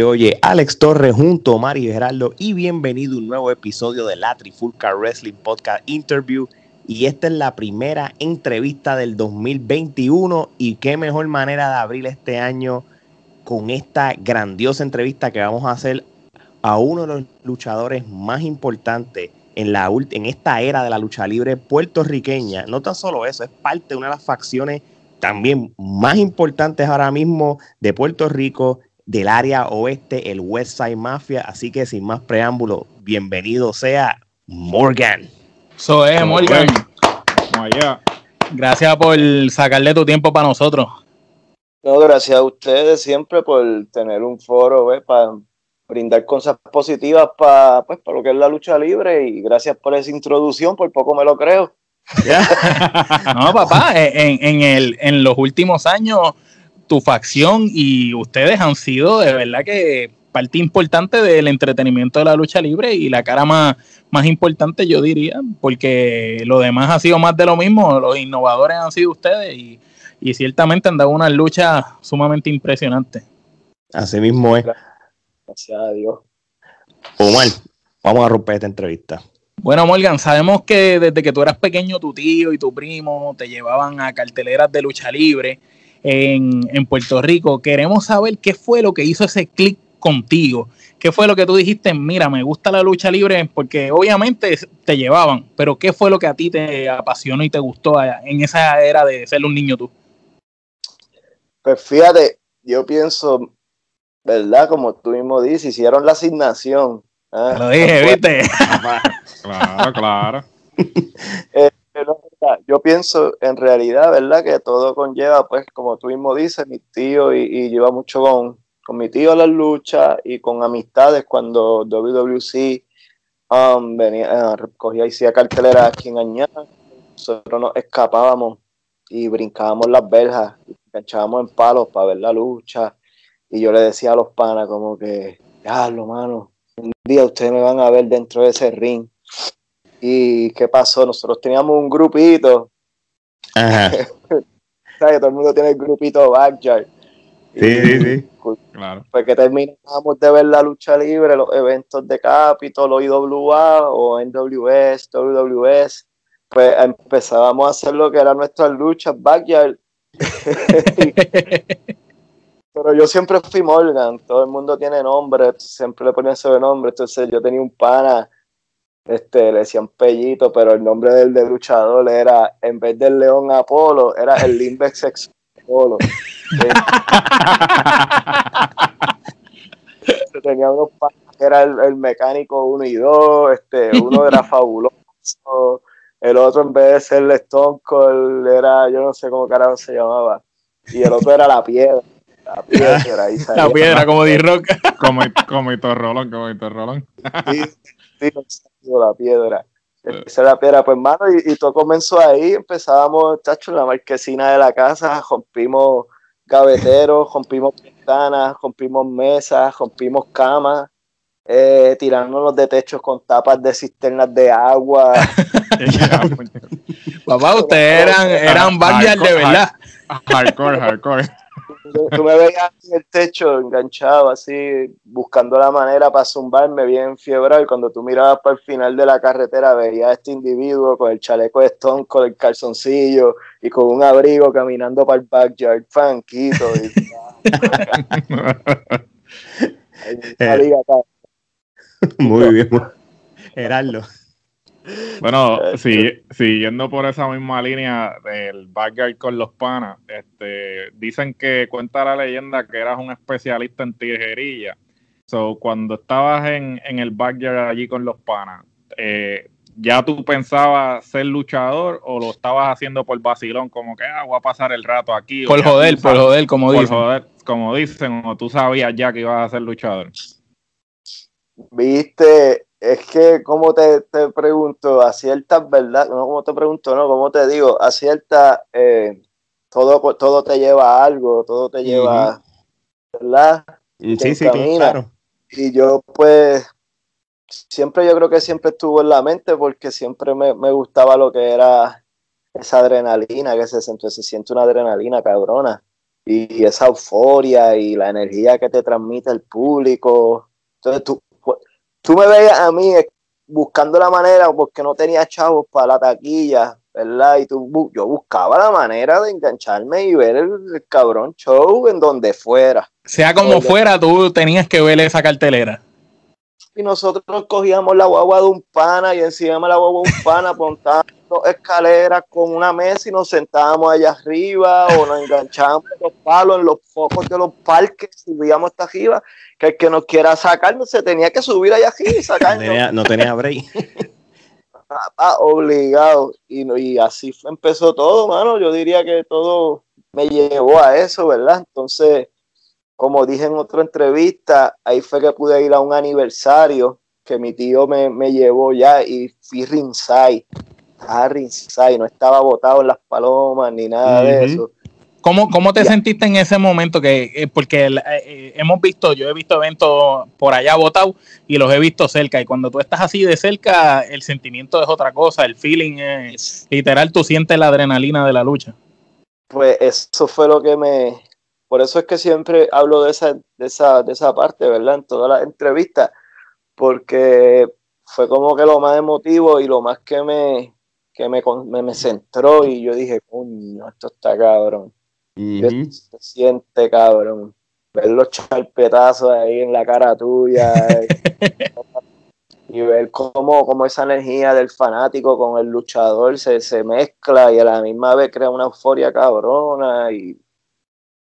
Oye, Alex Torres junto a Mario Gerardo y bienvenido a un nuevo episodio de la Trifulca Wrestling Podcast Interview. Y esta es la primera entrevista del 2021 y qué mejor manera de abrir este año con esta grandiosa entrevista que vamos a hacer a uno de los luchadores más importantes en, la, en esta era de la lucha libre puertorriqueña. No tan solo eso, es parte de una de las facciones también más importantes ahora mismo de Puerto Rico, del área oeste, el West Side Mafia. Así que sin más preámbulo, bienvenido sea Morgan. Eso es, Morgan. Gracias por sacarle tu tiempo para nosotros. No, gracias a ustedes siempre por tener un foro para brindar cosas positivas para pues, lo que es la lucha libre y gracias por esa introducción, por poco me lo creo. no, papá, en, el, en los últimos años tu facción y ustedes han sido de verdad que parte importante del entretenimiento de la lucha libre y la cara más, más importante, yo diría, porque lo demás ha sido más de lo mismo, los innovadores han sido ustedes y, y ciertamente han dado una lucha sumamente impresionante. Así mismo es. Gracias a Dios. Omar, vamos a romper esta entrevista. Bueno, Morgan, sabemos que desde que tú eras pequeño, tu tío y tu primo te llevaban a carteleras de lucha libre en, en Puerto Rico. Queremos saber qué fue lo que hizo ese clic contigo. ¿Qué fue lo que tú dijiste? Mira, me gusta la lucha libre porque obviamente te llevaban, pero ¿qué fue lo que a ti te apasionó y te gustó en esa era de ser un niño tú? Pues fíjate, yo pienso, ¿verdad? Como tú mismo dices, hicieron la asignación. ¿eh? Lo dije, ¿viste? claro, claro. Eh, yo pienso en realidad, ¿verdad? Que todo conlleva, pues, como tú mismo dices, mi tío y, lleva mucho con, con mi tío a las luchas y con amistades cuando WWC um, venía, uh, cogía y hacía cartelera aquí en Añana. Nosotros nos escapábamos y brincábamos las verjas, y enganchábamos en palos para ver la lucha. Y yo le decía a los panas como que, ya, lo mano, un día ustedes me van a ver dentro de ese ring. ¿Y qué pasó? Nosotros teníamos un grupito. Ajá. ¿Sabes? Todo el mundo tiene el grupito Backyard. Sí, sí, sí. Pues, claro. Pues que terminamos de ver la lucha libre, los eventos de Capitol, IWA o NWS, WWS pues empezábamos a hacer lo que eran nuestras luchas backyard. Pero yo siempre fui Morgan, todo el mundo tiene nombre, siempre le ponía ese nombre, entonces yo tenía un pana, este, le decían Pellito, pero el nombre del de luchador era, en vez del León Apolo, era el Limbex Ex Apolo. tenía unos que era el, el mecánico 1 y 2, este, uno era fabuloso, el otro en vez de ser el Stone Cold era, yo no sé cómo carajo se llamaba, y el otro era la piedra. La piedra, ahí la piedra como D-Rock. como, como Rolón, como Rolón. sí, sí, la piedra. Esa la piedra, pues hermano, y, todo comenzó ahí, empezábamos, chacho, en la marquesina de la casa, rompimos gaveteros, rompimos ventanas, rompimos mesas, rompimos camas, eh, tirándonos de techos con tapas de cisternas de agua. Papá, ustedes eran, eran de verdad. Hardcore, hardcore. Tú me veías en el techo enganchado así, buscando la manera para zumbarme bien fiebrado y cuando tú mirabas para el final de la carretera veías a este individuo con el chaleco de Stone, con el calzoncillo y con un abrigo caminando para el backyard, fanquito. Eh, muy bien. Gerardo. Bueno, siguiendo por esa misma línea del backyard con los panas, este, dicen que cuenta la leyenda que eras un especialista en tijería. So, cuando estabas en, el backyard allí con los panas, eh, ¿ya tú pensabas ser luchador o lo estabas haciendo por vacilón? Como que, ah, voy a pasar el rato aquí. Por joder, por joder, como dicen. Joder, como dicen, o tú sabías ya que ibas a ser luchador. Viste, es que, como te, te, pregunto, a ciertas, ¿verdad? No, como te pregunto, no, como te digo, a ciertas, eh, todo, todo te lleva a algo, todo te lleva, ¿verdad? Sí, sí, claro. Y yo, pues, siempre, yo creo que siempre estuvo en la mente porque siempre me, me gustaba lo que era esa adrenalina que se, se siente una adrenalina cabrona. y esa euforia y la energía que te transmite el público. Entonces tú, tú me veías a mí buscando la manera, porque no tenía chavos para la taquilla, ¿verdad? Y tú, yo buscaba la manera de engancharme y ver el, cabrón show en donde fuera. Sea como fuera, tú tenías que ver esa cartelera. Y nosotros cogíamos la guagua de un pana y encima la guagua de un pana montábamos escaleras con una mesa y nos sentábamos allá arriba o nos enganchábamos los palos en los focos de los parques, subíamos hasta arriba, que el que nos quiera sacarnos se tenía que subir allá arriba y sacarnos. No tenía, break. Ah, obligado. Y, y así empezó todo, mano. Yo diría que todo me llevó a eso, ¿verdad? Entonces, como dije en otra entrevista, ahí fue que pude ir a un aniversario que mi tío me, me llevó ya y fui ringside. Ah, ringside, no estaba botado en las palomas ni nada de eso. ¿Cómo, ¿Cómo, te sentiste en ese momento? que eh, Porque eh, eh, hemos visto, yo he visto eventos por allá votados y los he visto cerca. Y cuando tú estás así de cerca, el sentimiento es otra cosa, el feeling es literal, tú sientes la adrenalina de la lucha. Pues eso fue lo que me. Por eso es que siempre hablo de esa, de esa, de esa parte, ¿verdad? En todas las entrevistas, porque fue como que lo más emotivo y lo más que me, que me, me, centró y yo dije, coño, esto está cabrón se siente, cabrón. Ver los charpetazos ahí en la cara tuya. y ver cómo, cómo, esa energía del fanático con el luchador se, se mezcla y a la misma vez crea una euforia cabrona. Y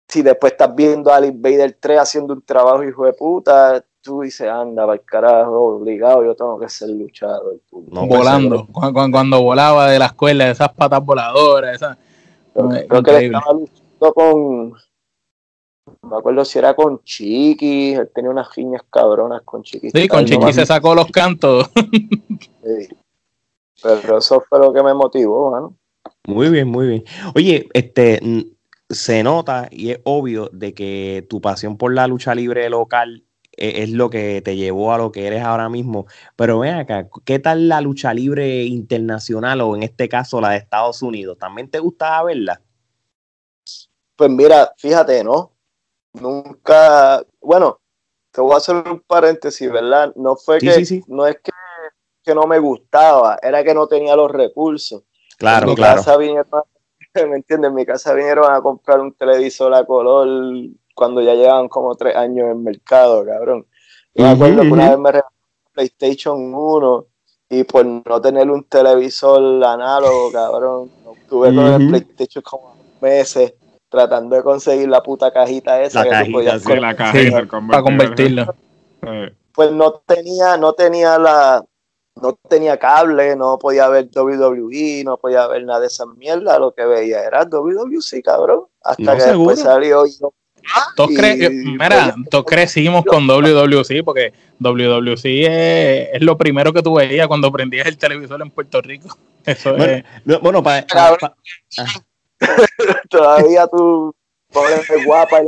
si después estás viendo a Alice Vader 3 haciendo un trabajo hijo de puta, tú dices, anda, para el carajo, obligado, yo tengo que ser luchador. Volando, cuando, cuando, volaba de la escuela, esas patas voladoras, esas... Creo, que estaba con. No me acuerdo si era con Chiqui, él tenía unas giñas cabronas con Chiqui. Sí, con Chiqui se sacó los cantos. Pero eso fue lo que me motivó, ¿no? Muy bien, muy bien. Oye, este se nota y es obvio de que tu pasión por la lucha libre local es, lo que te llevó a lo que eres ahora mismo. Pero ven acá, ¿qué tal la lucha libre internacional o en este caso la de Estados Unidos? ¿También te gustaba verla? Pues mira, fíjate, ¿no? Nunca, bueno, te voy a hacer un paréntesis, ¿verdad? No fue que, no es que, no me gustaba, era que no tenía los recursos. Claro, en mi Casa vinieron, ¿me entiendes? En mi casa vinieron a comprar un televisor a color cuando ya llevan como tres años en el mercado, cabrón. me acuerdo que una vez me regalaron PlayStation 1 y por no tener un televisor análogo, cabrón, tuve con el PlayStation como meses tratando de conseguir la puta cajita esa la cajita, para convertirla. Pues no tenía, no tenía la, no tenía cable, no podía ver WWE, no podía ver nada de esa mierda, lo que veía era WWC, cabrón. Hasta que después salió y todos, mira, todos crecimos con WWC porque WWC es, es, lo primero que tú veías cuando prendías el televisor en Puerto Rico. Eso bueno, es. Bueno, para. Todavía tú pones guapa y,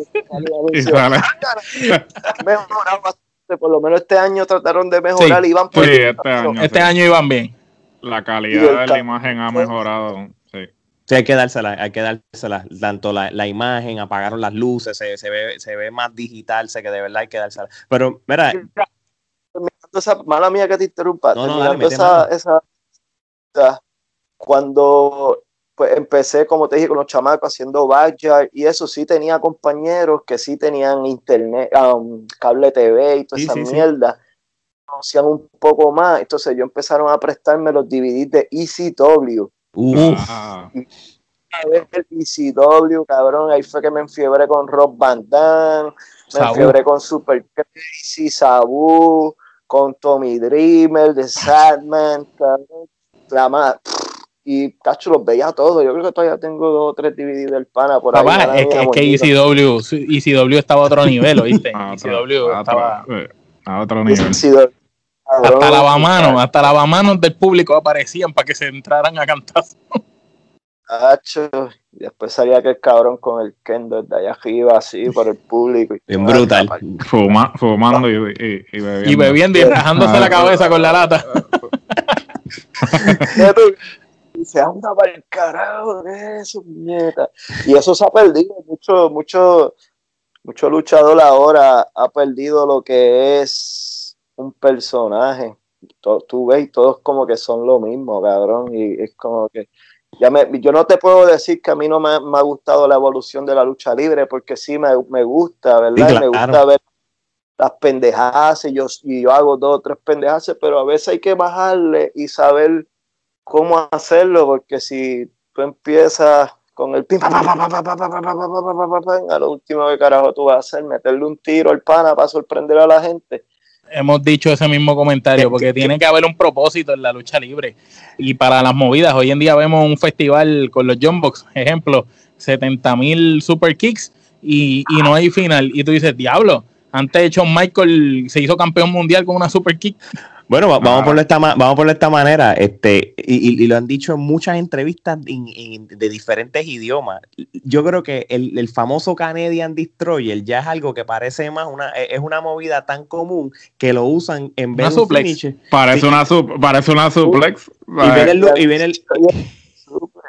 Por lo menos este año trataron de mejorar y iban por este, año, este año iban bien. La calidad de la imagen ha mejorado. Sí. Hay que dársela, hay que dársela. Tanto la, la imagen, apagaron las luces, se, se, ve, se ve más digital, sé que de verdad hay que dársela. Pero, mira. Esa, mala mía que te interrumpa. No, no, esa, esa, cuando pues empecé, como te dije, con los chamacos haciendo backyard y eso sí tenía compañeros que sí tenían internet, um, cable TV y toda esa mierda. Conocían un poco más, entonces yo empezaron a prestarme los DVDs de ECW. Uf. el ECW, cabrón, ahí fue que me enfiebré con Rob Van Damme, me enfiebré con Super Crazy, Sabu, con Tommy Dreamer, The Sadman, cabrón, la más y cacho los veía todos. Yo creo que todavía tengo dos o tres DVD del pana por ahí. Es que, es que ECW, ECW estaba a otro nivel, ¿oíste? ECW estaba a otro nivel. Hasta lavamanos, hasta lavamanos del público aparecían para que se entraran a cantar. Cacho, y después salía aquel cabrón con el kendo de allá arriba, así, por el público. Y Bien brutal. fumando y, y, y, bebiendo. Y bebiendo y rajándose la cabeza con la lata. y se anda para el carajo de eso, nieta. Y eso se ha perdido. mucho, mucho, mucho luchador ahora ha perdido lo que es un personaje. Tú, ves, todos como que son lo mismo, cabrón, y es como que ya me, yo no te puedo decir que a mí no me, ha gustado la evolución de la lucha libre, porque sí me, gusta, ¿verdad? Me gusta ver las pendejadas y yo, y yo hago dos o tres pendejadas, pero a veces hay que bajarle y saber cómo hacerlo, porque si tú empiezas con el pim, a lo último que carajo tú vas a hacer, meterle un tiro al pana para sorprender a la gente. Hemos dicho ese mismo comentario, porque tiene que haber un propósito en la lucha libre. Y para las movidas, hoy en día vemos un festival con los Jumbox, ejemplo, 70 mil super kicks y, y no hay final. Y tú dices, diablo, antes Shawn Michael se hizo campeón mundial con una super kick. Bueno, vamos, por esta, vamos por esta manera, este, y, lo han dicho en muchas entrevistas de diferentes idiomas. Yo creo que el, famoso Canadian Destroyer ya es algo que parece más una, es una movida tan común que lo usan en vez de suplex. Parece, una, parece una suplex. y viene el Viene,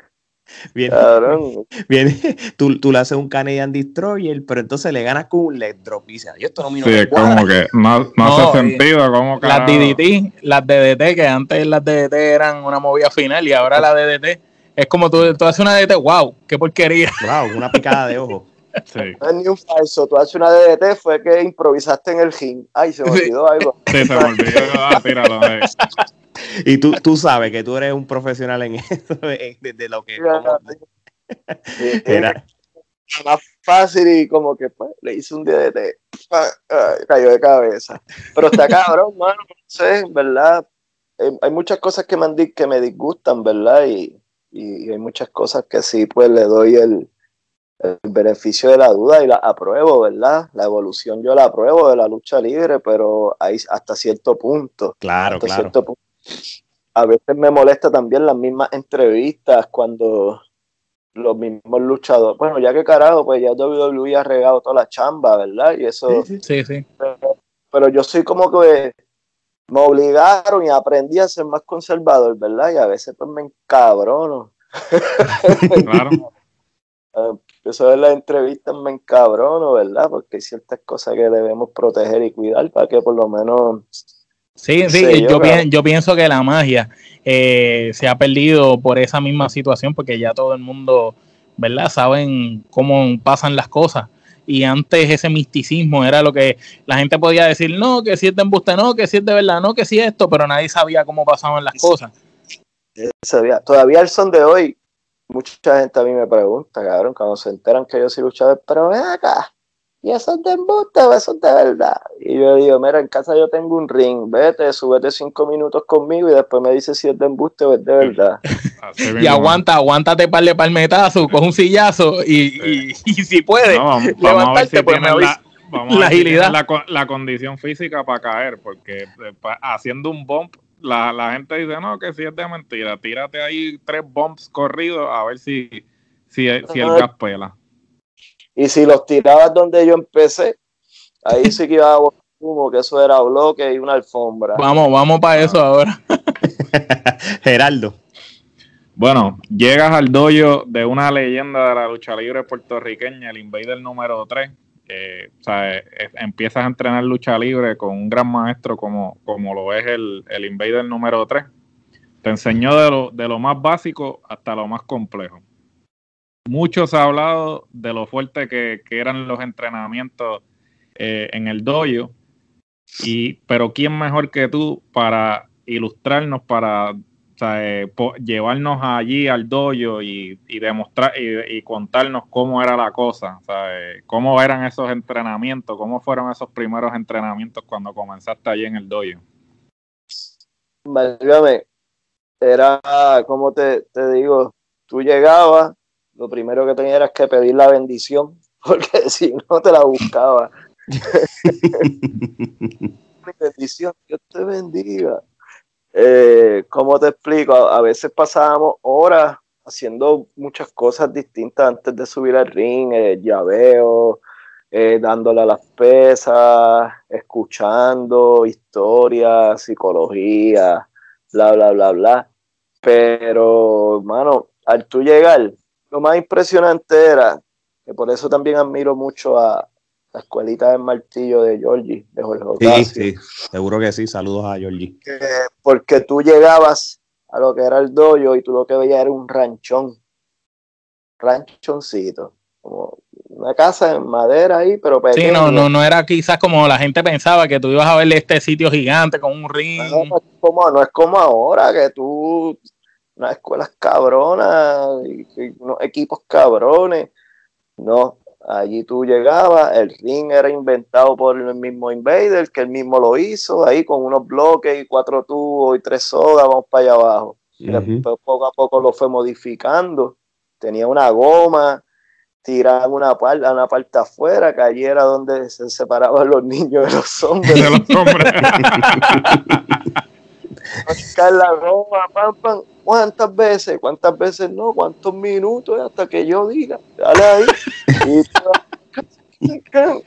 viene tú, tú, le haces un Canadian Destroyer, pero entonces le ganas con un leg drop y dices, esto no me Sí, es como que no, hace sentido. Como las DDT, las DDT, que antes las DDT eran una movida final y ahora la DDT es como tú, tú haces una DDT, wow, qué porquería. Wow, una picada de ojo. Sí. No es ni un falso. Tú haces una DDT, fue que improvisaste en el gym. Ay, se me olvidó algo. Sí, se me olvidó. Ah, tíralo. Eh. Y tú, tú sabes que tú eres un profesional en eso, de, lo que... Era más fácil y como que pues, le hice un DDT, cayó de cabeza. Pero está cabrón, mano, no sé, ¿verdad? Hay, muchas cosas que me, que me disgustan, ¿verdad? Y, y, hay muchas cosas que sí, pues le doy el, el beneficio de la duda y la apruebo, ¿verdad? La evolución yo la apruebo de la lucha libre, pero hay hasta cierto punto. Claro, hasta claro. Cierto punto a veces me molesta también las mismas entrevistas cuando los mismos luchadores, bueno, ya que carajo, pues ya WWE ha regado toda la chamba, ¿verdad? Y eso... Sí, sí. Pero, yo soy como que me obligaron y aprendí a ser más conservador, ¿verdad? Y a veces pues me encabrono. Claro. Eso de las entrevistas me encabrono, ¿verdad? Porque hay ciertas cosas que debemos proteger y cuidar para que por lo menos Sí, sí, yo, yo, pienso que la magia eh, se ha perdido por esa misma situación, porque ya todo el mundo, ¿verdad? Saben cómo pasan las cosas. Y antes ese misticismo era lo que la gente podía decir, no, que si es de embuste, no, que si es de verdad, no, que si esto, pero nadie sabía cómo pasaban las cosas. Todavía el son de hoy, mucha gente a mí me pregunta, cabrón, cuando se enteran que yo soy luchador, pero ven acá, y eso es de embuste eso es de verdad. Y yo digo, mira, en casa yo tengo un ring, vete, súbete cinco minutos conmigo y después me dice si es de embuste o es de verdad. y aguanta, aguántate par de palmetazos, coge un sillazo y, y, si puedes levantarte, pues me la, la agilidad. La, la, condición física para caer, porque eh, haciendo un bump, la, la, gente dice, no, que si es de mentira, tírate ahí tres bumps corridos a ver si, si, si el gas pela. Y si los tirabas donde yo empecé, ahí sí que iba a humo, que eso era bloque y una alfombra. Vamos, vamos para eso ahora. Geraldo. Bueno, llegas al dojo de una leyenda de la lucha libre puertorriqueña, el Invader número 3. O sea, empiezas a entrenar lucha libre con un gran maestro como, como lo es el, el Invader número 3. Te enseñó de lo, de lo más básico hasta lo más complejo mucho se ha hablado de lo fuerte que, eran los entrenamientos eh, en el dojo, y, pero ¿quién mejor que tú para ilustrarnos, para eh, llevarnos allí al dojo y, demostrar y, contarnos cómo era la cosa, eh, cómo eran esos entrenamientos, cómo fueron esos primeros entrenamientos cuando comenzaste allí en el dojo? Válgame, era, como te, te digo, tú llegabas, lo primero que tenías que pedir la bendición, porque si no te la buscaba. bendición, Dios te bendiga. Eh, ¿Cómo te explico? A, veces pasábamos horas haciendo muchas cosas distintas antes de subir al ring, eh, llaveo, eh, dándole a las pesas, escuchando historias, psicología, bla, bla, bla, bla. Pero, hermano, al tú llegar, lo más impresionante era por eso también admiro mucho a la escuelita del martillo de Georgie, de Jorge Sí, sí, seguro que sí. Saludos a Georgie. porque tú llegabas a lo que era el dojo y tú lo que veías era un ranchón, ranchoncito, como una casa en madera ahí, pero pequeño. Sí, no, no, no era quizás como la gente pensaba que tú ibas a ver este sitio gigante con un ring. No, no, es como, no es como ahora que tú, unas escuelas cabronas, y, unos equipos cabrones. No, allí tú llegabas, el ring era inventado por el mismo Invader, que él mismo lo hizo, ahí con unos bloques y cuatro tubos y tres sodas, vamos para allá abajo. Después poco a poco lo fue modificando. Tenía una goma, tiraban una parte, una parte afuera, que allí era donde se separaban los niños de los hombres. De los hombres. la goma, pam, pam. ¿Cuántas veces? ¿Cuántas veces no? ¿Cuántos minutos? Hasta que yo diga. Dale ahí.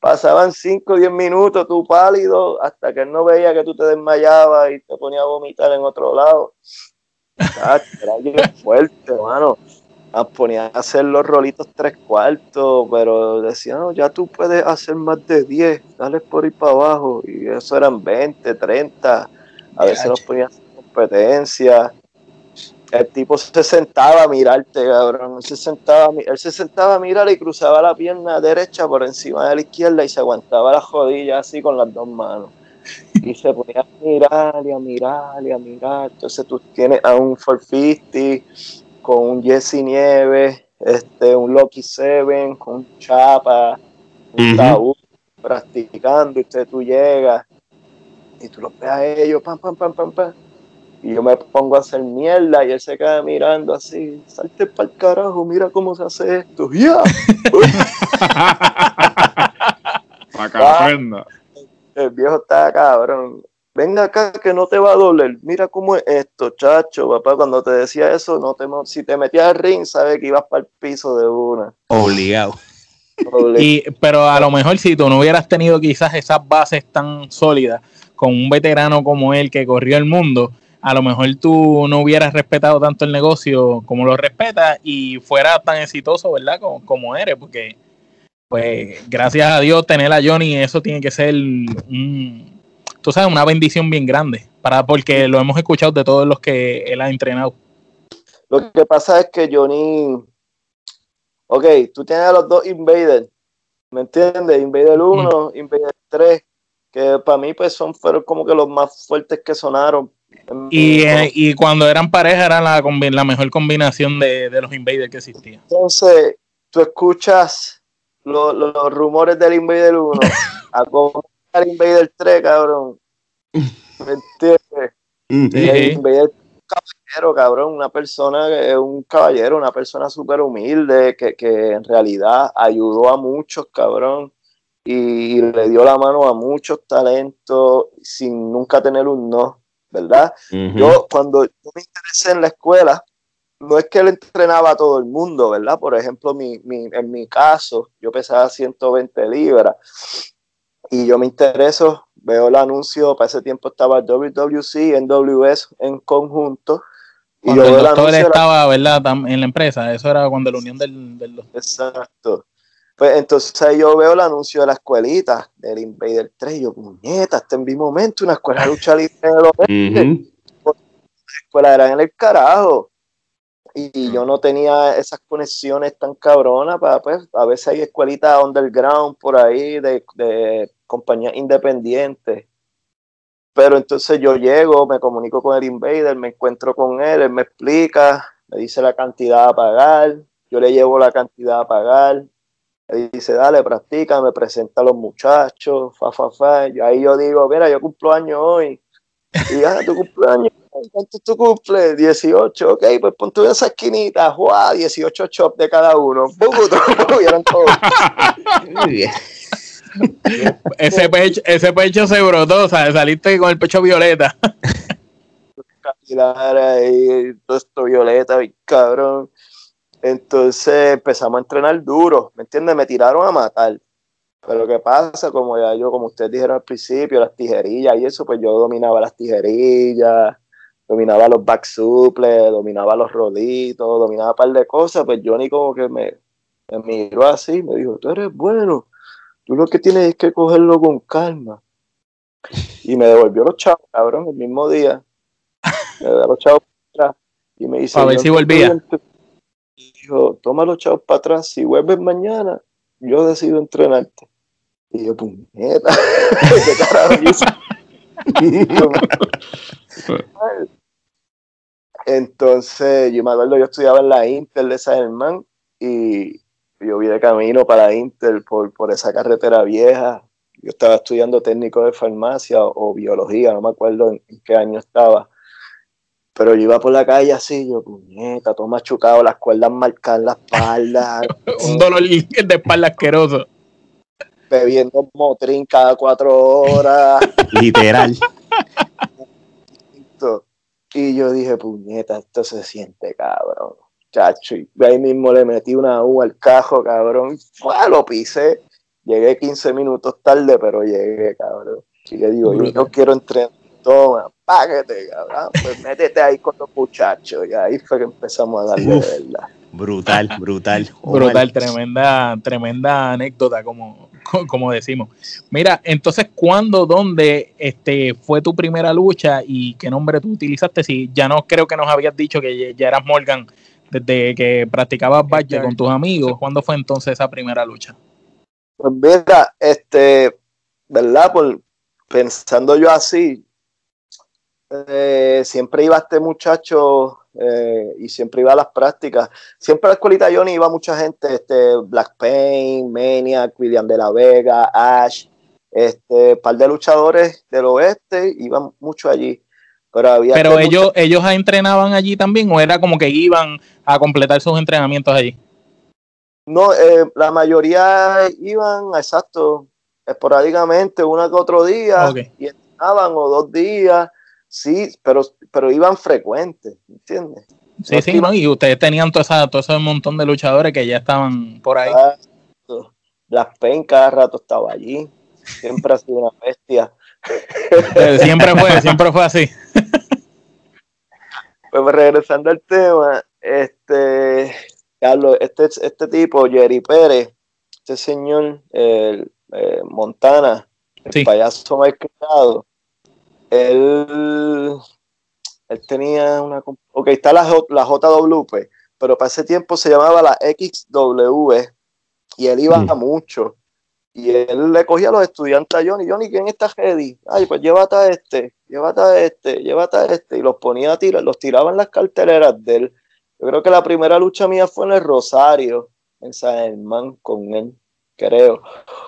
Pasaban 5 o 10 minutos, tú pálido, hasta que él no veía que tú te desmayabas y te ponía a vomitar en otro lado. Era fuerte, hermano ponía a hacer los rolitos tres cuartos, pero decía, no, ya tú puedes hacer más de 10, dale por ir para abajo. Y eso eran 20, 30. A veces nos ponían competencia. El tipo se sentaba a mirarte, cabrón. Él se sentaba, él se sentaba a mirar y cruzaba la pierna derecha por encima de la izquierda y se aguantaba la jodilla así con las dos manos. Y se ponía a mirar y a mirar y a mirar. Entonces tú tienes a un 450 con un Jesse Nieves, este, un Loki Seven, con un Chapa, un practicando, y usted tú llegas y tú los ves a ellos, pam, pam, pam, pam, pam. Y yo me pongo a hacer mierda y él se queda mirando así, salte para el carajo, mira cómo se hace esto. ¡Ya! Para que El viejo está cabrón venga acá que no te va a doler, mira cómo es esto, chacho, papá, cuando te decía eso, no te, si te metías al ring, sabes que ibas para el piso de una. Obligado. Y, pero a lo mejor si tú no hubieras tenido quizás esas bases tan sólidas con un veterano como él que corrió el mundo, a lo mejor tú no hubieras respetado tanto el negocio como lo respetas y fuera tan exitoso, ¿verdad? Como, como eres, porque pues gracias a Dios tener a Johnny, eso tiene que ser un, tú sabes, una bendición bien grande, para, porque lo hemos escuchado de todos los que él ha entrenado. Lo que pasa es que Johnny, ok, tú tienes a los dos Invader, ¿me entiendes? Invader 1, Invader 3, que para mí pues son fueron como que los más fuertes que sonaron. Y, eh, y cuando eran pareja era la, la mejor combinación de, los Invader que existía. Entonces, tú escuchas los rumores del Invader 1 a Invader 3, cabrón. ¿Me entiendes? Invader caballero, cabrón, una persona que es un caballero, una persona súper humilde, que, que, en realidad ayudó a muchos, cabrón, y, le dio la mano a muchos talentos sin nunca tener un no, ¿verdad? Yo, cuando yo me interesé en la escuela, no es que él entrenaba a todo el mundo, ¿verdad? Por ejemplo, mi, mi, en mi caso, yo pesaba 120 libras y yo me intereso, veo el anuncio, para ese tiempo estaba WWC, NWS en conjunto. Y cuando yo el doctor estaba, ¿verdad? En la empresa, eso era cuando la unión del, del Exacto. Pues entonces yo veo el anuncio de la escuelita del Invader 3 y yo, puñeta, está en mi momento, una escuela de lucha libre en el La escuela era en el carajo y yo no tenía esas conexiones tan cabronas para pues a veces hay escuelitas underground por ahí de, de compañías independientes pero entonces yo llego me comunico con el invader me encuentro con él él me explica me dice la cantidad a pagar yo le llevo la cantidad a pagar él dice dale practica me presenta a los muchachos fa fa fa y ahí yo digo mira yo cumplo años hoy y ya tu cumpleaños ¿Cuánto tú cumples? 18, ok, pues pon tú esa esquinita, ¡juá! 18 chops de cada uno. ese, pecho, ese pecho se brotó, ¿sabes? Saliste con el pecho violeta. ahí, todo esto violeta, cabrón. Entonces empezamos a entrenar duro, ¿me entiendes? Me tiraron a matar. Pero ¿qué pasa? Como ya yo, como ustedes dijeron al principio, las tijerillas y eso, pues yo dominaba las tijerillas, dominaba los back suples, dominaba los roditos, dominaba un par de cosas, pues Johnny como que me, me miró así, me dijo, tú eres bueno, tú lo que tienes es que cogerlo con calma. Y me devolvió los chavos, cabrón, el mismo día. Me devolvió los chavos para atrás y me dice, a ver si volvía. Y dijo, toma los chavos para atrás, si vuelves mañana, yo decido entrenarte. Y yo, puñeta, ¿qué carajo Entonces, yo me acuerdo, yo estudiaba en la Inter de San Germán y yo vi de camino para Inter por, por esa carretera vieja. Yo estaba estudiando técnico de farmacia o, biología, no me acuerdo en, qué año estaba. Pero yo iba por la calle así, yo, puñeta, todo machucado, las cuerdas marcadas la espalda. Un dolor de espalda asqueroso. Bebiendo motrín cada cuatro horas. Literal. Y yo dije, puñeta, esto se siente cabrón. Chacho, y ahí mismo le metí una U al cajo, cabrón. Fue, lo pisé. Llegué 15 minutos tarde, pero llegué, cabrón. Y le digo, yo no quiero entrenar. Toma, págate, cabrón. Pues métete ahí con los muchachos. Y ahí fue que empezamos a darle verdad. Brutal, brutal. Brutal, tremenda, tremenda anécdota, como, como decimos. Mira, entonces, ¿cuándo, dónde este, fue tu primera lucha y qué nombre tú utilizaste? Si ya no creo que nos habías dicho que ya eras Morgan desde que practicabas Badger con tus amigos. ¿Cuándo fue entonces esa primera lucha? Pues mira, este, ¿verdad? Por, pensando yo así, eh, siempre iba este muchacho eh, y siempre iba a las prácticas. Siempre a la escuelita Johnny iba mucha gente, este, Black Pain, Maniac, William de la Vega, Ash, este, par de luchadores del oeste, iban mucho allí. Pero, había pero ellos, ellos entrenaban allí también o era como que iban a completar sus entrenamientos allí. No, eh, la mayoría iban, exacto, esporádicamente, uno que otro día, y entrenaban o dos días, sí, pero, pero iban frecuentes, ¿entiendes? Sí, sí, y ustedes tenían todo, esa, todo ese montón de luchadores que ya estaban por ahí. Las Pen cada rato estaba allí, siempre ha sido una bestia. Siempre fue, siempre fue así. Pues regresando al tema, este, Carlos, este, este tipo, Jerry Pérez, este señor, el, eh, Montana, el payaso más criado, él, él tenía una... Ok, está la, la JWP, pero para ese tiempo se llamaba la XW y él iba a mucho. Y él le cogía a los estudiantes a Johnny, Johnny, ¿quién está ready? Ay, pues llévate a este, llévate a este, llévate a este. Y los ponía a tirar, los tiraba en las carteleras de él. Yo creo que la primera lucha mía fue en el Rosario, en San Germán, con él, creo.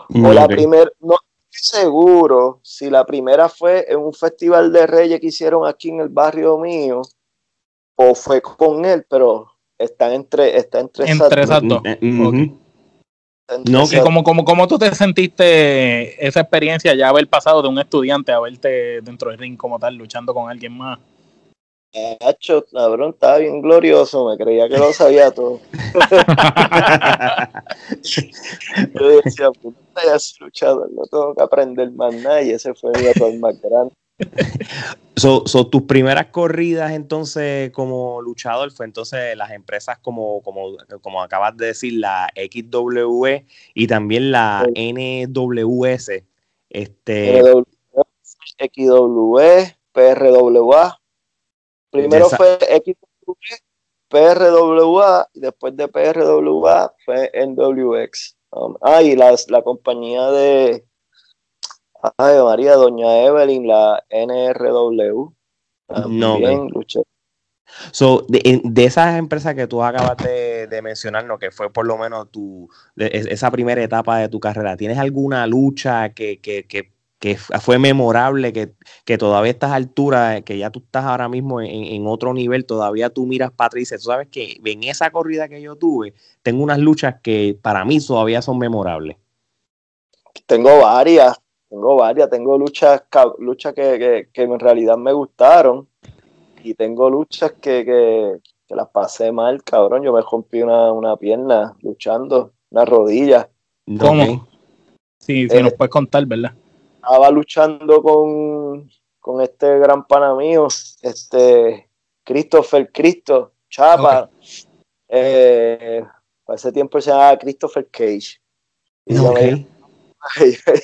O la primera, no estoy seguro si la primera fue en un festival de Reyes que hicieron aquí en el barrio mío, o fue con él, pero está entre, está entre, entre esas dos. No, que como, como, como tú te sentiste esa experiencia ya haber pasado de un estudiante a verte dentro del ring como tal, luchando con alguien más. Hacho, cabrón, estaba bien glorioso, me creía que lo sabía todo. Yo decía, puta, ya has luchado, no tengo que aprender más nada, y ese fue mi error más grande. So, tus primeras corridas entonces como luchador fue entonces las empresas como, como, como acabas de decir, la XWE y también la NWS. Este... XWE, PRWA. Primero fue XWE, PRWA y después de PRWA fue NWX. Um, ah, y la compañía de Ay, María, Doña Evelyn, la NRW. no, luché. So, de, de, esas empresas que tú acabas de, de mencionar, que fue por lo menos tu, esa primera etapa de tu carrera, ¿tienes alguna lucha que, que, que, que fue memorable, que, que, todavía a estas alturas, que ya tú estás ahora mismo en, en otro nivel, todavía tú miras para tú sabes que en esa corrida que yo tuve, tengo unas luchas que para mí todavía son memorables? Tengo varias, tengo varias, tengo luchas, luchas que, en realidad me gustaron y tengo luchas que, las pasé mal, cabrón. Yo me rompí una, pierna luchando, una rodilla. ¿Cómo? Sí, se nos eh, puede contar, ¿verdad? Estaba luchando con, con este gran pana mío, este Christopher Cristo Chapa. Eh, para ese tiempo se llamaba Christopher Cage. Y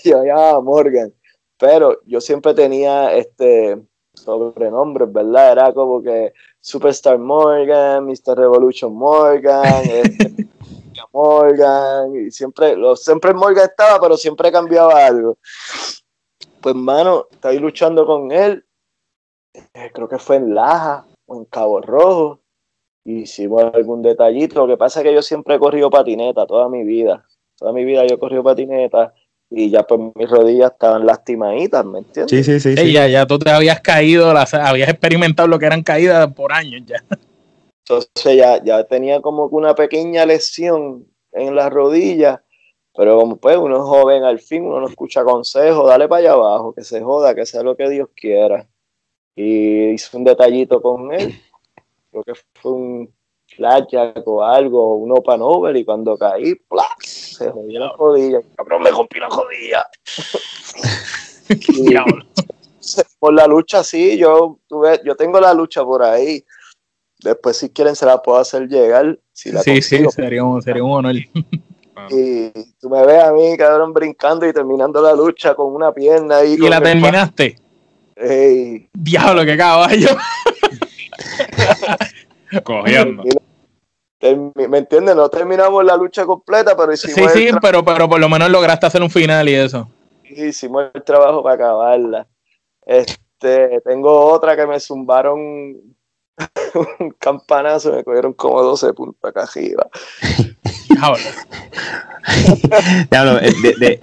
yo, llamaba Morgan. Pero yo siempre tenía este sobrenombres, ¿verdad? Era como que Superstar Morgan, Mr. Revolution Morgan, este, Morgan, y siempre, lo, siempre Morgan estaba, pero siempre cambiaba algo. Pues, mano, ahí luchando con él, eh, creo que fue en Laja o en Cabo Rojo, hicimos algún detallito. Lo que pasa es que yo siempre he corrido patineta toda mi vida. Toda mi vida yo he corrido patineta y ya pues mis rodillas estaban lastimaditas, ¿me entiendes? Sí, sí, sí. Ya, ya tú te habías caído, las, habías experimentado lo que eran caídas por años ya. Entonces ya, ya tenía como que una pequeña lesión en las rodillas, pero como pues uno es joven al fin, uno no escucha consejos, dale para allá abajo, que se joda, que sea lo que Dios quiera. Y hice un detallito con él creo que fue un flashback o algo, un open over, y cuando caí, se jodió la rodilla. Cabrón, me rompí la rodilla. por la lucha, sí, yo, tuve, yo tengo la lucha por ahí. Después, si quieren, se la puedo hacer llegar. Si sí, sí, sería un, sería un honor. Y tú me ves a mí, cabrón, brincando y terminando la lucha con una pierna ahí. ¿Y la terminaste? Diablo, qué caballo. Cogiendo. ¿Me entiendes? No terminamos la lucha completa, pero hicimos. Sí, sí, pero, pero por lo menos lograste hacer un final y eso. Hicimos el trabajo para acabarla. Este, tengo otra que me zumbaron un campanazo, me cogieron como 12 puntos acá arriba. Eh, eh,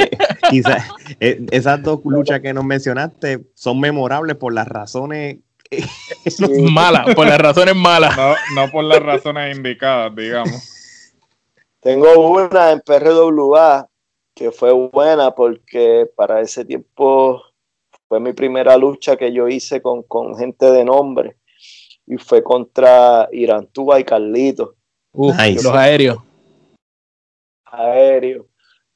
eh, esas dos luchas que nos mencionaste son memorables por las razones mala, por las razones malas. No, por las razones indicadas, digamos. Tengo una en PRWA que fue buena porque para ese tiempo fue mi primera lucha que yo hice con, gente de nombre y fue contra Irantúa y Carlito. Los aéreos. Aéreo.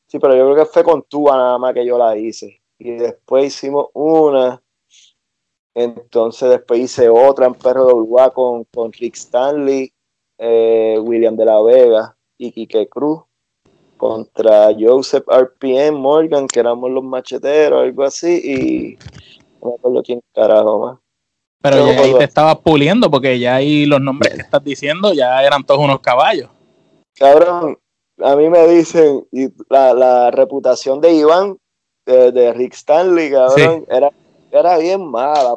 Sí, pero yo creo que fue con Tuba nada más que yo la hice. Y después hicimos una entonces después hice otra en Perro de Uruguay con, con Rick Stanley, eh, William de la Vega y Quique Cruz contra Joseph RPM Morgan, que éramos los macheteros, algo así, y no me acuerdo quién carajo más. Pero ya ahí te estabas puliendo, porque ya ahí los nombres que estás diciendo ya eran todos unos caballos. Cabrón, a mí me dicen, y la, la reputación de Iván, de, Rick Stanley, cabrón, era era bien mala.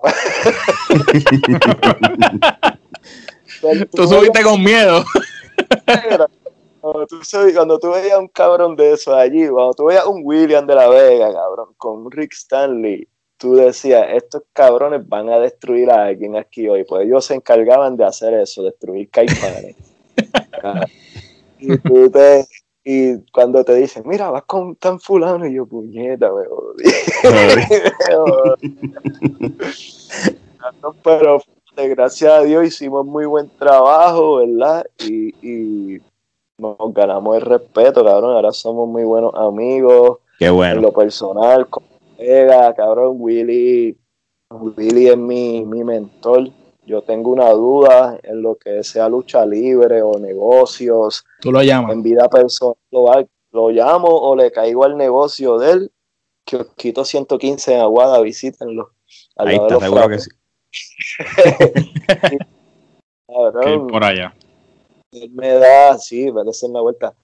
tú subiste con miedo. Cuando tú, cuando tú veías un cabrón de eso allí, cuando tú veías un William de la Vega, cabrón, con Rick Stanley, tú decías, estos cabrones van a destruir a alguien aquí hoy, pues ellos se encargaban de hacer eso, destruir caipanes. y tú te, y cuando te dicen, mira, vas con tan fulano, y yo, puñeta, me Pero gracias a Dios hicimos muy buen trabajo, ¿verdad? Y, y, nos ganamos el respeto, cabrón. Ahora somos muy buenos amigos. Qué bueno. En lo personal, colega, cabrón, Willy. Willy es mi, mi mentor yo tengo una duda en lo que sea lucha libre o negocios. Tú lo llamas. En vida personal, lo, llamo o le caigo al negocio de él. Que os quito 115 en Aguada, visítenlo. Ahí está, seguro que sí. por allá. Él me da, sí, a hacer una vuelta.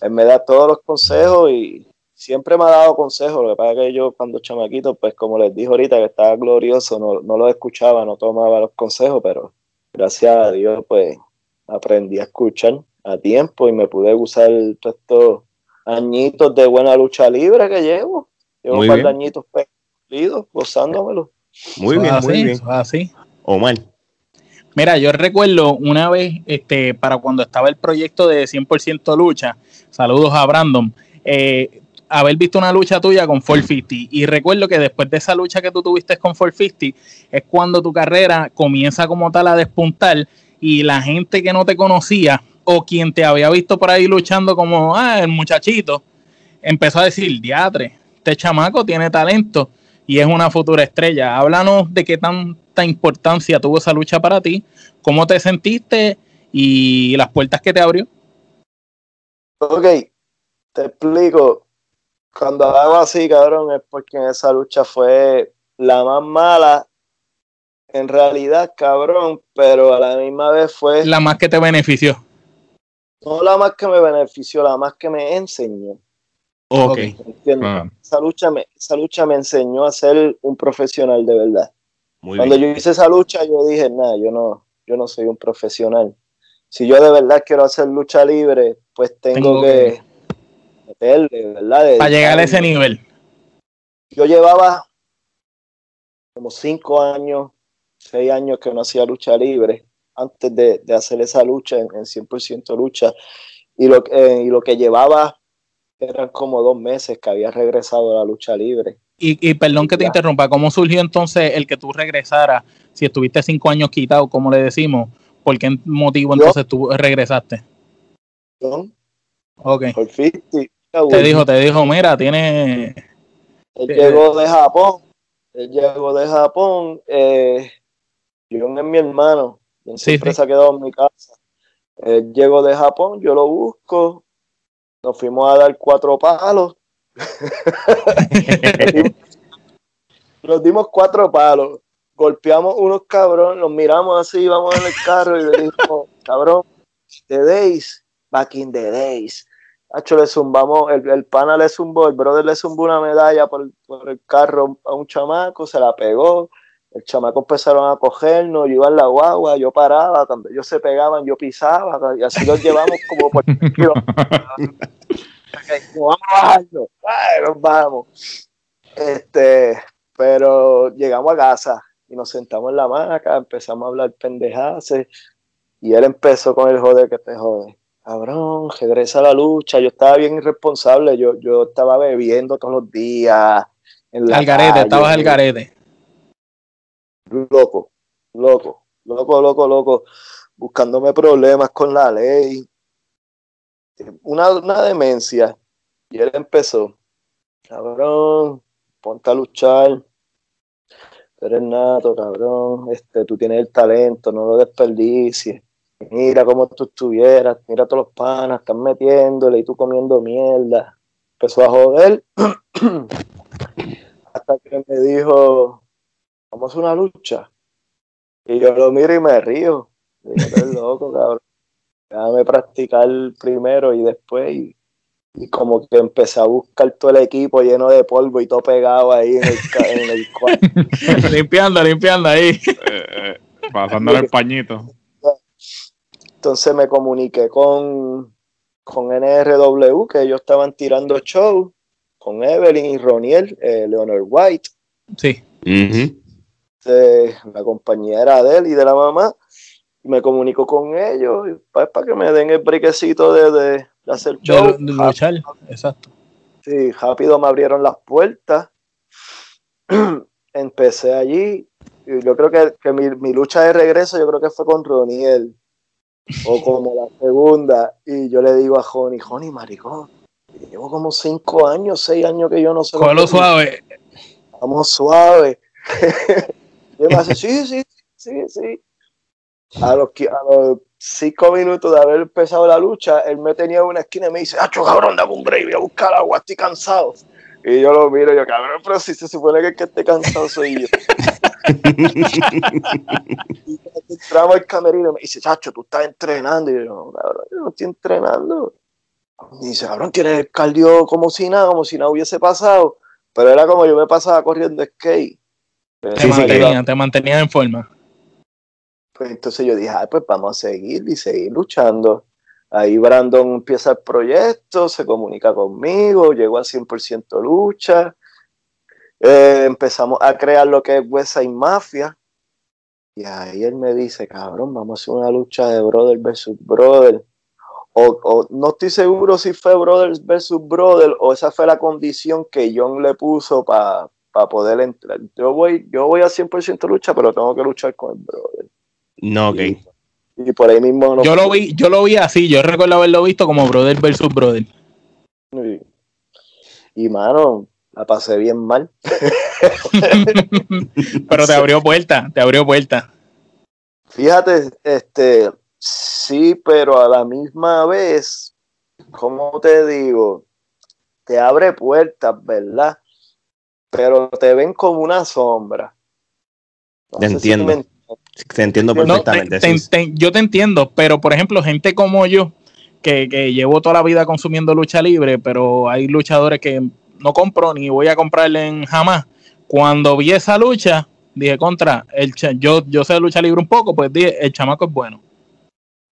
Él me da todos los consejos y siempre me ha dado consejos, lo que pasa es que yo cuando chamaquito, pues como les dije ahorita que estaba glorioso, no, no lo escuchaba, no tomaba los consejos, pero gracias a Dios pues aprendí a escuchar a tiempo y me pude usar todos estos añitos de buena lucha libre que llevo. Llevo un par de añitos perdidos, gozándomelo. Muy bien, muy bien. Así. Omar. Mira, yo recuerdo una vez, este, para cuando estaba el proyecto de 100% lucha, saludos a Brandon, eh, haber visto una lucha tuya con 450. Y recuerdo que después de esa lucha que tú tuviste con 450, es cuando tu carrera comienza como tal a despuntar y la gente que no te conocía o quien te había visto por ahí luchando como, ah, el muchachito, empezó a decir, diatre, este chamaco tiene talento. y es una futura estrella. Háblanos de qué tanta importancia tuvo esa lucha para ti, cómo te sentiste y las puertas que te abrió. Ok, te explico. Cuando hago así, cabrón, es porque en esa lucha fue la más mala en realidad, cabrón, pero a la misma vez fue... La más que te benefició. No la más que me benefició, la más que me enseñó. Ok. Ah. Esa, lucha me, esa lucha me enseñó a ser un profesional de verdad. Cuando yo hice esa lucha, yo dije, nada, yo no, yo no soy un profesional. Si yo de verdad quiero hacer lucha libre, pues tengo, que, meterle, ¿verdad? Para llegar a ese nivel. Yo llevaba como cinco años, seis años que no hacía lucha libre antes de, hacer esa lucha en, 100% lucha. Y lo, eh, y lo que llevaba eran como dos meses que había regresado a la lucha libre. Y, perdón que te interrumpa, ¿cómo surgió entonces el que tú regresaras? Si estuviste cinco años quitado, como le decimos, ¿por qué motivo entonces tú regresaste? Ok. Te dijo, te dijo, mira, tiene... Él llegó de Japón, él llegó de Japón, eh, yo es mi hermano, siempre se ha quedado en mi casa. Él llegó de Japón, yo lo busco, nos fuimos a dar cuatro palos. nos dimos cuatro palos, golpeamos unos cabrones, nos miramos así, vamos en el carro y le dijimos, cabrón, the days, back in the days. Hacho, le zumbamos, el, el, pana le zumbó, el brother le zumbó una medalla por, por el carro a un chamaco, se la pegó, el chamaco empezaron a cogernos, yo iba en la guagua, yo paraba, cuando ellos se pegaban, yo pisaba, y así los llevamos como por vamos a bajarlo, nos vamos. Este, pero llegamos a casa y nos sentamos en la maca, empezamos a hablar pendejadas, y él empezó con el joder que te jode. Cabrón, regresa a la lucha. Yo estaba bien irresponsable, yo, yo estaba bebiendo todos los días. En la al garete, estabas al garete loco, loco, loco, loco, loco, buscándome problemas con la ley. Una, una demencia. Y él empezó, cabrón, ponte a luchar. Tú eres nato, cabrón. Este, tú tienes el talento, no lo desperdicies. Mira cómo tú estuvieras, mira todos los panas, están metiéndole y tú comiendo mierda. Empezó a joder. Hasta que me dijo, vamos a una lucha. Y yo lo miro y me río. Digo, loco, cabrón. Déjame practicar primero y después. Y, como que empecé a buscar todo el equipo lleno de polvo y todo pegado ahí en el, en cuarto. limpiando, limpiando ahí. Eh, eh, pasándole el pañito. Entonces me comuniqué con, con NRW, que ellos estaban tirando show, con Evelyn y Roniel, eh, Leonard White. Sí. Este, la compañía era de él y de la mamá, y me comunico con ellos para, para que me den el briquecito de, de, hacer show. De, luchar, exacto. Sí, rápido me abrieron las puertas. Empecé allí. Y yo creo que, que mi, mi, lucha de regreso, yo creo que fue con Roniel. O como la segunda. Y yo le digo a Joni, Joni, maricón, llevo como cinco años, seis años que yo no sé. lo suave. Vamos suave. Y me hace, sí, sí, sí, sí. A los, a los cinco minutos de haber empezado la lucha, él me tenía en una esquina y me dice, ¡Acho, cabrón, dame un break, voy a buscar agua, estoy cansado! Y yo lo miro y yo, cabrón, pero si se supone que el que esté cansado soy yo. y entramos al camerino y me dice, Chacho, tú estás entrenando. Y yo, cabrón, yo no estoy entrenando. Y dice, cabrón, tienes el cardio como si nada, como si nada hubiese pasado. Pero era como yo me pasaba corriendo skate. Te, mantenía, en forma. Pues entonces yo dije, pues vamos a seguir y seguir luchando. Ahí Brandon empieza el proyecto, se comunica conmigo, llegó a 100% lucha. Eh, empezamos a crear lo que es West Side Mafia. Y ahí él me dice, cabrón, vamos a hacer una lucha de brother versus brother. O, o, no estoy seguro si fue brothers versus brother o esa fue la condición que John le puso para para poder entrar. Yo voy, yo voy a 100% lucha, pero tengo que luchar con el brother. No, ok. Y, por ahí mismo no yo lo vi yo lo vi así yo recuerdo haberlo visto como brother versus brother y, mano la pasé bien mal. Pero te abrió puerta, te abrió puerta. Fíjate, este, sí, pero a la misma vez, ¿cómo te digo? Te abre puertas, ¿verdad? Pero te ven como una sombra. te entiendo. te entiendo perfectamente. yo te entiendo, pero por ejemplo, gente como yo, que, que, llevo toda la vida consumiendo lucha libre, pero hay luchadores que no compro ni voy a comprarle en jamás. Cuando vi esa lucha, dije contra, el yo, yo sé lucha libre un poco, pues dije, el chamaco es bueno.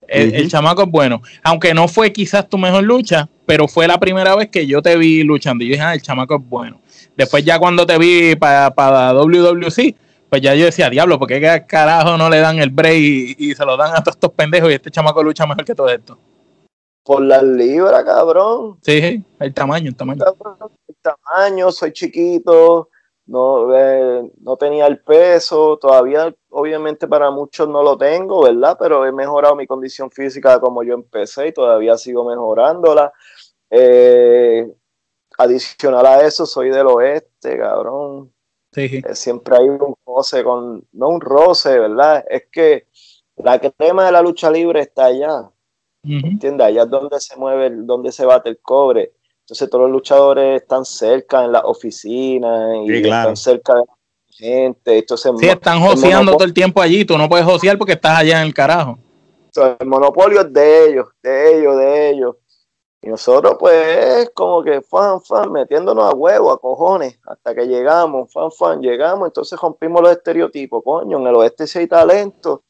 El, chamaco es bueno. Aunque no fue quizás tu mejor lucha, pero fue la primera vez que yo te vi luchando. Y yo dije, ah, el chamaco es bueno. Después ya cuando te vi para pa WWC, pues ya yo decía, diablo, ¿por qué carajo no le dan el break y, se lo dan a todos estos pendejos y este chamaco lucha mejor que todo esto? Por las libras, cabrón. Sí, el tamaño, el tamaño. Tamaño, soy chiquito, no, eh, no tenía el peso, todavía obviamente para muchos no lo tengo, ¿verdad? Pero he mejorado mi condición física como yo empecé y todavía sigo mejorándola. Eh, adicional a eso, soy del oeste, cabrón. Sí. Eh, siempre hay un roce con, no un roce, ¿verdad? Es que la crema de la lucha libre está allá. ¿Entiendes? Allá es donde se mueve, donde se bate el cobre. Entonces todos los luchadores están cerca en la oficina y están cerca de la gente. Entonces, sí, están joseando todo el tiempo allí. Tú no puedes josear porque estás allá en el carajo. el monopolio es de ellos, de ellos, de ellos. Y nosotros, pues, como que fan, fan, metiéndonos a huevo, a cojones, hasta que llegamos, fan, fan, llegamos, entonces rompimos los estereotipos, coño, en el oeste sí hay talento,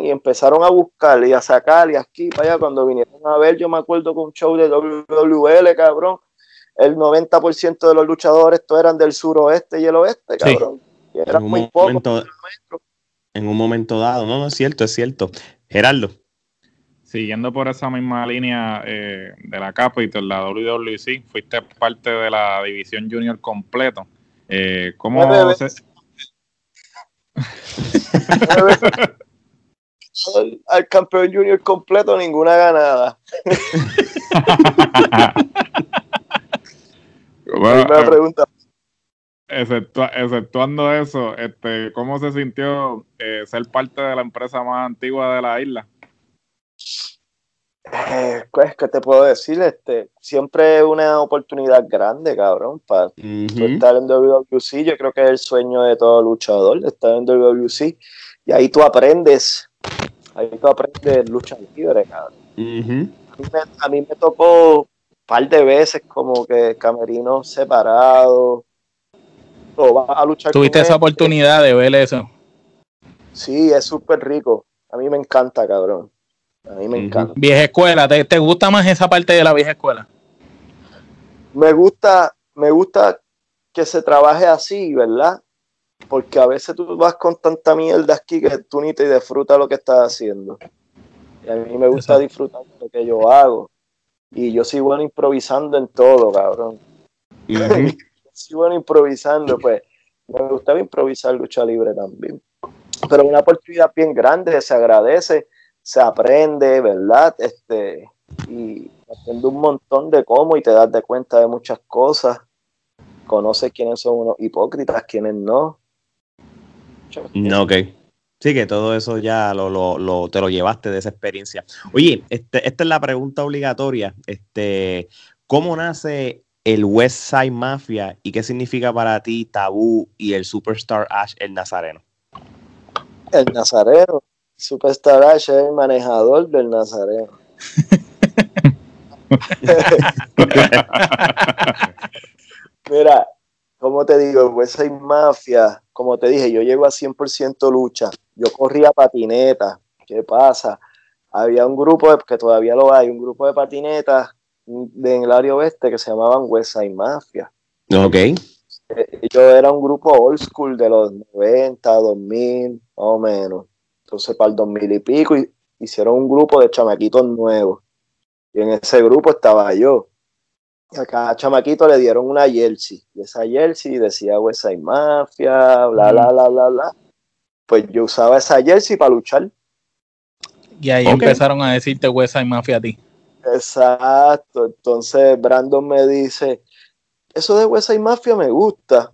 y empezaron a buscar y a sacar y aquí para allá. Cuando vinieron a ver, yo me acuerdo con un show de WWL, cabrón. El 90% de los luchadores todos eran del suroeste y el oeste, cabrón. Y eran muy pocos. En un momento dado, no, no es cierto, es cierto. Gerardo. Siguiendo por esa misma línea eh, de la Capitol, la WWC, fuiste parte de la división junior completo. Eh, ¿Cómo se... al, campeón junior completo, ninguna ganada. bueno, me pregunta. exceptuando eso, este, ¿cómo se sintió eh, ser parte de la empresa más antigua de la isla? Eh, pues, ¿qué te puedo decir? Este, siempre es una oportunidad grande, cabrón, para estar en WWC. Yo creo que es el sueño de todo luchador, estar en WWC. Y ahí tú aprendes Ahí tú aprendes lucha libre, cabrón. a, mí me, tocó un par de veces como que camerino separado. a luchar ¿Tuviste esa oportunidad de ver eso? Sí, es súper rico. A mí me encanta, cabrón. A mí me encanta. Vieja escuela, ¿Te, ¿te gusta más esa parte de la vieja escuela? Me gusta, me gusta que se trabaje así, ¿verdad? Porque a veces tú vas con tanta mierda aquí que tú ni te disfrutas lo que estás haciendo. Y a mí me gusta disfrutar lo que yo hago. Y yo soy bueno improvisando en todo, cabrón. Y soy bueno improvisando, pues me gustaba improvisar lucha libre también. Pero una oportunidad bien grande, se agradece, se aprende, ¿verdad? Este, y aprende un montón de cómo y te das de cuenta de muchas cosas. Conoces quiénes son unos hipócritas, quiénes no Ok. Sí, que todo eso ya lo, te lo llevaste de esa experiencia. Oye, este, esta es la pregunta obligatoria. Este, ¿Cómo nace el West Side Mafia y qué significa para ti Tabú y el Superstar Ash, el Nazareno? El Nazareno. Superstar Ash es el manejador del Nazareno. Mira, como te digo, el West Side Mafia como te dije, yo llego a 100% lucha. Yo corría patineta. ¿Qué pasa? Había un grupo, que todavía lo hay, un grupo de patinetas en el área oeste que se llamaban West Side Mafia. Ok. Yo era un grupo old school de los 90, 2000, más o menos. Entonces, para el 2000 y pico, hicieron un grupo de chamaquitos nuevos. Y en ese grupo estaba yo a cada chamaquito le dieron una jersey. Y esa jersey decía West Mafia, bla, bla, bla, bla, bla. Pues yo usaba esa jersey para luchar. Y ahí empezaron a decirte West Mafia a ti. Exacto. Entonces Brandon me dice, eso de Huesa y Mafia me gusta.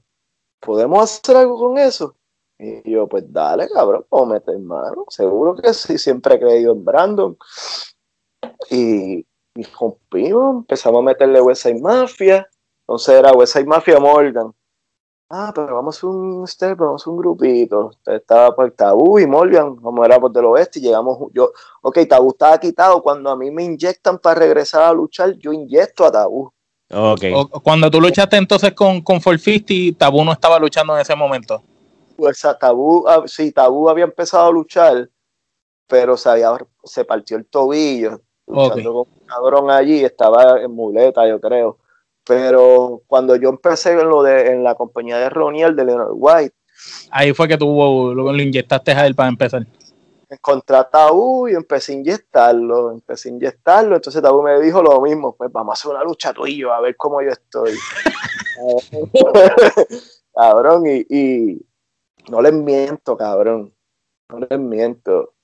¿Podemos hacer algo con eso? Y yo, pues dale, cabrón, vamos a meter mano. Seguro que sí, siempre he creído en Brandon. Y, y rompimos, empezamos a meterle Huesa y Mafia. Entonces era Huesa y Mafia Morgan. Ah, pero vamos a hacer un step, vamos a un grupito. Estaba por Tabú y Morgan, como era por del oeste, y llegamos. Yo, ok, Tabú estaba quitado. Cuando a mí me inyectan para regresar a luchar, yo inyecto a Tabú. Okay. cuando tú luchaste entonces con, con 450, Tabú no estaba luchando en ese momento. Pues a Tabú, sí, Tabú había empezado a luchar, pero se, había, se partió el tobillo. Luchando con un cabrón allí, estaba en muleta, yo creo. Pero cuando yo empecé en lo de en la compañía de Roniel de Leonard White. Ahí fue que tú lo, lo inyectaste a él para empezar. Encontré a Tabú y empecé a inyectarlo, empecé a inyectarlo, entonces Tabú me dijo lo mismo, pues vamos a hacer una lucha tú y yo, a ver cómo yo estoy. cabrón, y, y, no les miento, cabrón, no les miento.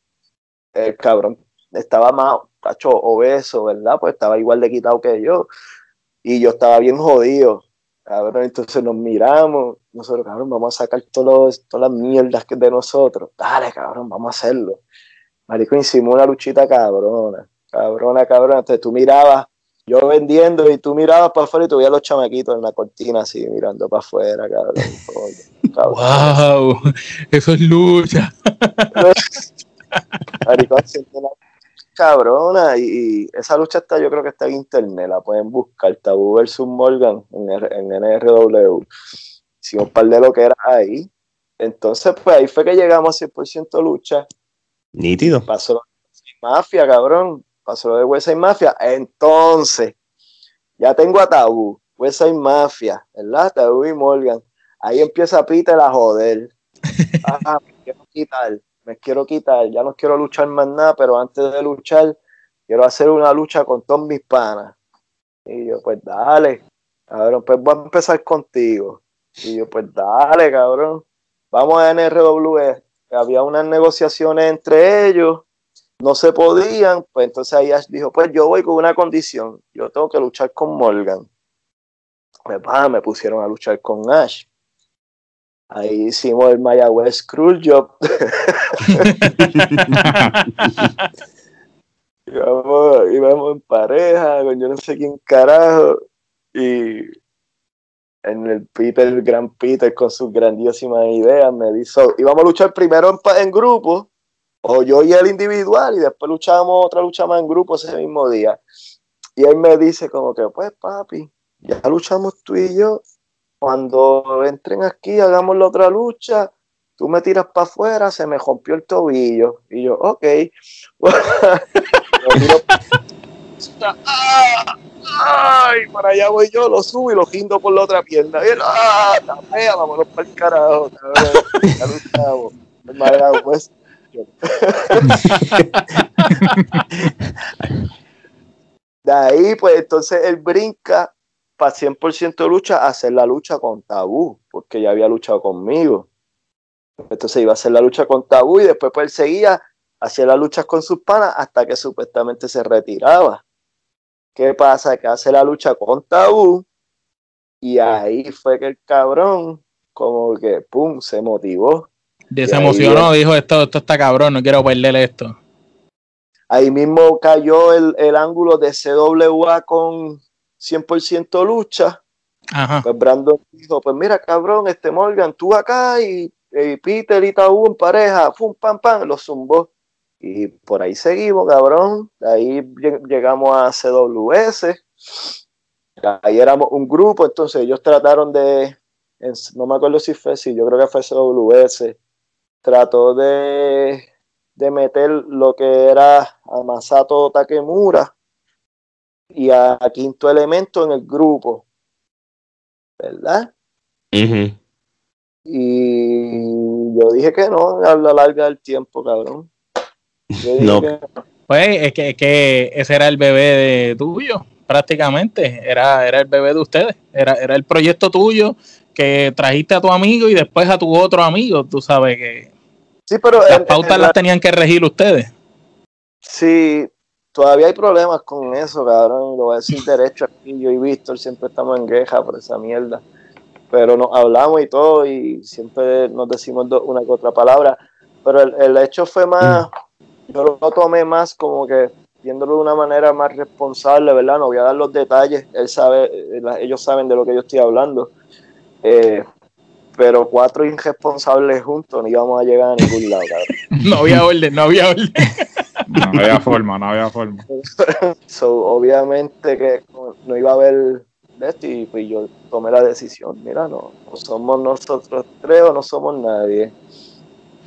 El cabrón estaba más, tacho, obeso, ¿verdad? Pues estaba igual de quitado que yo y yo estaba bien jodido, cabrón, entonces nos miramos, nosotros, cabrón, vamos a sacar todas las mierdas que de nosotros, dale, cabrón, vamos a hacerlo. Marico, hicimos una luchita cabrona, cabrona, cabrona, entonces tú mirabas, yo vendiendo y tú mirabas para afuera y tú veías los chamaquitos en la cortina así, mirando para afuera, cabrón. ¡Wow! Eso es lucha. Marico, cabrona y, esa lucha está, yo creo que está en internet, la pueden buscar, Tabú versus Morgan en, NRW. Hicimos un par de lo que era ahí. Entonces, pues ahí fue que llegamos a 100% lucha. Nítido. Pasó lo de Mafia, cabrón. Pasó lo de West Mafia. Entonces, ya tengo a Tabú, West Mafia, ¿verdad? Tabú y Morgan. Ahí empieza Peter a joder. Ah, quiero quitar me quiero quitar, ya no quiero luchar más nada, pero antes de luchar, quiero hacer una lucha con todos mis panas. Y yo, pues dale, cabrón, pues voy a empezar contigo. Y yo, pues dale, cabrón, vamos a NRW. Había unas negociaciones entre ellos, no se podían, pues entonces ahí Ash dijo, pues yo voy con una condición, yo tengo que luchar con Morgan. Me, pues, me pusieron a luchar con Ash. Ahí hicimos el Mayagüez Cruel Job. íbamos, íbamos en pareja, con yo no sé quién carajo. Y en el Peter, el gran Peter, con sus grandísimas ideas, me dijo, íbamos a luchar primero en, en grupo, o yo y él individual, y después luchábamos otra lucha más en grupo ese mismo día. Y él me dice como que, pues papi, ya luchamos tú y yo, cuando entren aquí, hagamos la otra lucha, tú me tiras para afuera, se me rompió el tobillo. Y yo, ok. Ay, para allá voy yo, lo subo y lo gindo por la otra pierna. Y él, ah, la fea, vámonos para el carajo. Ya luchamos. Pues. De ahí, pues entonces él brinca para 100% lucha, hacer la lucha con Tabú, porque ya había luchado conmigo. Entonces iba a hacer la lucha con Tabú y después pues él seguía, hacía las luchas con sus panas hasta que supuestamente se retiraba. ¿Qué pasa? Que hace la lucha con Tabú y ahí fue que el cabrón como que, ¡pum!, se motivó. Desemocionó, dijo, esto, esto está cabrón, no quiero perderle esto. Ahí mismo cayó el, el ángulo de CWA con, 100% lucha. Pues Brandon dijo, pues mira, cabrón, este Morgan, tú acá y, Peter y Tabú en pareja, fum, pam, pam, los zumbó. Y por ahí seguimos, cabrón. Ahí llegamos a CWS. Ahí éramos un grupo, entonces ellos trataron de, no me acuerdo si fue, si yo creo que fue CWS, trató de, de meter lo que era a Masato Takemura y a, quinto elemento en el grupo, ¿verdad? Y yo dije que no a la larga del tiempo, cabrón. no. Pues es que, es que ese era el bebé de tuyo, prácticamente. Era, era el bebé de ustedes. Era, era el proyecto tuyo que trajiste a tu amigo y después a tu otro amigo. Tú sabes que sí, pero las pautas las tenían que regir ustedes. Sí, todavía hay problemas con eso, cabrón. Lo voy a decir derecho aquí. Yo y Víctor siempre estamos en queja por esa mierda. Pero nos hablamos y todo, y siempre nos decimos una que otra palabra. Pero el, hecho fue más. Yo lo tomé más como que viéndolo de una manera más responsable, ¿verdad? No voy a dar los detalles. Él sabe, eh, ellos saben de lo que yo estoy hablando. Eh, pero cuatro irresponsables juntos no íbamos a llegar a ningún lado, cabrón. no había orden, no había orden. no había forma, no había forma. obviamente que no iba a haber esto y pues yo tomé la decisión, mira, no, somos nosotros tres o no somos nadie.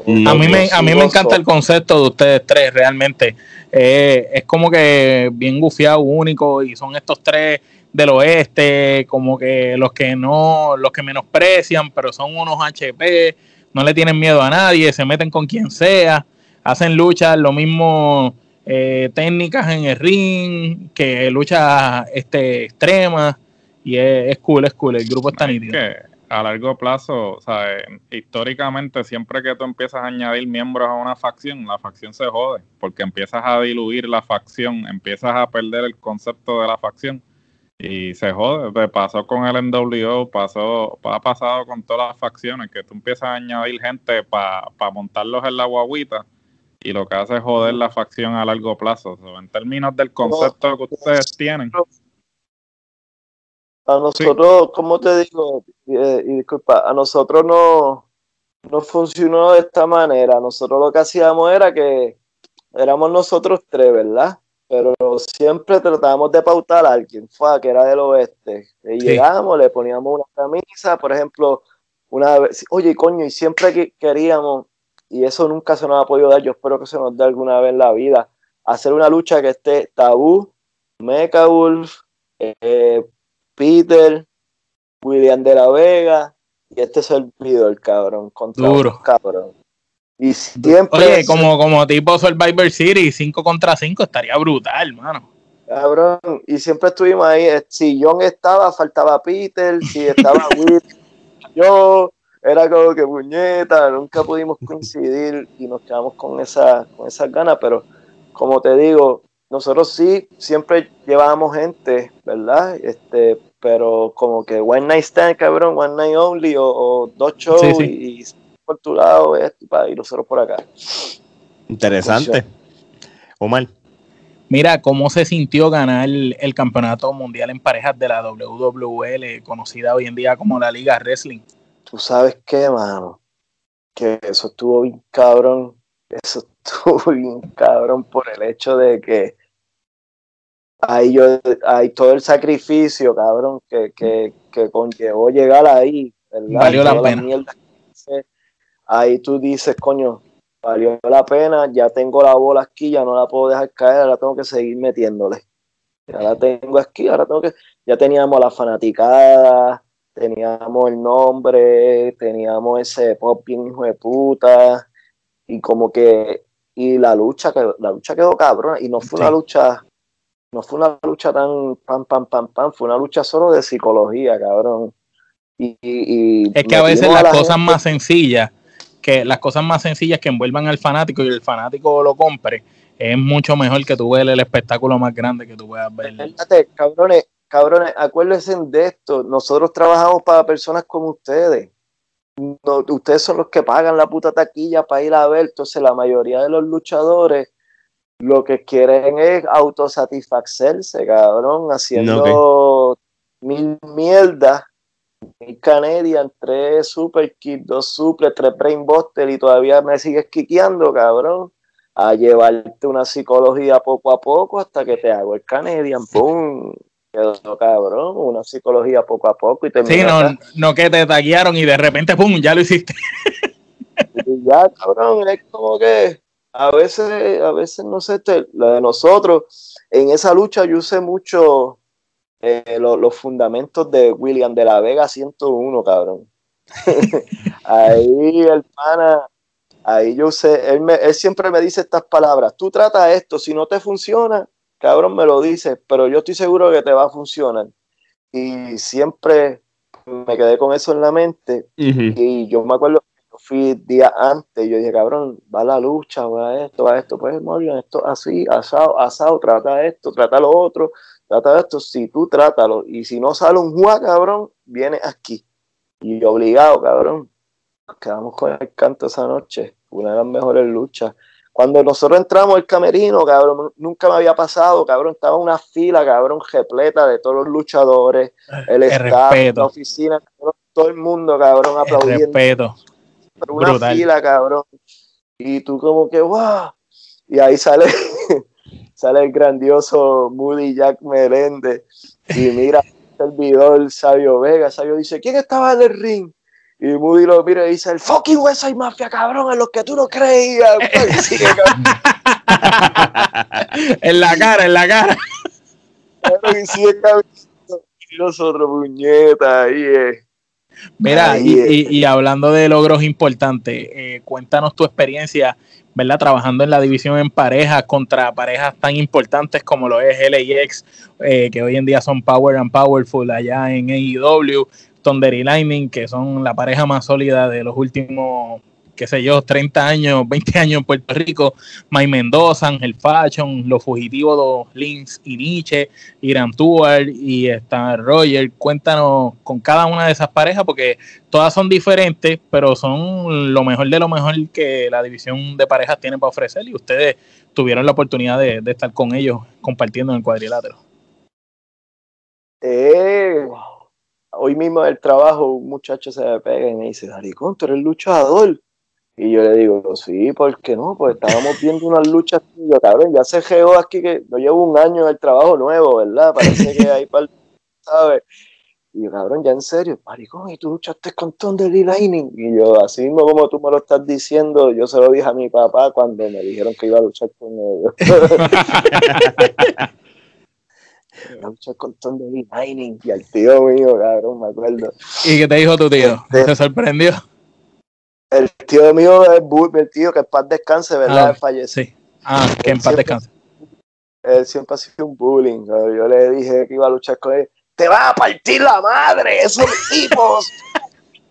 a mí me, a mí me encanta el concepto de ustedes tres, realmente. Eh, es como que bien gufiado, único, y son estos tres del oeste, como que los que no, los que menosprecian, pero son unos HP, no le tienen miedo a nadie, se meten con quien sea, hacen luchas, lo mismo eh, técnicas en el ring, que luchas este, extremas, y es, cool, es cool, el grupo está nítido. Que a largo plazo, sea, históricamente siempre que tú empiezas a añadir miembros a una facción, la facción se jode, porque empiezas a diluir la facción, empiezas a perder el concepto de la facción y se jode. Pasó con el NWO, pasó, ha pasado con todas las facciones, que tú empiezas a añadir gente para montarlos en la guaguita y lo que hace es joder la facción a largo plazo. en términos del concepto que ustedes tienen. A nosotros, como te digo, eh, y disculpa, a nosotros no, no funcionó de esta manera. Nosotros lo que hacíamos era que éramos nosotros tres, ¿verdad? pero siempre tratábamos de pautar a alguien, fue que era del oeste. Y llegamos, le poníamos una camisa, por ejemplo, una vez, oye, coño, y siempre que queríamos, y eso nunca se nos ha podido dar, yo espero que se nos dé alguna vez en la vida, hacer una lucha que esté Tabú, Mecha Wolf, eh, Peter, William de la Vega, y este es el el cabrón, contra Duro. cabrón. Y siempre. Oye, como, como tipo Survivor City, 5 contra 5 estaría brutal, hermano. Cabrón, y siempre estuvimos ahí. Eh, si John estaba, faltaba Peter. Si estaba Will, yo. Era como que puñeta, nunca pudimos coincidir y nos quedamos con, esa, con esas ganas. Pero como te digo, nosotros sí siempre llevábamos gente, ¿verdad? Este, pero como que One Night Stand, cabrón, One Night Only o, dos shows y por tu lado y nosotros por acá. Interesante. Omar. Mira, ¿cómo se sintió ganar el, campeonato mundial en parejas de la WWL, conocida hoy en día como la Liga Wrestling? Tú sabes qué, mano, que eso estuvo bien cabrón, eso estuvo bien cabrón por el hecho de que hay, yo, hay todo el sacrificio, cabrón, que, que, que conllevó llegar ahí, Valió la pena. ahí tú dices, coño, valió la pena, ya tengo la bola aquí, ya no la puedo dejar caer, ahora tengo que seguir metiéndole. Ya la tengo aquí, ahora tengo que, ya teníamos la fanaticada, teníamos el nombre, teníamos ese pop bien hijo de puta, y como que, y la lucha, la lucha quedó cabrón, y no fue una lucha, no fue una lucha tan pam, pam, pam, pam, fue una lucha solo de psicología, cabrón. Y, es que a veces las cosas más sencillas que las cosas más sencillas que envuelvan al fanático y el fanático lo compre, es mucho mejor que tú veas el espectáculo más grande que tú puedas ver. cabrones, cabrones, acuérdense de esto, nosotros trabajamos para personas como ustedes. ustedes son los que pagan la puta taquilla para ir a ver, entonces la mayoría de los luchadores lo que quieren es autosatisfacerse, cabrón, haciendo mil mierdas Canadian, tres Super Kit, dos Super, tres Brainbuster y todavía me sigues quiqueando, cabrón. A llevarte una psicología poco a poco hasta que te hago el Canadian, ¡pum! Quedó cabrón, una psicología poco a poco y te Sí, no, no que te taguearon y de repente, ¡pum! Ya lo hiciste. Y ya, cabrón, es como que a veces, a veces no sé, lo de nosotros, en esa lucha yo usé mucho eh, los fundamentos de William de la Vega 101, cabrón. ahí el pana, ahí yo sé, él, él siempre me dice estas palabras, tú trata esto, si no te funciona, cabrón me lo dice, pero yo estoy seguro que te va a funcionar. Y siempre me quedé con eso en la mente y yo me acuerdo que fui día antes, yo dije, cabrón, va la lucha, va esto, va esto, pues Morgan, esto así, asado, asado, trata esto, trata lo otro, trata esto, si tú trátalo, y si no sale un juez, cabrón, viene aquí. Y obligado, cabrón, quedamos con el canto esa noche, una de las mejores luchas. Cuando nosotros entramos al camerino, cabrón, nunca me había pasado, cabrón, estaba una fila, cabrón, repleta de todos los luchadores, el, staff, la oficina, todo el mundo, cabrón, aplaudiendo. respeto. una fila, cabrón. Y tú como que, wow. Y ahí sale, sale el grandioso Moody Jack Melende y mira el servidor Sabio Vega. Sabio dice, ¿quién estaba en el ring? Y Moody lo mira y dice, el fucking West Side Mafia, cabrón, en los que tú no creías. en la cara, en la cara. y nosotros, puñeta, ahí es. Mira, y, hablando de logros importantes, eh, cuéntanos tu experiencia, ¿verdad? Trabajando en la división en parejas contra parejas tan importantes como lo es LAX, eh, que hoy en día son Power and Powerful allá en AEW, Thunder y Lightning, que son la pareja más sólida de los últimos qué sé yo, 30 años, 20 años en Puerto Rico, May Mendoza, Ángel Fashion, los fugitivos de Links y Nietzsche, Irán Tuar y está Roger. Cuéntanos con cada una de esas parejas, porque todas son diferentes, pero son lo mejor de lo mejor que la división de parejas tiene para ofrecer y ustedes tuvieron la oportunidad de, estar con ellos compartiendo en el cuadrilátero. Eh, hoy mismo en el trabajo un muchacho se me pega y me dice, Daricón, tú eres luchador. Y yo le digo, sí, ¿por qué no? Pues estábamos viendo unas luchas, yo, cabrón, ya se geó aquí que yo llevo un año en el trabajo nuevo, ¿verdad? Parece que hay para ¿sabes? Y yo, cabrón, ya en serio, maricón, ¿y tú luchaste con Thunder y Lightning? Y yo, así mismo como tú me lo estás diciendo, yo se lo dije a mi papá cuando me dijeron que iba a luchar con ellos. a luchar con Thunder y al tío mío, cabrón, me acuerdo. ¿Y qué te dijo tu tío? ¿Se este, sorprendió? El tío mío es el tío que en paz descanse, ¿verdad? Ah, Falleció. Sí. Ah, que en paz descanse. Él siempre ha sido un bullying. Yo le dije que iba a luchar con él. ¡Te va a partir la madre! ¡Esos tipos!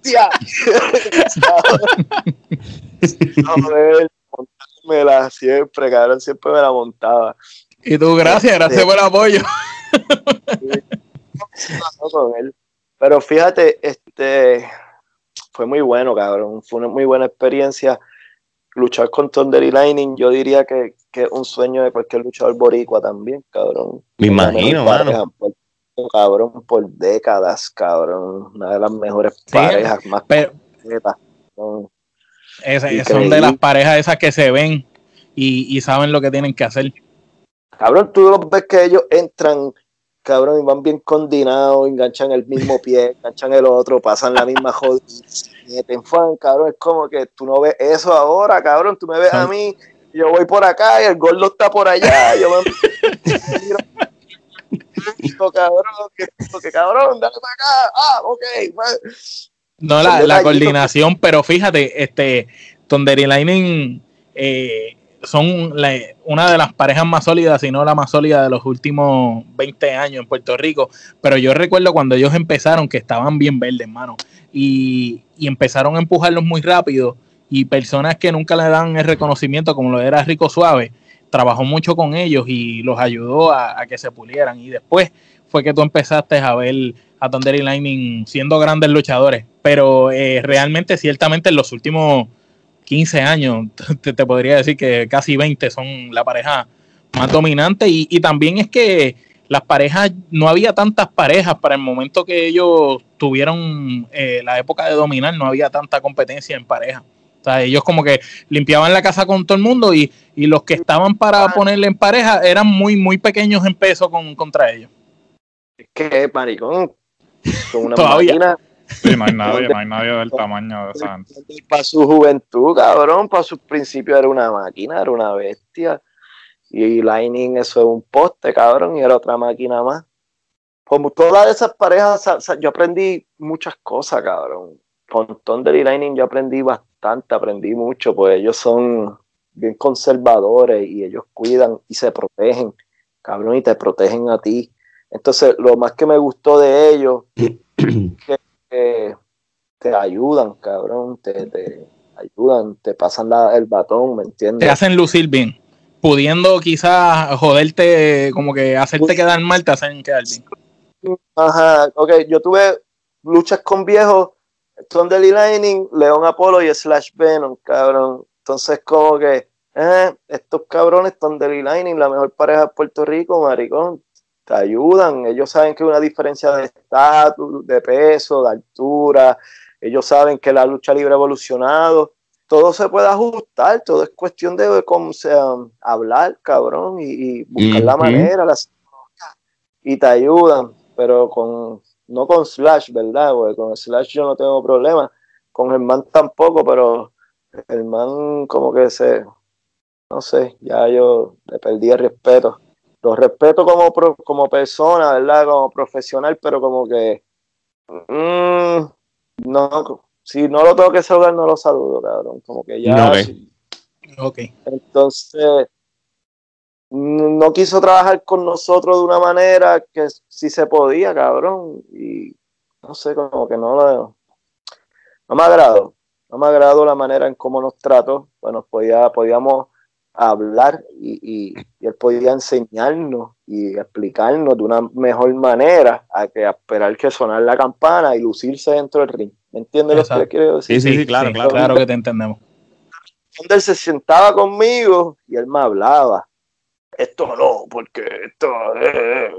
¡Tía! me la siempre, cabrón, siempre me la montaba. Y tú, gracias, gracias por el apoyo. Pero fíjate, este, fue muy bueno, cabrón. Fue una muy buena experiencia. Luchar con Thunder y Lightning, yo diría que, es un sueño de cualquier luchador boricua también, cabrón. Me imagino, mano. cabrón, por décadas, cabrón. Una de las mejores parejas más pero, son de las parejas esas que se ven y, y saben lo que tienen que hacer. Cabrón, tú los ves que ellos entran cabrón, y van bien coordinados, enganchan el mismo pie, enganchan el otro, pasan la misma jodida, meten fan, cabrón, es como que tú no ves eso ahora, cabrón, tú me ves a mí, yo voy por acá y el gordo está por allá, yo me cabrón, que, cabrón, dale para acá, ah, ok, pues. No, la, la coordinación, pero fíjate, este, Thunder Lightning, eh, son una de las parejas más sólidas, si no la más sólida de los últimos 20 años en Puerto Rico. Pero yo recuerdo cuando ellos empezaron que estaban bien verdes, hermano. Y, empezaron a empujarlos muy rápido. Y personas que nunca le dan el reconocimiento, como lo era Rico Suave, trabajó mucho con ellos y los ayudó a, que se pulieran. Y después fue que tú empezaste a ver a Thunder y Lightning siendo grandes luchadores. Pero eh, realmente, ciertamente, en los últimos 15 años, te, podría decir que casi 20 son la pareja más dominante y, también es que las parejas, no había tantas parejas para el momento que ellos tuvieron eh, la época de dominar, no había tanta competencia en pareja. O sea, ellos como que limpiaban la casa con todo el mundo y, los que estaban para ponerle en pareja eran muy, muy pequeños en peso con, contra ellos. Es que, maricón, una. Sí, no hay nadie, no hay nadie del tamaño de Santos. Para su juventud, cabrón, para su principio era una máquina, era una bestia. Y Lightning, eso es un poste, cabrón, y era otra máquina más. Como todas esas parejas, yo aprendí muchas cosas, cabrón. Con Thunder y Lightning yo aprendí bastante, aprendí mucho, pues ellos son bien conservadores y ellos cuidan y se protegen, cabrón, y te protegen a ti. Entonces, lo más que me gustó de ellos, que te ayudan, cabrón, te, ayudan, te pasan el batón, ¿me entiendes? Te hacen lucir bien. Pudiendo quizás joderte, como que hacerte quedar mal, te hacen quedar bien. Ajá, ok, yo tuve luchas con viejos, Thunder Lightning, León Apolo y Slash Venom, cabrón. Entonces, como que, eh, estos cabrones, Thunder Lightning, la mejor pareja de Puerto Rico, maricón, te ayudan. Ellos saben que hay una diferencia de estatus, de peso, de altura. Ellos saben que la lucha libre ha evolucionado. Todo se puede ajustar, todo es cuestión de cómo sea, hablar, cabrón, y, buscar la manera, y te ayudan, pero con no con Slash, ¿verdad? Porque con Slash yo no tengo problema, con Germán tampoco, pero Germán como que se, no sé, ya yo le perdí el respeto. Lo respeto como, como persona, ¿verdad? Como profesional, pero como que, mm, no, si no lo tengo que saludar, no lo saludo, cabrón. Como que ya. ok. Entonces, no quiso trabajar con nosotros de una manera que sí se podía, cabrón. Y no sé, como que no lo. No me agradó. No me agradó la manera en cómo nos trató. Bueno, podía, podíamos hablar y, él podía enseñarnos y explicarnos de una mejor manera a que esperar que sonar la campana y lucirse dentro del ring. ¿Me entiendes lo que le quiero decir? Sí, sí, claro, claro, claro que te entendemos. Donde él se sentaba conmigo y él me hablaba esto no, porque esto... Eh, eh,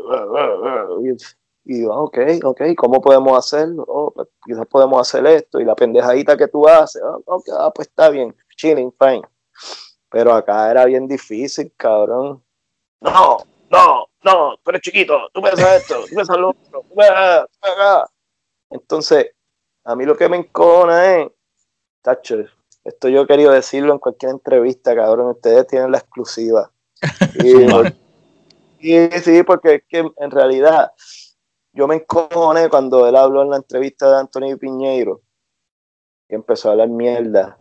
eh, y yo, ok, ok, ¿cómo podemos hacerlo? Oh, pues, quizás podemos hacer esto y la pendejadita que tú haces, oh, okay, ah, pues está bien, chilling, fine. Pero acá era bien difícil, cabrón. No, no, no, tú eres chiquito, tú piensas esto, tú piensas lo otro, tú acá. Entonces, a mí lo que me encona es, tacho, esto yo he querido decirlo en cualquier entrevista, cabrón, ustedes tienen la exclusiva y, sí, porque es que en realidad yo me encojoné cuando él habló en la entrevista de Antonio Piñeiro y empezó a hablar mierda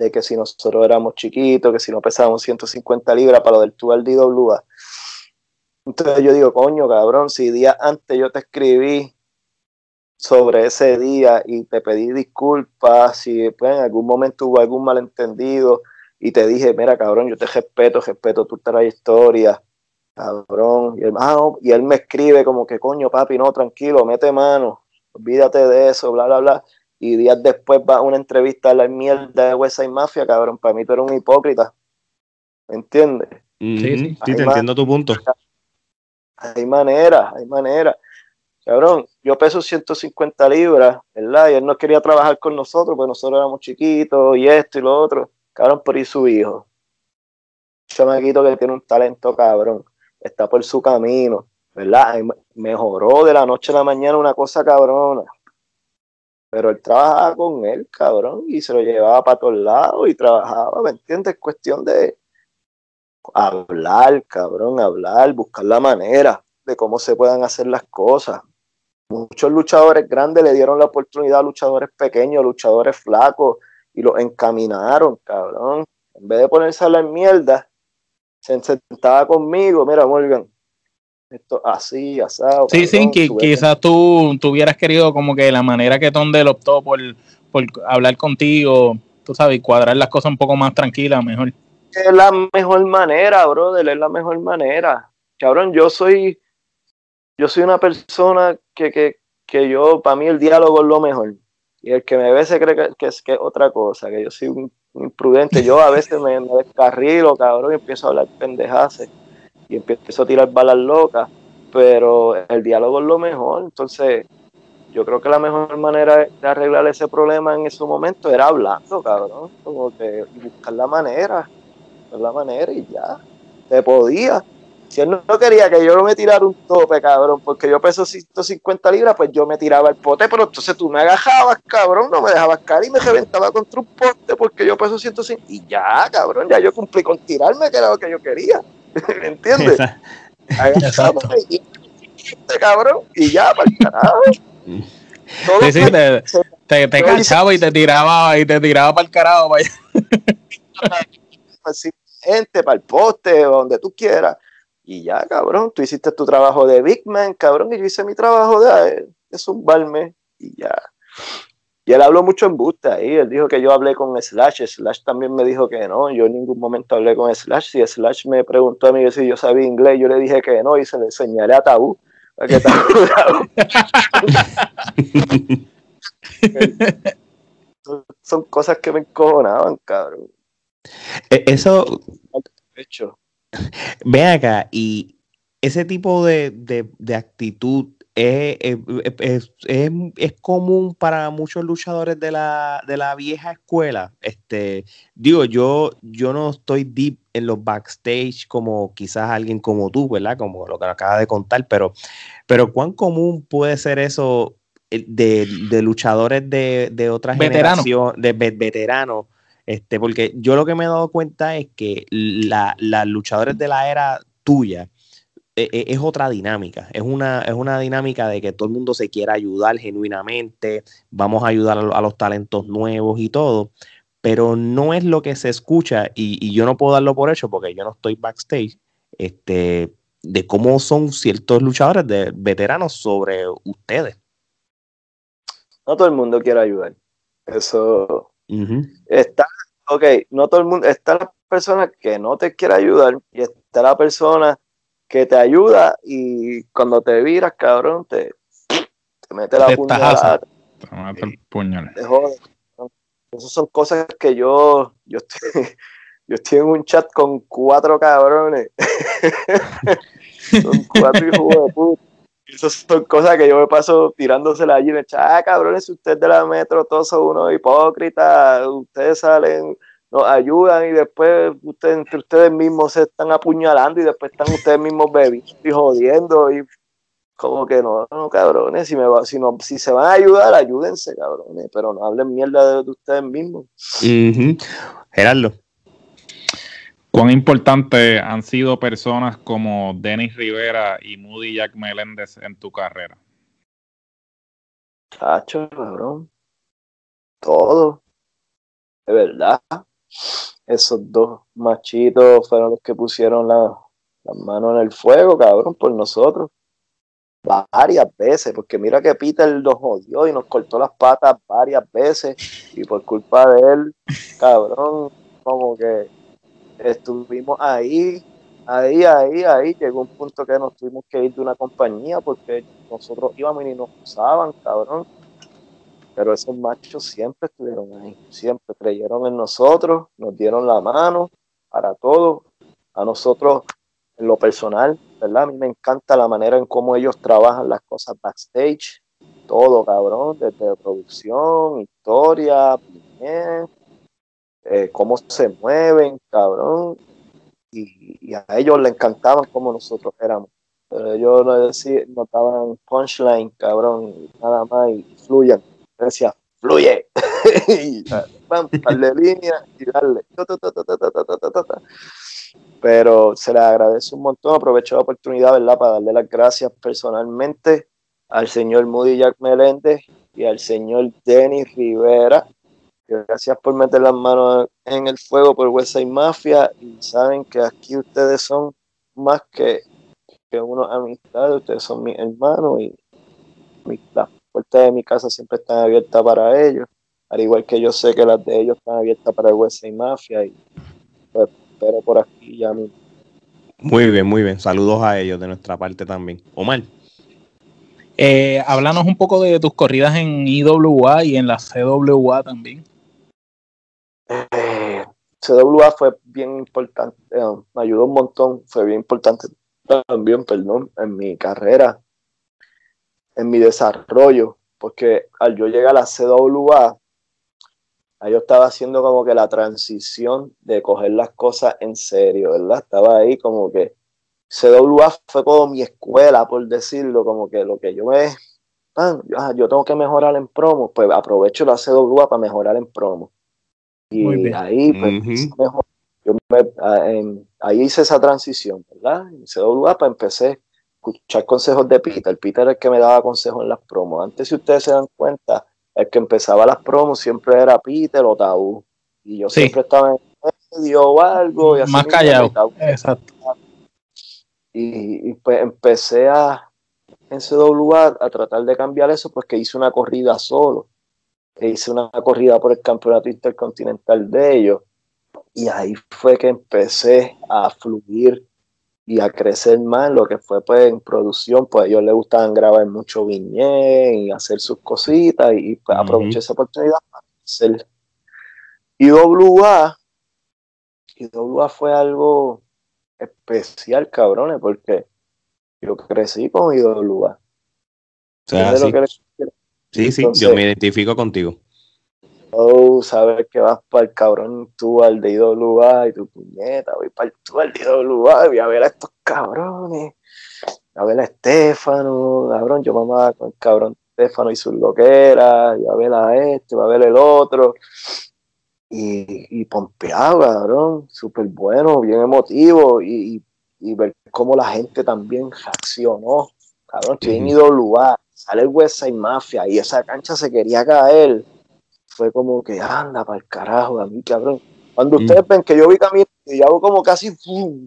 de que si nosotros éramos chiquitos, que si no pesábamos 150 libras para lo del tubo DWA. Entonces yo digo, coño, cabrón, si día antes yo te escribí sobre ese día y te pedí disculpas, si pues, en algún momento hubo algún malentendido, y te dije, mira, cabrón, yo te respeto, respeto tu trayectoria, cabrón. Y él, ah, y él me escribe como que, coño, papi, no, tranquilo, mete mano, olvídate de eso, bla, bla, bla. Y días después va una entrevista a la mierda de West Side Mafia, cabrón, para mí tú eres un hipócrita. ¿Me entiendes? Sí, sí, sí te entiendo tu punto. Hay manera, hay manera. Cabrón, yo peso 150 libras, ¿verdad? Y él no quería trabajar con nosotros, porque nosotros éramos chiquitos y esto y lo otro Cabrón, por ir su hijo. quito que tiene un talento cabrón. Está por su camino, ¿verdad? Mejoró de la noche a la mañana una cosa cabrona. Pero él trabajaba con él, cabrón, y se lo llevaba para todos lados y trabajaba, ¿me entiendes? Es cuestión de hablar, cabrón, hablar, buscar la manera de cómo se puedan hacer las cosas. Muchos luchadores grandes le dieron la oportunidad a luchadores pequeños, luchadores flacos, y lo encaminaron, cabrón. En vez de ponerse a la mierda, se sentaba conmigo, mira, Morgan, esto así, asado. Sí, sí, que, quizás tú, hubieras querido como que la manera que Tondel optó por, por hablar contigo, tú sabes, cuadrar las cosas un poco más tranquilas, mejor. Es la mejor manera, brother, es la mejor manera. Cabrón, yo soy, yo soy una persona que, que, que yo, para mí el diálogo es lo mejor. Y el que me ve se cree que, es, que otra cosa, que yo soy un, imprudente. Yo a veces me, descarrilo, cabrón, y empiezo a hablar pendejaces y empiezo a tirar balas locas, pero el diálogo es lo mejor. Entonces, yo creo que la mejor manera de arreglar ese problema en ese momento era hablando, cabrón, como que buscar la manera, buscar la manera y ya, se podía. Si él no quería que yo me tirara un tope, cabrón, porque yo peso 150 libras, pues yo me tiraba el pote, pero entonces tú me agajabas, cabrón, no me dejabas caer y me reventaba contra un pote porque yo peso 150. Y ya, cabrón, ya yo cumplí con tirarme, que era lo que yo quería. ¿Me entiendes? Exacto. Y, cabrón, y ya, para el carajo. Sí, sí, te, te, te cachaba y te tiraba y te tiraba para el carajo. Para gente, para el poste, donde tú quieras y ya, cabrón, tú hiciste tu trabajo de Big Man, cabrón, y yo hice mi trabajo de, de zumbarme y ya. Y él habló mucho en busta ahí. Él dijo que yo hablé con Slash. Slash también me dijo que no. Yo en ningún momento hablé con Slash. Si Slash me preguntó a mí si yo sabía inglés, yo le dije que no y se le enseñaré a Tabú. son, cosas que me encojonaban, cabrón. E, eso. Hecho. Ven acá, y ese tipo de, de actitud es, común para muchos luchadores de la, de la, vieja escuela. Este, digo, yo, yo no estoy deep en los backstage como quizás alguien como tú, ¿verdad? Como lo que acabas de contar, pero, pero ¿cuán común puede ser eso eh, de, luchadores de, de otra generación, de veteranos? Este, porque yo lo que me he dado cuenta es que la, las luchadores de la era tuya, es otra dinámica, es una, es una dinámica de que todo el mundo se quiera ayudar genuinamente, vamos a ayudar a, los talentos nuevos y todo, pero no es lo que se escucha y, yo no puedo darlo por hecho porque yo no estoy backstage, este, de cómo son ciertos luchadores de veteranos sobre ustedes. No todo el mundo quiere ayudar. Eso está, ok, no todo el mundo, está la persona que no te quiere ayudar y está la persona que te ayuda y cuando te viras, cabrón, te, te mete la puñalada. Te mete el puñal. Esas son cosas que yo, yo estoy, yo estoy en un chat con cuatro cabrones. son cuatro hijos de puta. Esas son cosas que yo me paso tirándosela allí. Me echa, ah, cabrones, si ustedes de la metro todos son unos hipócritas, ustedes salen nos ayudan y después ustedes, entre ustedes mismos se están apuñalando y después están ustedes mismos bebiendo y jodiendo y como que no, no cabrones, si, me va, si, no, si se van a ayudar, ayúdense, cabrones, pero no hablen mierda de, ustedes mismos. Gerardo. ¿Cuán importantes han sido personas como Denis Rivera y Moody Jack Meléndez en tu carrera? Cacho, cabrón. Todo. De verdad esos dos machitos fueron los que pusieron las manos en el fuego, cabrón, por nosotros. Varias veces, porque mira que Peter nos jodió y nos cortó las patas varias veces, y por culpa de él, cabrón, como que estuvimos ahí, ahí, ahí, ahí. Llegó un punto que nos tuvimos que ir de una compañía porque nosotros íbamos y nos usaban, cabrón pero esos machos siempre estuvieron ahí, siempre creyeron en nosotros, nos dieron la mano para todo. A nosotros, en lo personal, ¿verdad? A mí me encanta la manera en cómo ellos trabajan las cosas backstage, todo, cabrón, desde producción, historia, eh, cómo se mueven, cabrón. Y, a ellos les encantaban como nosotros éramos. Pero ellos no decían, notaban punchline, cabrón, nada más y fluyan decía, fluye. y darle línea y darle. Pero se le agradece un montón. Aprovecho la oportunidad, ¿verdad?, para darle las gracias personalmente al señor Moody Jack Meléndez y al señor Denis Rivera. Gracias por meter las manos en el fuego por West Mafia. Y saben que aquí ustedes son más que, que unos amistades, ustedes son mis hermanos y mis, puertas de mi casa siempre están abiertas para ellos, al igual que yo sé que las de ellos están abiertas para el West Mafia y pues, espero por aquí ya mismo. Muy bien, muy bien. Saludos a ellos de nuestra parte también. Omar. Eh, háblanos un poco de tus corridas en IWA y en la CWA también. Eh, CWA fue bien importante, eh, me ayudó un montón, fue bien importante también, perdón, en mi carrera en mi desarrollo, porque al yo llegar a la CWA, yo estaba haciendo como que la transición de coger las cosas en serio, ¿verdad? Estaba ahí como que CWA fue como mi escuela, por decirlo, como que lo que yo me... yo, tengo que mejorar en promo, pues aprovecho la CWA para mejorar en promo. Y ahí, pues, yo ahí hice esa transición, ¿verdad? En CWA, pues empecé escuchar consejos de Peter. Peter es el que me daba consejos en las promos. Antes, si ustedes se dan cuenta, el que empezaba las promos siempre era Peter o Tabú. Y yo siempre estaba en medio o algo. Y Más callado. Exacto. Y, pues empecé a, en CWA a tratar de cambiar eso porque hice una corrida solo. e hice una corrida por el campeonato intercontinental de ellos. Y ahí fue que empecé a fluir y a crecer más lo que fue pues en producción, pues a ellos les gustaban grabar mucho viñé y hacer sus cositas y, pues, aproveché esa oportunidad para hacer IWA. IWA fue algo especial, cabrones, porque yo crecí con IWA. Sí, sí, yo me identifico contigo. Oh, sabes que vas para el cabrón tú al de IWA y tu puñeta, voy para el tú al de IWA, voy a ver a estos cabrones, a ver a Estefano, cabrón, yo mamá con el cabrón Estefano y sus loqueras, y a ver a este, va a ver el otro. Y, y pompeado, cabrón, súper bueno, bien emotivo, y, y, ver cómo la gente también reaccionó. Cabrón, estoy en IWA, sale el West Side Mafia y esa cancha se quería caer. Fue como que anda para el carajo, a mí, cabrón. Cuando mm. ustedes ven que yo vi camino y hago como casi,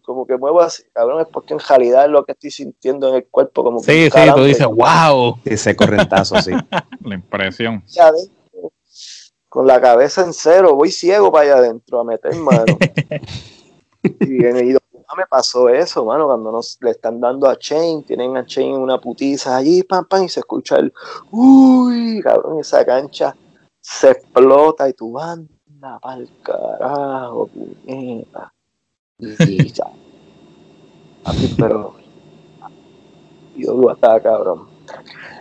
como que muevo así, cabrón, es porque en realidad es lo que estoy sintiendo en el cuerpo. Como sí, sí, tú dices, wow. Ese correntazo, sí. la impresión. Con la cabeza en cero, voy ciego para allá adentro a meter mano. y en el me pasó eso, mano, cuando nos le están dando a Chain, tienen a Chain una putiza allí, pam, pam, y se escucha el, uy, cabrón, esa cancha se explota y tu anda pa'l carajo, puñeta. Y ya. Así, pero yo lo estaba cabrón.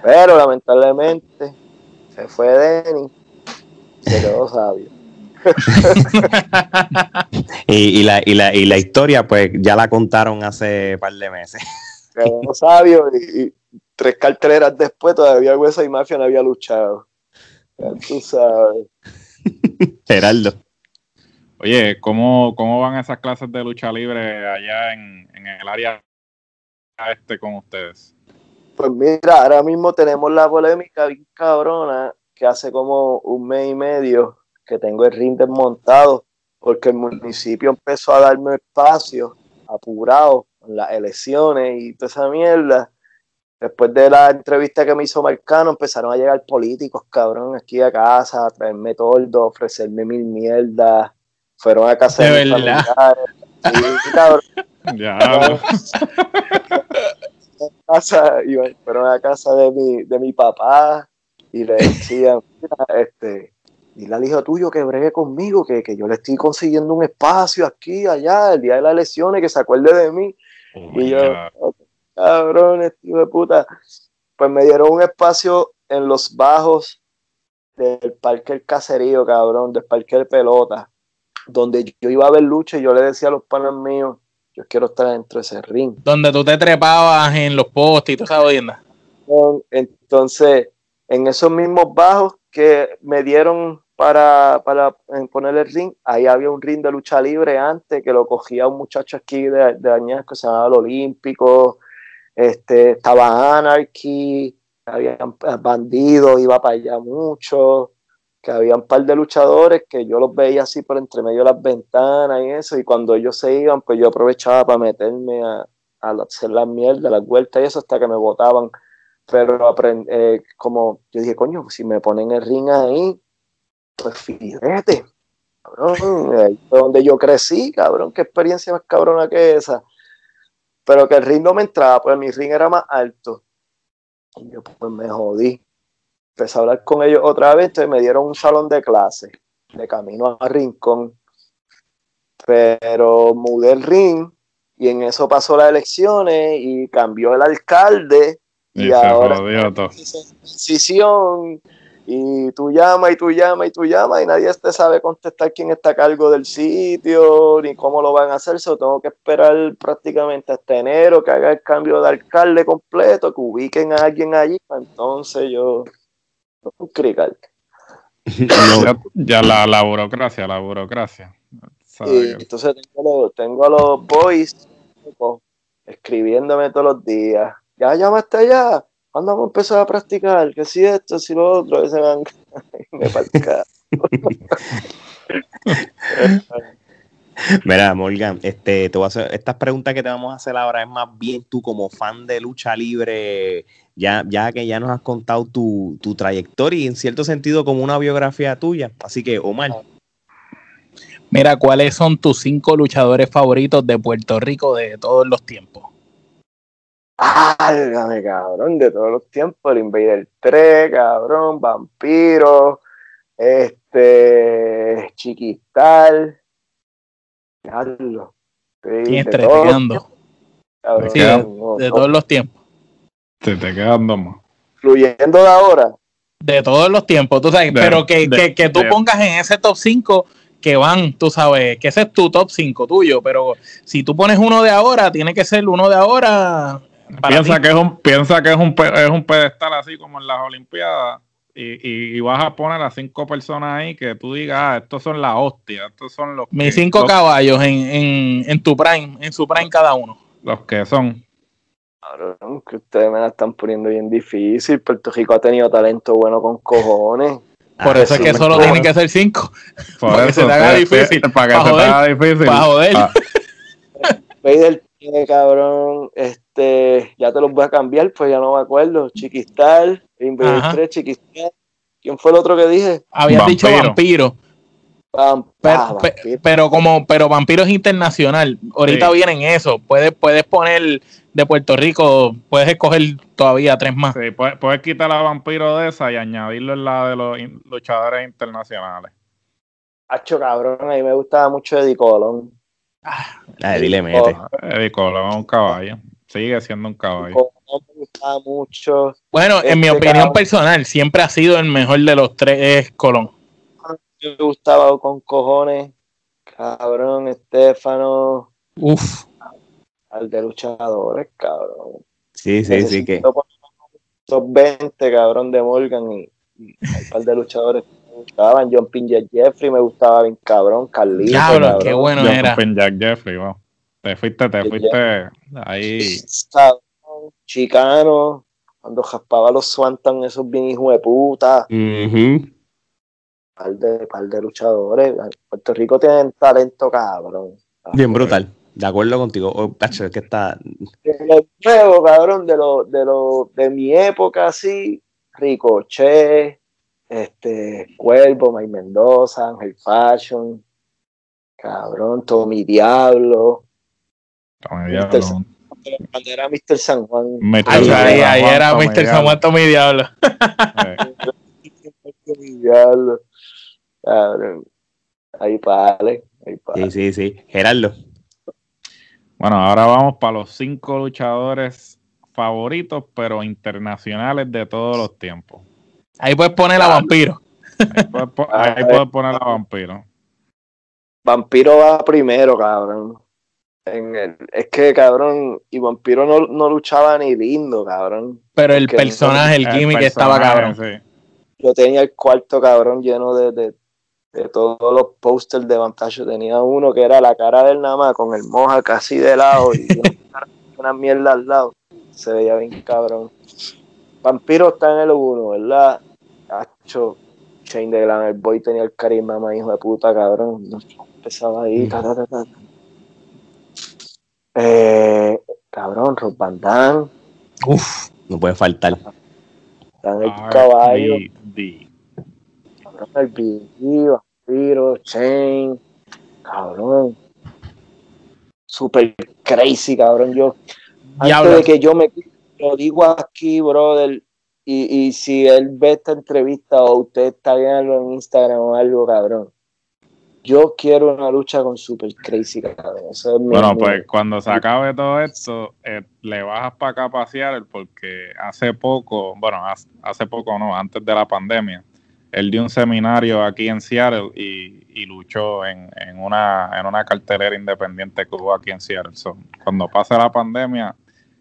Pero lamentablemente se fue Denny, se quedó sabio. y, la, y, la, y la historia, pues ya la contaron hace un par de meses. Quedó sabio y, tres carteras después todavía Hueso y Mafia no había luchado. Ya tú sabes. Geraldo. Oye, ¿cómo, ¿cómo van esas clases de lucha libre allá en, en el área este con ustedes? Pues mira, ahora mismo tenemos la polémica bien cabrona que hace como un mes y medio que tengo el ring desmontado porque el municipio empezó a darme espacio apurado en las elecciones y toda esa mierda. Después de la entrevista que me hizo Marcano, empezaron a llegar políticos, cabrón, aquí a casa, a traerme todo, ofrecerme mil mierdas. Fueron a casa de, mis familiares. Sí, cabrón. ya. fueron a casa de mi, de mi papá y le decían, este, dile al hijo tuyo que bregue conmigo, que, yo le estoy consiguiendo un espacio aquí, allá, el día de las elecciones, que se acuerde de mí. Oh y yo, cabrón, tío de puta. Pues me dieron un espacio en los bajos del Parque El Caserío, cabrón, del Parque de Pelota, donde yo iba a ver lucha y yo le decía a los panas míos, yo quiero estar dentro de ese ring. Donde tú te trepabas en los postes y toda esa vienda. Entonces, en esos mismos bajos que me dieron para, para poner el ring, ahí había un ring de lucha libre antes que lo cogía un muchacho aquí de, de Añasco que se llamaba el Olímpico, este, estaba Anarchy, había bandidos, iba para allá mucho, que había un par de luchadores que yo los veía así por entre medio de las ventanas y eso, y cuando ellos se iban, pues yo aprovechaba para meterme a, hacer las mierdas, las vueltas y eso hasta que me botaban pero eh, como yo dije, coño, si me ponen el ring ahí, pues fíjate, cabrón, ahí donde yo crecí, cabrón, qué experiencia más cabrona que esa. Pero que el ring no me entraba, pues mi ring era más alto. Y yo pues me jodí. Empecé a hablar con ellos otra vez, entonces me dieron un salón de clase, de camino a Rincón. Pero mudé el ring y en eso pasó las elecciones y cambió el alcalde y, ahora decisión y tú llamas y tú llamas y tú llamas y nadie te sabe contestar quién está a cargo del sitio ni cómo lo van a hacer. So, tengo que esperar prácticamente hasta enero que haga el cambio de alcalde completo, que ubiquen a alguien allí. Entonces yo, un ya, la, la, burocracia, la burocracia. entonces tengo, tengo a los boys escribiéndome todos los días ya llamaste allá, ¿cuándo vamos a empezar a practicar? Que si esto, si lo otro, ese van me Mira, Morgan, este, te voy a hacer, estas preguntas que te vamos a hacer ahora es más bien tú como fan de lucha libre ya, ya que ya nos has contado tu, tu trayectoria y en cierto sentido como una biografía tuya. Así que, Omar. Mira, ¿cuáles son tus cinco luchadores favoritos de Puerto Rico de todos los tiempos? Álgame, cabrón, de todos los tiempos, el Invader 3, cabrón, Vampiro, este, Chiquistal, Carlos. ¿Quién está quedando? Sí, de todos los tiempos. Te te quedando más. Fluyendo de ahora. De todos los tiempos, tú sabes, pero que, que, que, tú pongas en ese top 5 que van, tú sabes, que ese es tu top 5 tuyo, pero si tú pones uno de ahora, tiene que ser uno de ahora Piensa que, es un, piensa que es un, es un pedestal así como en las Olimpiadas y, y, vas a poner a cinco personas ahí que tú digas, ah, estos son las hostias, estos son los... Mis cinco caballos en, en, en, tu prime, en su prime cada uno. Los que son. Cabrón, que ustedes me la están poniendo bien difícil. Puerto Rico ha tenido talento bueno con cojones. Por eso es que solo tienen que ser cinco. Por eso, que se te haga difícil. Para que se te haga difícil. Para joder. Ah. Cabrón, este, ya te los voy a cambiar, pues ya no me acuerdo. Chiquistal, 3, Chiquistal. ¿Quién fue el otro que dije? Habías dicho vampiro. Ah, pero, como pero vampiro es internacional. Ahorita vienen eso. Puedes puedes poner de Puerto Rico puedes escoger todavía tres más. Sí, puedes, quitar a vampiro de esa y añadirlo en la de los luchadores internacionales. Hacho cabrón a mí me gustaba mucho Eddie Colón Ah, dile mete. Eddie Colón es un caballo. Sigue siendo un caballo. me gustaba mucho. Bueno, en mi este opinión personal, siempre ha sido el mejor de los tres es Colón. Me gustaba con cojones. Cabrón, Estefano. Uf. Al de luchadores, cabrón. Sí, sí, sí. que... Top 20, cabrón, de Morgan y, y un par de luchadores gustaban. John Pinjack Jeffrey me gustaba bien cabrón. Carlito. Diablo, qué bueno John era. Pinjack Jeffrey, wow. Te fuiste, te fuiste ahí. Chicano, cuando jaspaba los Swanton, esos bien hijos de puta. par, de, par de luchadores. Puerto Rico tiene talento cabrón. Bien brutal. De acuerdo contigo. Oh, que está. De nuevo, cabrón, de lo, de lo, de mi época así, Ricochet, este, Cuervo, May Mendoza, Ángel Fashion, cabrón, Tommy Diablo. Tommy Diablo. cuando era Mr. San Juan. Ahí, ahí, era Mr. San Juan, Tommy Diablo. Tommy Diablo. Cabrón. Ahí pale, ahí Sí, sí, sí. Gerardo. Bueno, ahora vamos para los cinco luchadores favoritos, pero internacionales de todos los tiempos. Ahí puedes poner a Vampiro. Ahí puedes, poner a Vampiro. Vampiro va primero, cabrón. es que, cabrón, y Vampiro no, luchaba ni lindo, cabrón. Pero el personaje, el gimmick estaba cabrón. Yo tenía el cuarto, cabrón, lleno de, todos los posters de Vantage. Tenía uno que era la cara del nada con el moja casi de lado y una mierda al lado. Se veía bien cabrón. Vampiro está en el 1, ¿verdad? Hacho, Shane de Glamour Boy tenía el carisma más hijo de puta, cabrón. Empezaba ahí, mm. Eh, cabrón, Rob Van Damme. Uf, no puede faltar. En el caballo. Cabrón, el BD, Vampiro, Shane. Cabrón. Super crazy, cabrón. Yo, antes de que yo me lo digo aquí, brother, y, y si él ve esta entrevista o usted está viendo en Instagram o algo, cabrón, yo quiero una lucha con Super Crazy, cabrón. bueno, pues cuando se acabe todo esto, eh, le bajas para acá a pasear, porque hace poco, bueno, hace, poco no, antes de la pandemia, él dio un seminario aquí en Seattle y, y luchó en, en, una, en una cartelera independiente que hubo aquí en Seattle. cuando pase la pandemia,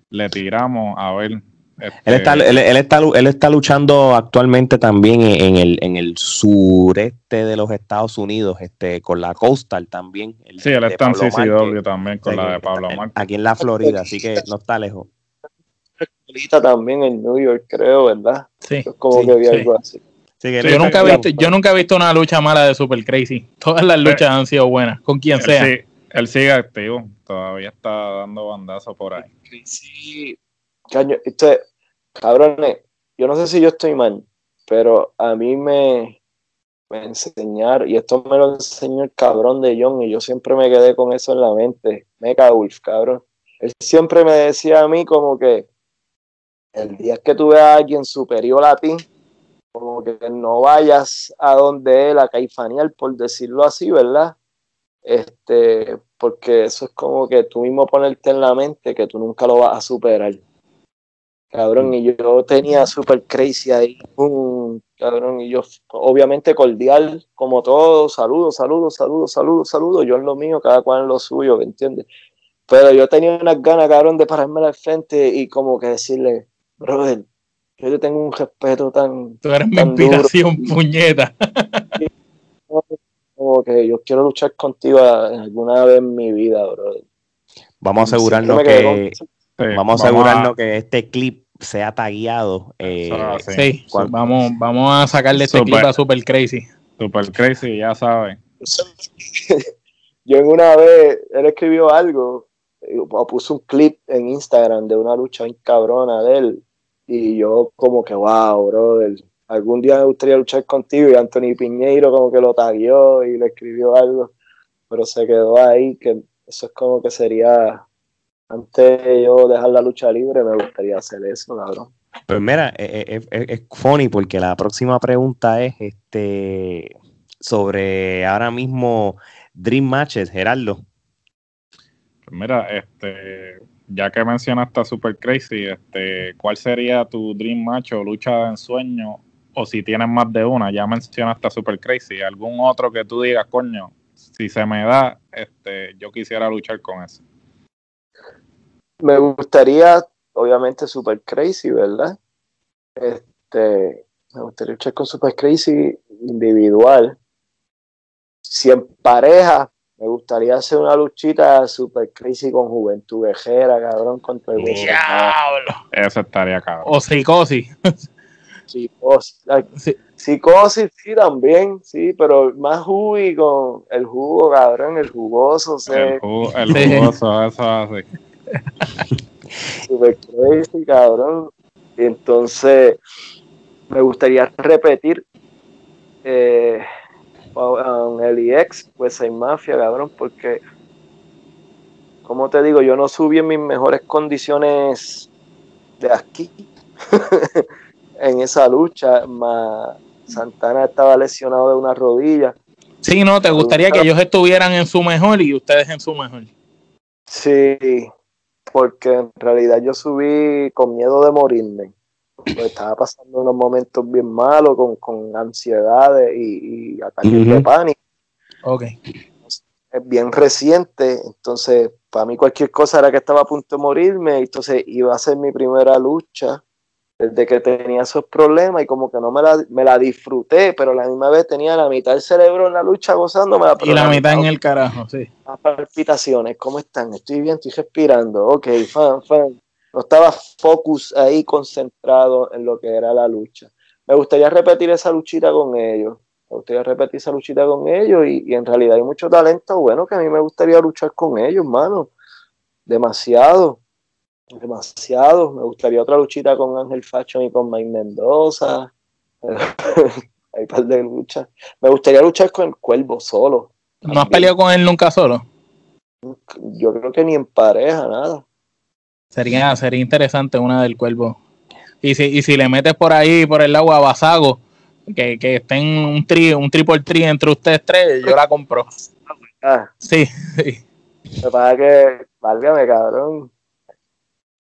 le tiramos a ver. Él, está, este, él, está, él está luchando actualmente también en el, en el sureste de los Estados Unidos, este, con la Coastal también. sí, él está en CCW también con la de Pablo Márquez. Aquí en la Florida, así que no está lejos. también en New York, creo, ¿verdad? Sí. Como que vi algo así. yo, nunca he visto, yo nunca he visto una lucha mala de Super Crazy. Todas las luchas han sido buenas, con quien sea. Sí, él sigue activo, todavía está dando bandazo por ahí. Sí, caño, esto cabrones, yo no sé si yo estoy mal, pero a mí me, me enseñaron, y esto me lo enseñó el cabrón de John, y yo siempre me quedé con eso en la mente, Mecha Wolf, cabrón. Él siempre me decía a mí como que el día que tú veas a alguien superior a ti, como que no vayas a donde él a caifanear, por decirlo así, ¿verdad? Este, porque eso es como que tú mismo ponerte en la mente que tú nunca lo vas a superar. Cabrón, y yo tenía super crazy ahí, cabrón, y yo obviamente cordial, como todo, saludos, saludos, saludos, saludos, saludos, yo en lo mío, cada cual en lo suyo, ¿me entiendes? Pero yo tenía unas ganas, cabrón, de pararme al frente y como que decirle, brother, yo te tengo un respeto tan. Tú eres mi inspiración, puñeta. Como que yo quiero luchar contigo alguna vez en mi vida, brother. Vamos a asegurarnos que. Vamos a asegurarnos que este clip sea tagueado. Eh, sí, vamos, vamos a sacarle este clip a Super Crazy. Super Crazy, ya saben. yo en una vez, él escribió algo, o puso un clip en Instagram de una lucha cabrona de él, y yo como que, wow, brother, algún día me gustaría luchar contigo y Anthony Piñeiro como que lo taguió y le escribió algo, pero se quedó ahí, que eso es como que sería, antes de yo dejar la lucha libre, me gustaría hacer eso, cabrón. Pues mira, es, es, es, funny porque la próxima pregunta es este sobre ahora mismo Dream Matches, Gerardo. Pues mira, este ya que mencionaste a Super Crazy, este, ¿cuál sería tu dream match o lucha de ensueño? O si tienes más de una, ya mencionaste a Super Crazy, algún otro que tú digas, coño, si se me da, este, yo quisiera luchar con eso. Me gustaría, obviamente, Super Crazy, ¿verdad? Este, me gustaría luchar con Super Crazy individual. Si en pareja, me gustaría hacer una luchita super crazy con Juventud Vejera, cabrón, contra el Diablo. Eso estaría cabrón. O psicosis. Psicosis. Sí. Psicosis, sí, también, sí, pero más jugo con el jugo, cabrón, el jugoso. El, jugo, el jugoso, eso hace. Super crazy, cabrón. Y entonces, me gustaría repetir. Eh, en el IX, pues hay mafia, cabrón, porque, como te digo, yo no subí en mis mejores condiciones de aquí, en esa lucha, más Santana estaba lesionado de una rodilla. Sí, no, te gustaría que ellos estuvieran en su mejor y ustedes en su mejor. Sí, porque en realidad yo subí con miedo de morirme. Pues, estaba pasando unos momentos bien malos con, con ansiedades y, y ataques de pánico. Ok. Es bien reciente, entonces para mí cualquier cosa era que estaba a punto de morirme, entonces iba a ser mi primera lucha desde que tenía esos problemas y como que no me la, me la disfruté, pero a la misma vez tenía la mitad del cerebro en la lucha gozándome. Y la mitad en el carajo, sí. Las palpitaciones, ¿cómo están? Estoy bien, estoy respirando, ok, fan, fan no estaba focus ahí concentrado en lo que era la lucha. Me gustaría repetir esa luchita con ellos. Me gustaría repetir esa luchita con ellos y, en realidad hay mucho talento bueno que a mí me gustaría luchar con ellos, mano. Demasiado. Demasiado. Me gustaría otra luchita con Ángel Fashion y con Mike Mendoza. hay par de luchas. Me gustaría luchar con el Cuervo solo. ¿No has peleado con él nunca solo? Yo creo que ni en pareja, nada. Sería, sería interesante una del cuervo. Y si, y si le metes por ahí, por el agua a Basago, que, que estén un tri, un triple tri entre ustedes tres, yo la compro. Ah. Sí, sí. Que pasa que, válgame, cabrón.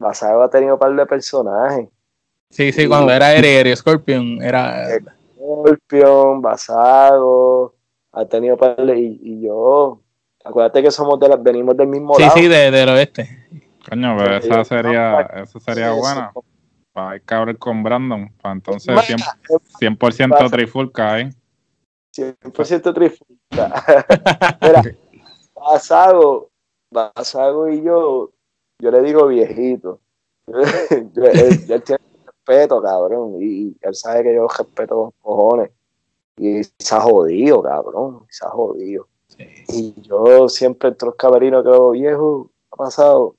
Basago ha tenido un par de personajes. Sí, sí, cuando era Eri, Scorpion, era. Scorpion, Basago, ha tenido par de. Y, y, yo, acuérdate que somos de la, venimos del mismo lado. Sí, sí, de, del oeste. Coño, pero esa sería, eso sería buena. Para ir cabrón con Brandon. Para entonces 100%, 100 trifulca, ¿eh? 100% trifulca. Mira, Basago, Basago y yo, yo le digo viejito. él, tiene respeto, cabrón. Y él sabe que yo respeto con cojones. Y se ha jodido, cabrón. Se ha jodido. Y yo siempre entre los caberinos que viejo, ha pasado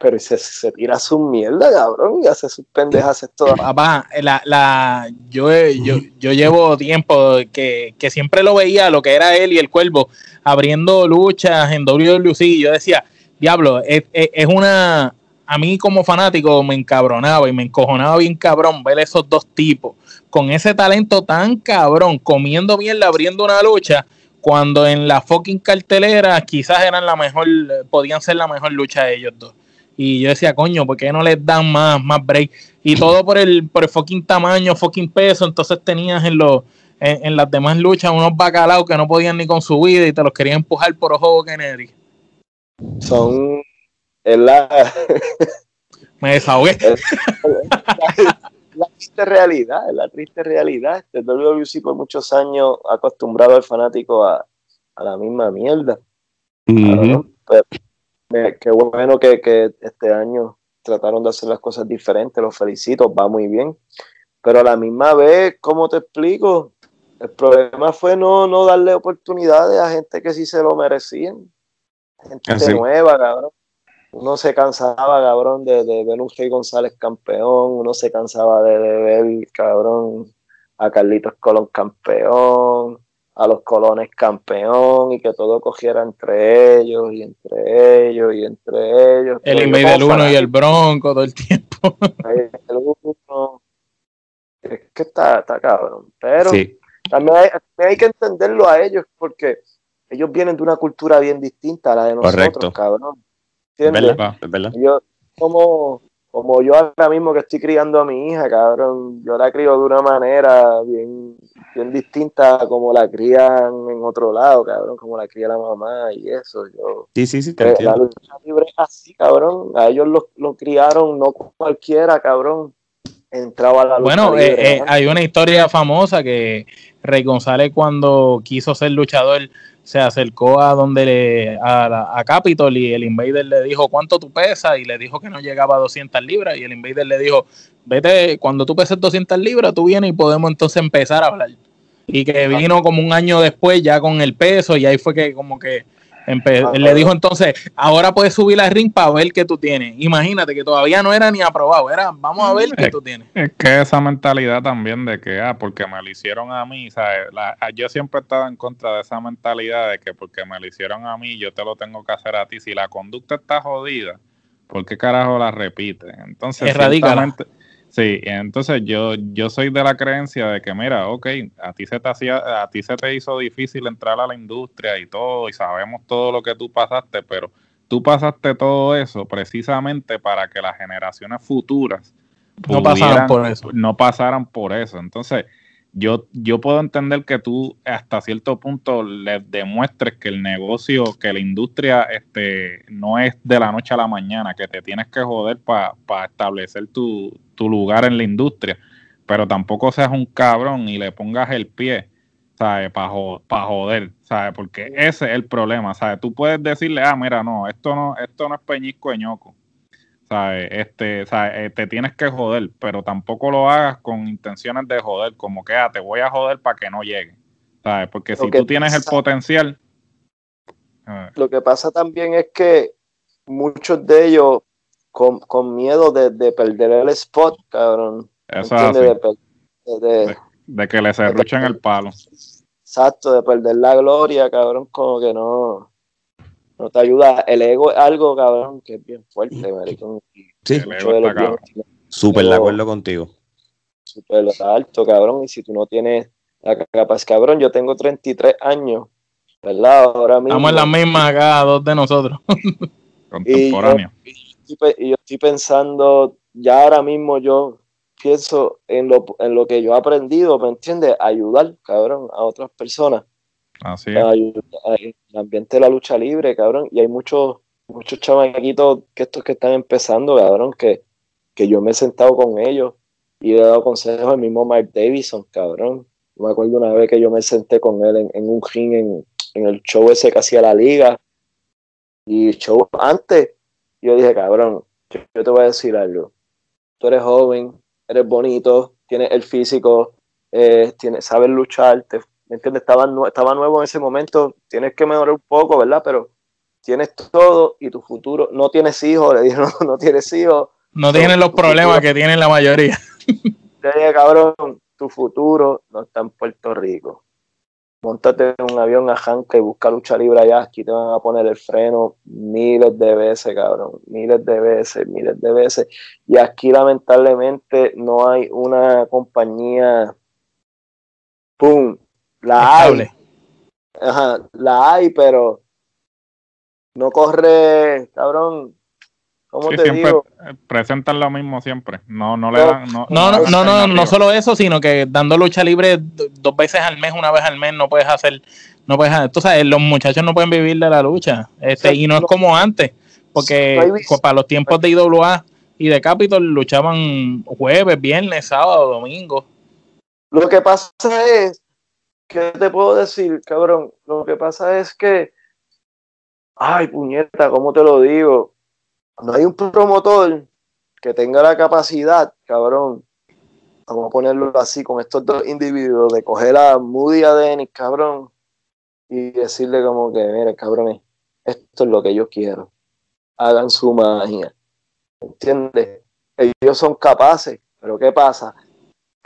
pero se, se, tira su mierda, cabrón, y hace sus pendejas todo. Papá, la, la, yo, yo, yo llevo tiempo que, que, siempre lo veía, lo que era él y el cuervo, abriendo luchas en WWC, y yo decía, diablo, es, una, a mí como fanático me encabronaba y me encojonaba bien cabrón ver esos dos tipos con ese talento tan cabrón, comiendo mierda, abriendo una lucha cuando en la fucking cartelera quizás eran la mejor, podían ser la mejor lucha de ellos dos. Y yo decía, coño, ¿por qué no les dan más, más break? Y todo por el, por el fucking tamaño, fucking peso. Entonces tenías en los en, las demás luchas unos bacalaos que no podían ni con su vida y te los querían empujar por ojo Kennedy. Son en la me desahogué. la triste realidad, la triste realidad. El este WWC por muchos años ha acostumbrado al fanático a, la misma mierda. Pues, qué bueno que, este año trataron de hacer las cosas diferentes, los felicito, va muy bien. Pero a la misma vez, ¿cómo te explico? El problema fue no, no darle oportunidades a gente que sí se lo merecían. Gente ah, nueva, cabrón. Uno se cansaba, cabrón, de, ver un Rey González campeón, uno se cansaba de, ver, cabrón, a Carlitos Colón campeón, a los Colones campeón, y que todo cogiera entre ellos, y entre ellos, y entre ellos. El Invader del Uno y el Bronco todo el tiempo. El uno, es que está, está cabrón, pero también, hay, hay que entenderlo a ellos, porque ellos vienen de una cultura bien distinta a la de nosotros, cabrón yo, como, como yo ahora mismo que estoy criando a mi hija, cabrón, yo la crío de una manera bien, bien distinta a como la crían en otro lado, cabrón, como la cría la mamá y eso. Yo, sí, sí, sí, te eh, La lucha libre es así, cabrón. A ellos lo, lo criaron, no cualquiera, cabrón. Entraba a la lucha Bueno, eh, eh, hay una historia famosa que Rey González cuando quiso ser luchador se acercó a donde le, a, a, Capitol y el Invader le dijo cuánto tú pesas y le dijo que no llegaba a 200 libras y el Invader le dijo vete cuando tú peses 200 libras tú vienes y podemos entonces empezar a hablar. Y que vino como un año después ya con el peso y ahí fue que como que le dijo entonces, ahora puedes subir al ring para ver qué tú tienes. Imagínate que todavía no era ni aprobado, era vamos a ver qué tú tienes. Es que esa mentalidad también de que, ah, porque me lo hicieron a mí, ¿sabes? yo siempre he estado en contra de esa mentalidad de que porque me lo hicieron a mí, yo te lo tengo que hacer a ti. Si la conducta está jodida, ¿por qué carajo la repite? Entonces, es Sí, entonces yo, yo soy de la creencia de que, mira, ok, a ti se te hacía, a ti se te hizo difícil entrar a la industria y todo, y sabemos todo lo que tú pasaste, pero tú pasaste todo eso precisamente para que las generaciones futuras no pasaran por eso. No pasaran por eso. Entonces, yo, yo puedo entender que tú hasta cierto punto le demuestres que el negocio, que la industria este, no es de la noche a la mañana, que te tienes que joder para establecer tu, tu, lugar en la industria, pero tampoco seas un cabrón y le pongas el pie, ¿sabes? Para joder, ¿sabes? Porque ese es el problema, ¿sabes? Tú puedes decirle, ah, mira, no, esto no, esto no es peñisco de ñoco. ¿Sabes? Este, eh, te tienes que joder, pero tampoco lo hagas con intenciones de joder, como que ah, te voy a joder para que no llegue, ¿sabes? Porque si tú tienes el potencial. Lo que pasa también es que muchos de ellos, con, miedo de, perder el spot, cabrón. Eso de, de, que les serruchen el palo. Exacto, de perder la gloria, cabrón, como que no no te ayuda. El ego es algo, cabrón, que es bien fuerte, maricón. Sí, súper de acuerdo contigo. Súper alto, cabrón, y si tú no tienes la capaz, cabrón, yo tengo 33 años, ¿verdad? Ahora mismo. Estamos en la misma acá, dos de nosotros. Contemporáneo. Y, y yo estoy pensando, ya ahora mismo yo pienso en lo, en lo que yo he aprendido, ¿me entiendes? Ayudar, cabrón, a otras personas. Así es. el ambiente de la lucha libre, cabrón. Y hay muchos muchos chamaquitos que estos que están empezando, cabrón, que, que yo me he sentado con ellos y he dado consejos al mismo Mark Davison, cabrón. Me acuerdo una vez que yo me senté con él en, un ring en, el show ese que hacía la liga. Y show antes, yo dije, cabrón, yo, te voy a decir algo. Tú eres joven, eres bonito, tienes el físico, eh, tienes, sabes luchar, te, ¿me entiendes? Estaba, estaba nuevo en ese momento, tienes que mejorar un poco, ¿verdad? Pero tienes todo y tu futuro, no tienes hijos, le dijeron, no, tienes hijos. No tienen los problemas que tienen la mayoría. Le dije, cabrón, tu futuro no está en Puerto Rico. Montate en un avión a Hanca y busca lucha libre allá, aquí te van a poner el freno miles de veces, cabrón, miles de veces, miles de veces. Y aquí lamentablemente no hay una compañía, ¡pum! La hay. Ajá, la hay, pero no corre, cabrón. ¿Cómo te digo? presentan lo mismo siempre. No, no le dan. No, no, no, no, no, solo eso, sino que dando lucha libre dos veces al mes, una vez al mes, no puedes hacer. No puedes hacer. Tú sabes, los muchachos no pueden vivir de la lucha. Este, y no es como antes, porque para los tiempos de IWA y de Capitol luchaban jueves, viernes, sábado, domingo. Lo que pasa es, ¿qué te puedo decir, cabrón? Lo que pasa es que ay, puñeta, ¿cómo te lo digo? No hay un promotor que tenga la capacidad, cabrón, vamos a ponerlo así, con estos dos individuos, de coger a Moody a Dennis, cabrón, y decirle como que, mire, cabrón, esto es lo que yo quiero. Hagan su magia. ¿Entiendes? Ellos son capaces, pero ¿qué pasa?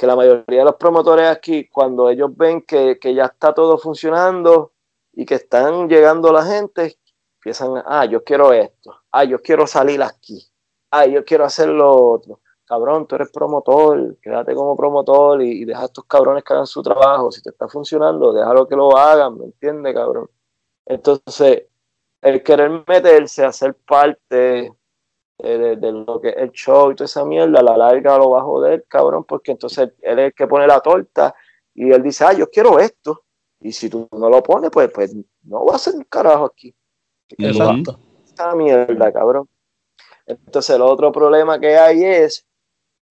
Que la mayoría de los promotores aquí, cuando ellos ven que, que ya está todo funcionando y que están llegando la gente, empiezan, ah, yo quiero esto, ah, yo quiero salir aquí, ah, yo quiero hacer lo otro. Cabrón, tú eres promotor, quédate como promotor y, deja a estos cabrones que hagan su trabajo. Si te está funcionando, déjalo que lo hagan, ¿me entiendes, cabrón? Entonces, el querer meterse, a ser parte de, lo que es el show y toda esa mierda, a la larga lo va a joder, cabrón, porque entonces él es el que pone la torta y él dice, ah, yo quiero esto. Y si tú no lo pones, pues, pues no va a ser un carajo aquí. Exacto. Esta mierda, cabrón. Entonces, el otro problema que hay es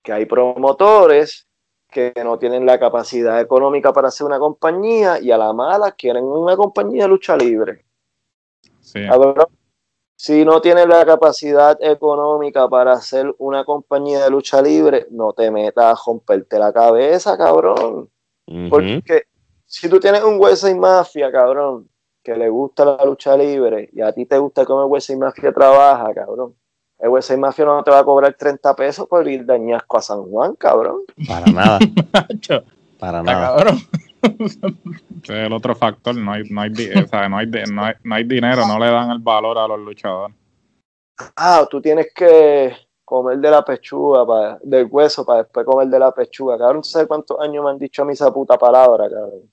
que hay promotores que no tienen la capacidad económica para hacer una compañía y a la mala quieren una compañía de lucha libre. Si no tienes la capacidad económica para hacer una compañía de lucha libre, no te metas a romperte la cabeza, cabrón. Porque si tú tienes un hueso y mafia, cabrón, que le gusta la lucha libre y a ti te gusta cómo el y Mafia trabaja, cabrón. El y Mafia no te va a cobrar 30 pesos por ir de Añasco a San Juan, cabrón. Para nada. Para nada. Cabrón. Es el otro factor, no hay, no, hay, no, hay, no, hay, dinero, no le dan el valor a los luchadores. Ah, tú tienes que comer de la pechuga, para, del hueso, para después comer de la pechuga. Cabrón, no sé cuántos años me han dicho a mí esa puta palabra, cabrón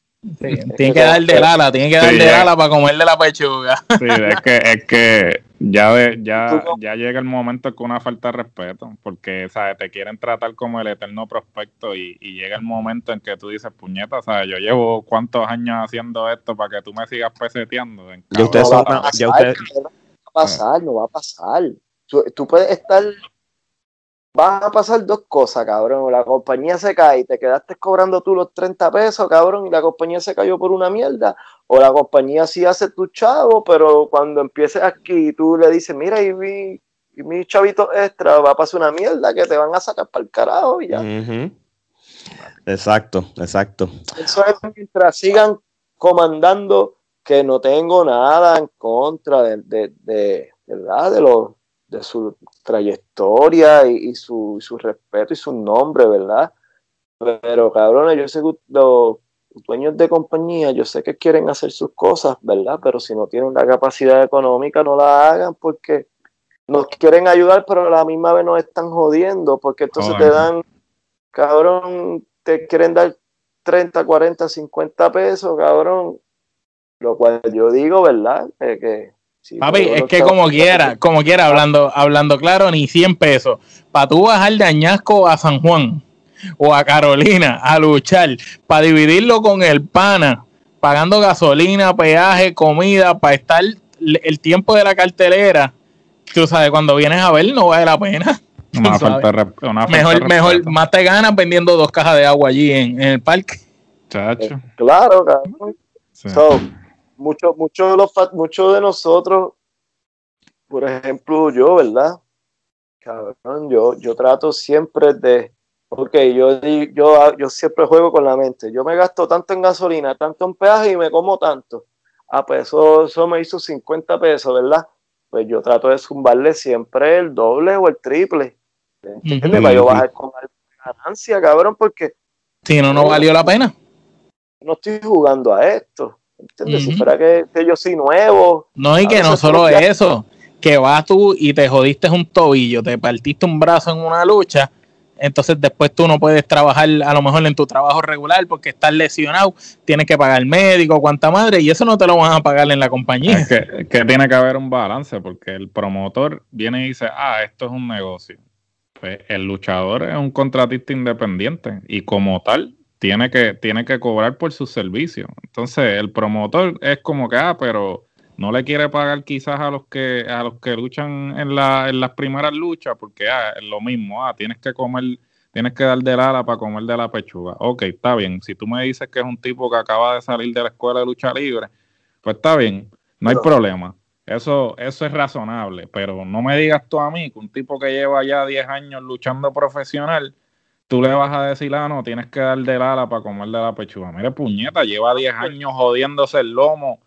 tiene que dar de ala, tiene que dar de ala para comerle la pechuga. Sí, es que, es que ya, ya, ya llega el momento con una falta de respeto, porque ¿sabes? te quieren tratar como el eterno prospecto y, llega el momento en que tú dices, puñeta, ¿sabes? yo llevo cuántos años haciendo esto para que tú me sigas peseteando. no, va a pasar, no va a pasar. tú puedes estar van a pasar dos cosas, cabrón. La compañía se cae y te quedaste cobrando tú los 30 pesos, cabrón, y la compañía se cayó por una mierda. O la compañía sí hace tu chavo, pero cuando empieces aquí tú le dices, mira, y mi, y mi chavito extra va a pasar una mierda que te van a sacar para el carajo y ya. Exacto, exacto. Eso es mientras sigan comandando que no tengo nada en contra de, de, de, ¿verdad? de los de su trayectoria y, su, respeto y su nombre, ¿verdad? Pero cabrones, yo sé que los dueños de compañía, yo sé que quieren hacer sus cosas, ¿verdad? Pero si no tienen la capacidad económica, no la hagan porque nos quieren ayudar, pero a la misma vez nos están jodiendo, porque entonces te dan, cabrón, te quieren dar 30, 40, 50 pesos, cabrón. Lo cual yo digo, ¿verdad? que Papi, es que como quiera, como quiera, hablando, hablando claro, ni 100 pesos. Para tú bajar de Añasco a San Juan o a Carolina a luchar, para dividirlo con el pana, pagando gasolina, peaje, comida, para estar el tiempo de la cartelera, tú sabes, cuando vienes a ver no vale la pena. mejor, mejor, más te ganas vendiendo dos cajas de agua allí en, el parque. Chacho. claro, cabrón muchos mucho de, los, mucho de nosotros, por ejemplo, yo, ¿verdad? Cabrón, yo, yo trato siempre de, ok, yo, yo, yo siempre juego con la mente, yo me gasto tanto en gasolina, tanto en peaje y me como tanto. ah, pues eso, eso me hizo 50 pesos, ¿verdad? Pues yo trato de zumbarle siempre el doble o el triple. ¿Entiendes? Para yo bajar con ganancia, cabrón, porque... Si no, no valió la pena. No estoy jugando a esto. ¿Entiendes? Si fuera que, yo soy nuevo. No, y que no solo eso, que vas tú y te jodiste un tobillo, te partiste un brazo en una lucha entonces después tú no puedes trabajar a lo mejor en tu trabajo regular porque estás lesionado, tienes que pagar médico, cuánta madre, y eso no te lo van a pagar en la compañía. Es que, tiene que haber un balance porque el promotor viene y dice, ah, esto es un negocio. Pues el luchador es un contratista independiente y como tal tiene que, tiene que cobrar por sus servicios. Entonces el promotor es como que, ah, pero no le quiere pagar quizás a los que a los que luchan en, la, en las primeras luchas porque ah, es lo mismo, ah, tienes que comer, tienes que dar del ala para comer de la pechuga. Ok, está bien. Si tú me dices que es un tipo que acaba de salir de la escuela de lucha libre, pues está bien, no hay problema. Eso, eso es razonable, pero no me digas tú a mí que un tipo que lleva ya 10 años luchando profesional, tú le vas a decir, ah, no, tienes que dar del ala para comer de la pechuga. Mire, puñeta, lleva 10 años jodiéndose el lomo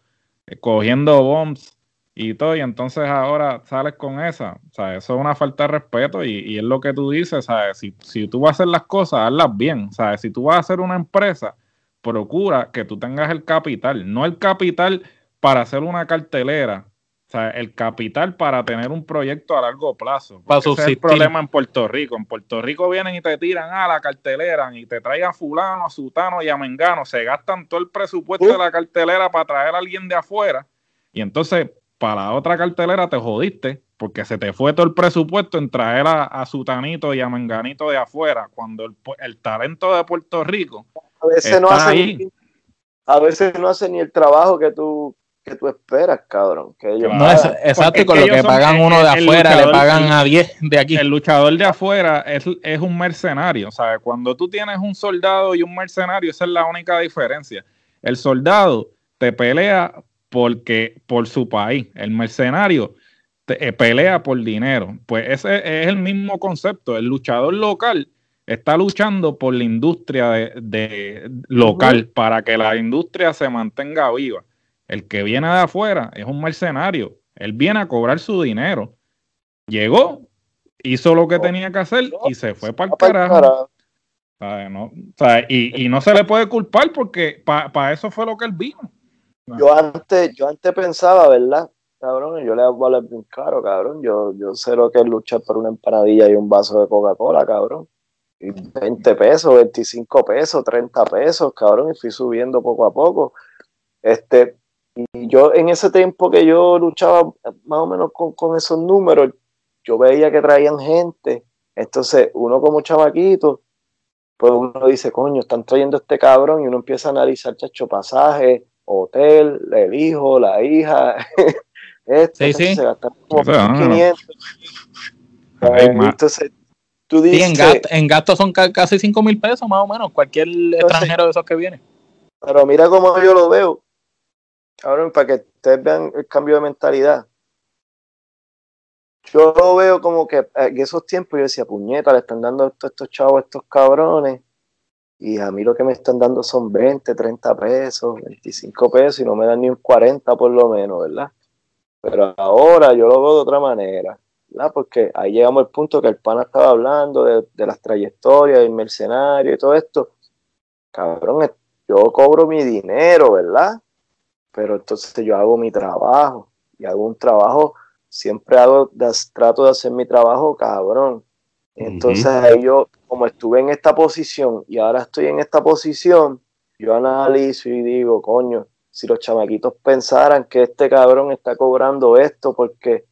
eh, cogiendo bombs y todo, y entonces ahora sales con esa. O sea, eso es una falta de respeto y, es lo que tú dices, ¿sabes? Si, si, tú vas a hacer las cosas, hazlas bien, ¿sabes? Si tú vas a hacer una empresa, procura que tú tengas el capital, no el capital para hacer una cartelera, o sea, el capital para tener un proyecto a largo plazo. Para ese es el problema en Puerto Rico. En Puerto Rico vienen y te tiran a la cartelera y te traen a fulano, a sutano y a mengano. Se gastan todo el presupuesto de la cartelera para traer a alguien de afuera. Y entonces, para la otra cartelera te jodiste porque se te fue todo el presupuesto en traer a, sutanito y a menganito de afuera. Cuando el, talento de Puerto Rico a veces no hace a veces no hace ni el trabajo que tú que tú esperas, cabrón. Que ellos no, es, exacto, y con lo que pagan uno de afuera, le pagan a 10 de aquí. El luchador de afuera es, es un mercenario, ¿sabes? Cuando tú tienes un soldado y un mercenario, esa es la única diferencia. El soldado te pelea porque por su país, el mercenario te, eh, pelea por dinero. Pues ese es el mismo concepto. El luchador local está luchando por la industria de, local, para que la industria se mantenga viva. El que viene de afuera es un mercenario. Él viene a cobrar su dinero. Llegó, hizo lo que tenía que hacer y se fue para el carajo. y, no se le puede culpar porque para eso fue lo que él vino. Yo antes, yo antes pensaba, ¿verdad? Cabrón, yo le voy a hablar bien caro, cabrón. Yo, yo sé lo que es luchar por una empanadilla y un vaso de Coca-Cola, cabrón. Y 20 pesos, 25 pesos, 30 pesos, cabrón, y fui subiendo poco a poco. Este, y yo en ese tiempo que yo luchaba más o menos con, esos números, yo veía que traían gente. Entonces, uno como chavaquito, pues uno dice, coño, están trayendo este cabrón y uno empieza a analizar, chacho, pasaje, hotel, el hijo, la hija. este, sí, sí. se gastan como 500. entonces, tú dices... en, gasto, son casi 5 mil pesos más o menos, cualquier extranjero de esos que viene. Pero mira cómo yo lo veo Ahora, para que ustedes vean el cambio de mentalidad. Yo lo veo como que en esos tiempos yo decía, puñeta, le están dando estos, estos chavos, estos cabrones, y a mí lo que me están dando son 20, 30 pesos, 25 pesos, y no me dan ni un 40 por lo menos, ¿verdad? Pero ahora yo lo veo de otra manera, ¿verdad? Porque ahí llegamos al punto que el pana estaba hablando de, de las trayectorias, del mercenario y todo esto. Cabrón, yo cobro mi dinero, ¿verdad? Pero entonces yo hago mi trabajo y hago un trabajo, siempre hago, trato de hacer mi trabajo cabrón. Entonces ahí yo, como estuve en esta posición y ahora estoy en esta posición, yo analizo y digo, coño, si los chamaquitos pensaran que este cabrón está cobrando esto porque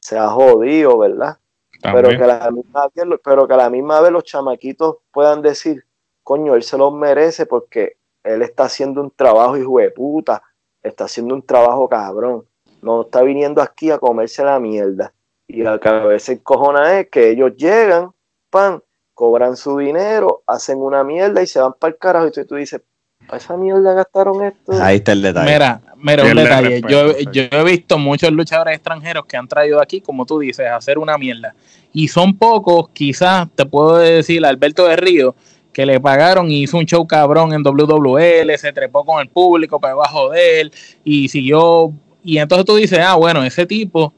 se ha jodido, ¿verdad? Pero que, la misma, pero que a la misma vez los chamaquitos puedan decir, coño, él se los merece porque él está haciendo un trabajo hijo de puta, está haciendo un trabajo cabrón. No está viniendo aquí a comerse la mierda. Y la que a veces cojona es que ellos llegan, pan, cobran su dinero, hacen una mierda y se van para el carajo. Y tú, dices, ¿para esa mierda gastaron esto? Ahí está el detalle. Mira, mira, un detalle. Yo, yo he visto muchos luchadores extranjeros que han traído aquí, como tú dices, a hacer una mierda. Y son pocos, quizás te puedo decir, Alberto de Río, que le pagaron y hizo un show cabrón en WWL, se trepó con el público debajo de él y siguió. Y entonces tú dices, ah, bueno, ese tipo,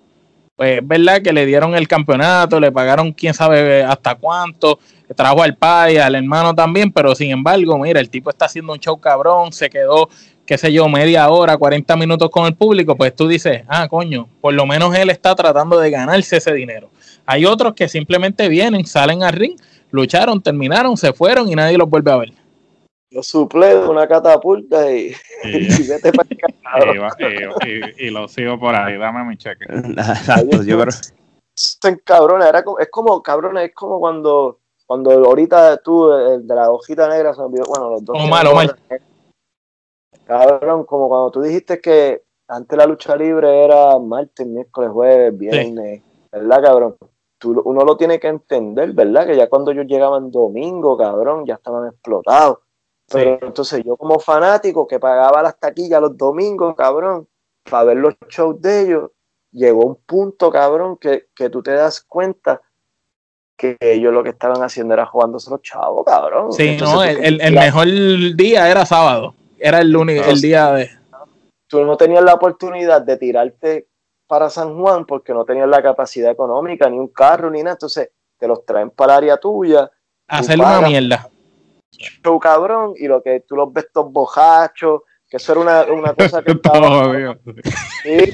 pues es verdad que le dieron el campeonato, le pagaron quién sabe hasta cuánto, trajo al pai, al hermano también, pero sin embargo, mira, el tipo está haciendo un show cabrón, se quedó, qué sé yo, media hora, 40 minutos con el público, pues tú dices, ah, coño, por lo menos él está tratando de ganarse ese dinero. Hay otros que simplemente vienen, salen al ring lucharon, terminaron, se fueron y nadie los vuelve a ver. Yo suple de una catapulta y, y, vete para y, y, lo sigo por ahí, dame mi cheque. Exacto, yo creo. cabrones, era como, es como, cabrones, es como cuando, cuando ahorita tú, el de la hojita negra, se olvidó, bueno, los dos. O malo, malo. Cabrón, como cuando tú dijiste que antes la lucha libre era martes, miércoles, jueves, viernes, ¿verdad, cabrón? Uno lo tiene que entender, ¿verdad? Que ya cuando ellos llegaban domingo, cabrón, ya estaban explotados. Pero entonces yo como fanático que pagaba las taquillas los domingos, cabrón, para ver los shows de ellos, llegó un punto, cabrón, que, tú te das cuenta que ellos lo que estaban haciendo era jugándose los chavos, cabrón. Sí, no, el, mejor día era sábado, era el único, el día de... Tú no tenías la oportunidad de tirarte para San Juan porque no tenían la capacidad económica, ni un carro, ni nada. Entonces te los traen para el área tuya. Hacerle una mierda. Show cabrón, y lo que tú los ves todos bojachos, que eso era una, una cosa que estaba. sí,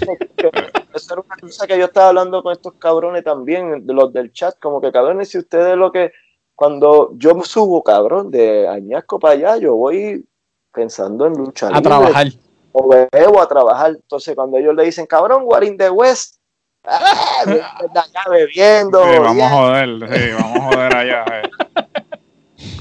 eso era una cosa que yo estaba hablando con estos cabrones también, de los del chat, como que cabrones, si ustedes lo que. Cuando yo subo, cabrón, de Añasco para allá, yo voy pensando en luchar. A trabajar o bebo a trabajar. Entonces, cuando ellos le dicen, cabrón, what in the West, ¡ah! allá bebiendo. Sí, vamos a joder, sí, vamos a joder allá. Eh.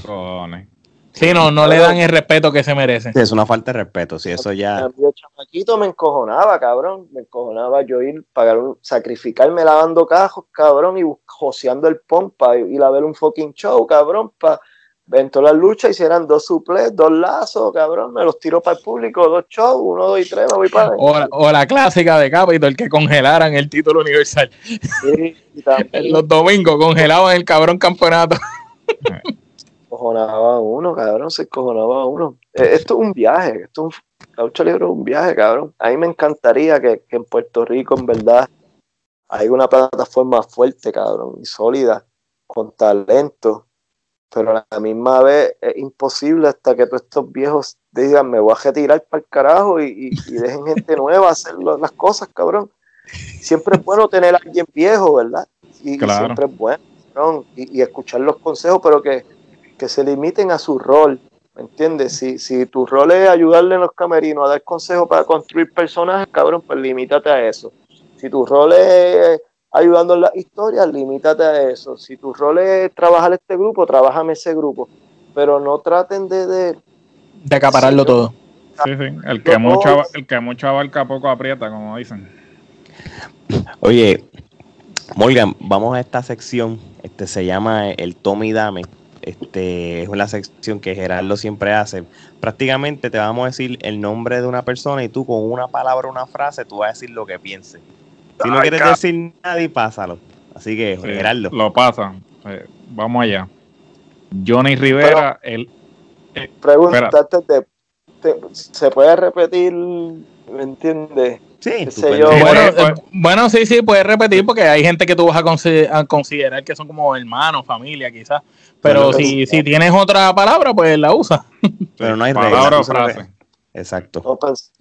Cojones. Sí, no, no le dan el respeto que se merece. es una falta de respeto, sí, eso ya. El chamaquito me encojonaba, cabrón. Me encojonaba yo ir, pagar un, sacrificarme lavando cajos, cabrón, y joseando el pompa, y ir a ver un fucking show, cabrón, para Ventó la lucha, hicieran dos suples, dos lazos, cabrón, me los tiró para el público, dos shows, uno, dos y tres, me voy para o, o la clásica de Capitol, que congelaran el título universal. Sí, Los domingos congelaban el cabrón campeonato. cojonaba uno, cabrón, se cojonaba uno. Eh, esto es un viaje, esto es un, la lucha libre es un viaje, cabrón. A mí me encantaría que, que en Puerto Rico, en verdad, hay una plataforma fuerte, cabrón, y sólida, con talento pero a la misma vez es imposible hasta que todos estos viejos digan, me voy a retirar para el carajo y, dejen gente nueva hacer las cosas, cabrón. Siempre es bueno tener a alguien viejo, ¿verdad? Y, siempre es bueno, cabrón, y, escuchar los consejos, pero que, se limiten a su rol, ¿me entiendes? Si, si tu rol es ayudarle a los camerinos a dar consejos para construir personajes, cabrón, pues limítate a eso. Si tu rol es ayudando en la historia, limítate a eso. Si tu rol es trabajar este grupo, trabajame ese grupo. Pero no traten de... De, de acapararlo todo. Sí, sí. El que, mucho, el que mucho abarca poco aprieta, como dicen. Oye, Morgan, vamos a esta sección. Este se llama el Tommy Dame. Este es una sección que Gerardo siempre hace. Prácticamente te vamos a decir el nombre de una persona y tú con una palabra, una frase, tú vas a decir lo que pienses. Si no quieres decir nada, pásalo. Así que, Gerardo. Lo pasan. Eh, vamos allá. Johnny Rivera, el. Eh, pregunta ¿se puede repetir? ¿Me entiendes? Sí, bueno, eh, bueno, sí, sí, puedes repetir porque hay gente que tú vas a, considerar que son como hermanos, familia, quizás. Pero si, si tienes otra palabra, pues la usa. Pero no hay palabra o frase. Exacto. Pues,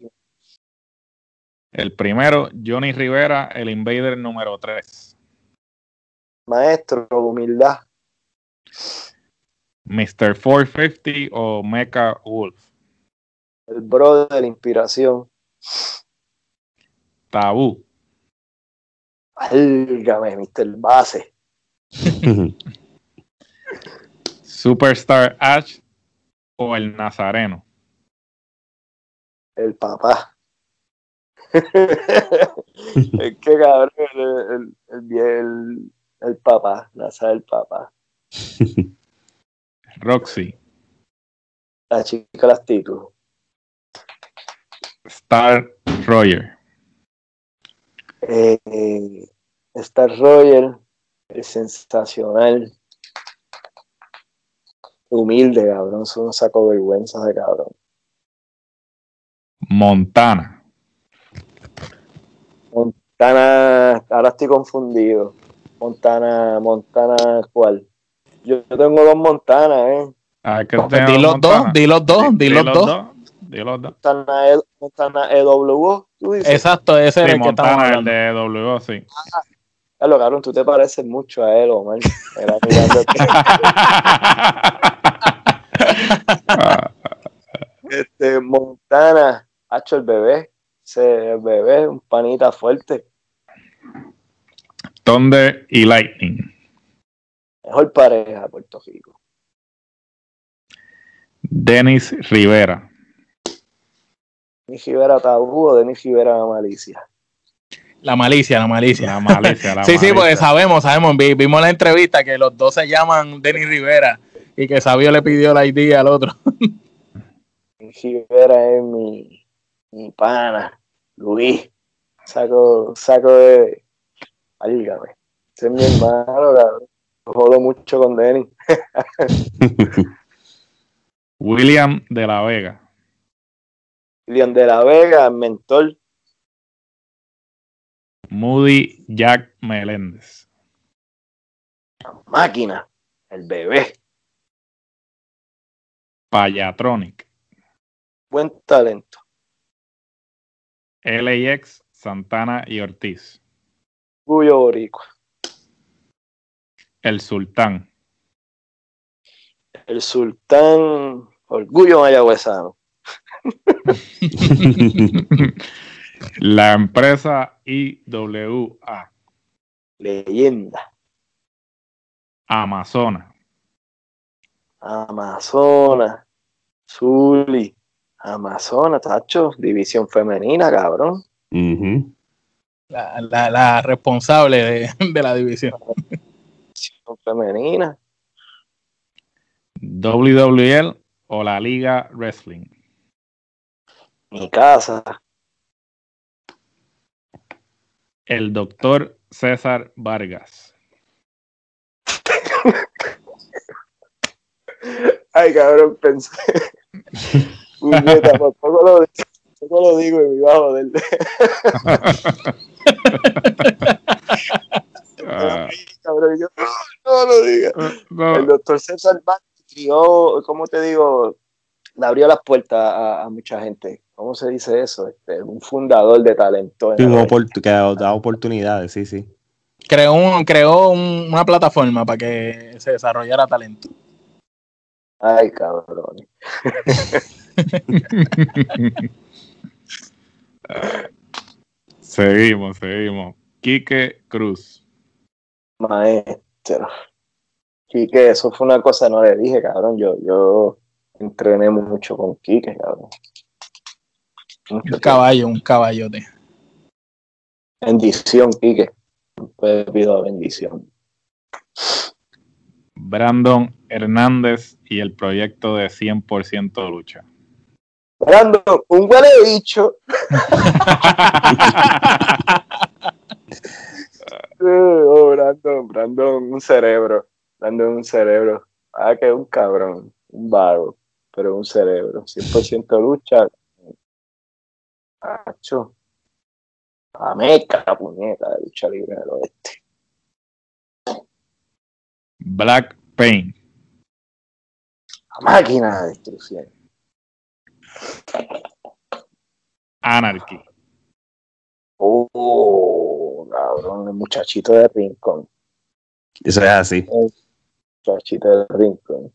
el primero, Johnny Rivera, el Invader número 3. Maestro, humildad. Mr. 450 o Mecha Wolf. El brother de la inspiración. Tabú. Álgame, Mr. Base. Superstar Ash o el Nazareno. El papá. es que cabrón, el, el, el, el papá, Naza el papá. Roxy. La chica las títulos. Star Roger. Eh, Star Roger es sensacional. Humilde, cabrón. Es un saco de vergüenza de cabrón. Montana. Montana, ahora estoy confundido. Montana, Montana, ¿cuál? Yo, tengo dos Montanas, ¿eh? Ah, que di los dos, di los dos, di los dos. Montana, e, Montana EWO, tú dices. Exacto, ese es el que estamos el de EWO, sí. Ah, lo cabrón, tú te pareces mucho a él, Omar. Era este, Montana, hecho el bebé. Ese bebé, un panita fuerte. Thunder y Lightning. Mejor pareja Puerto Rico. Denis Rivera. Denis Rivera tabú o Denis Rivera malicia. La malicia, la malicia. La malicia, la sí, sí, pues sabemos, sabemos. Vimos la entrevista que los dos se llaman Denis Rivera y que Sabio le pidió la ID al otro. Rivera es mi, mi pana, Luis. Saco, saco de. Válgame. Ese es mi hermano, cabrón. Jodo mucho con Denis. William de la Vega. William de la Vega, mentor. Moody Jack Meléndez. máquina, el bebé. Payatronic. Buen talento. LAX, Santana y Ortiz. Orgullo Boricua. El Sultán. El Sultán, Orgullo Mayagüezano. La empresa IWA. Leyenda. Amazona. Amazona. Zuli. Amazona, tacho. División femenina, cabrón. la, responsable de, de la división. División femenina. WWL o la Liga Wrestling. Mi casa. El doctor César Vargas. Ay, cabrón, pensé. tampoco lo, tampoco lo digo en mi bajo del. Ah. cabrón, yo, no, lo diga. El doctor César Vargas crió, ¿cómo te digo? Le abrió las puertas a mucha gente. ¿cómo se dice eso? Este, un fundador de talento. que da oportunidades, sí, sí. Creó, un, creó una plataforma para que se desarrollara talento. Ay, cabrón. seguimos, seguimos. Quique Cruz. Maestro. Quique, eso fue una cosa, no le dije, cabrón. Yo, yo entrené mucho con Quique, cabrón. Un caballo, un caballote. Bendición, Quique. Te pido bendición. Brandon Hernández y el proyecto de 100% lucha. Brandon, un huele bicho. oh, Brandon, Brandon, un cerebro. Brandon, un cerebro. Ah, que un cabrón, un vago, pero un cerebro. 100% lucha, Pacho. A meca, puñeta de lucha libre del oeste. Black Pain. La máquina de destrucción. Anarchy. Oh, cabrón, el muchachito de Rincón. Eso es así. El muchachito de Rincón.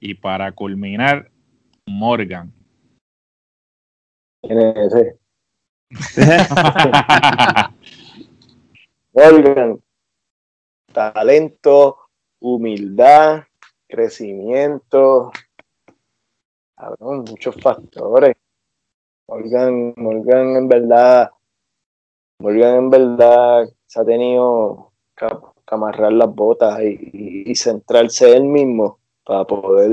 Y para culminar, Morgan. ¿Quién es ese? Oigan, talento, humildad, crecimiento, cabrón, muchos factores. Morgan, Morgan en verdad, Morgan en verdad se ha tenido que, amarrar las botas y, y centrarse él mismo para poder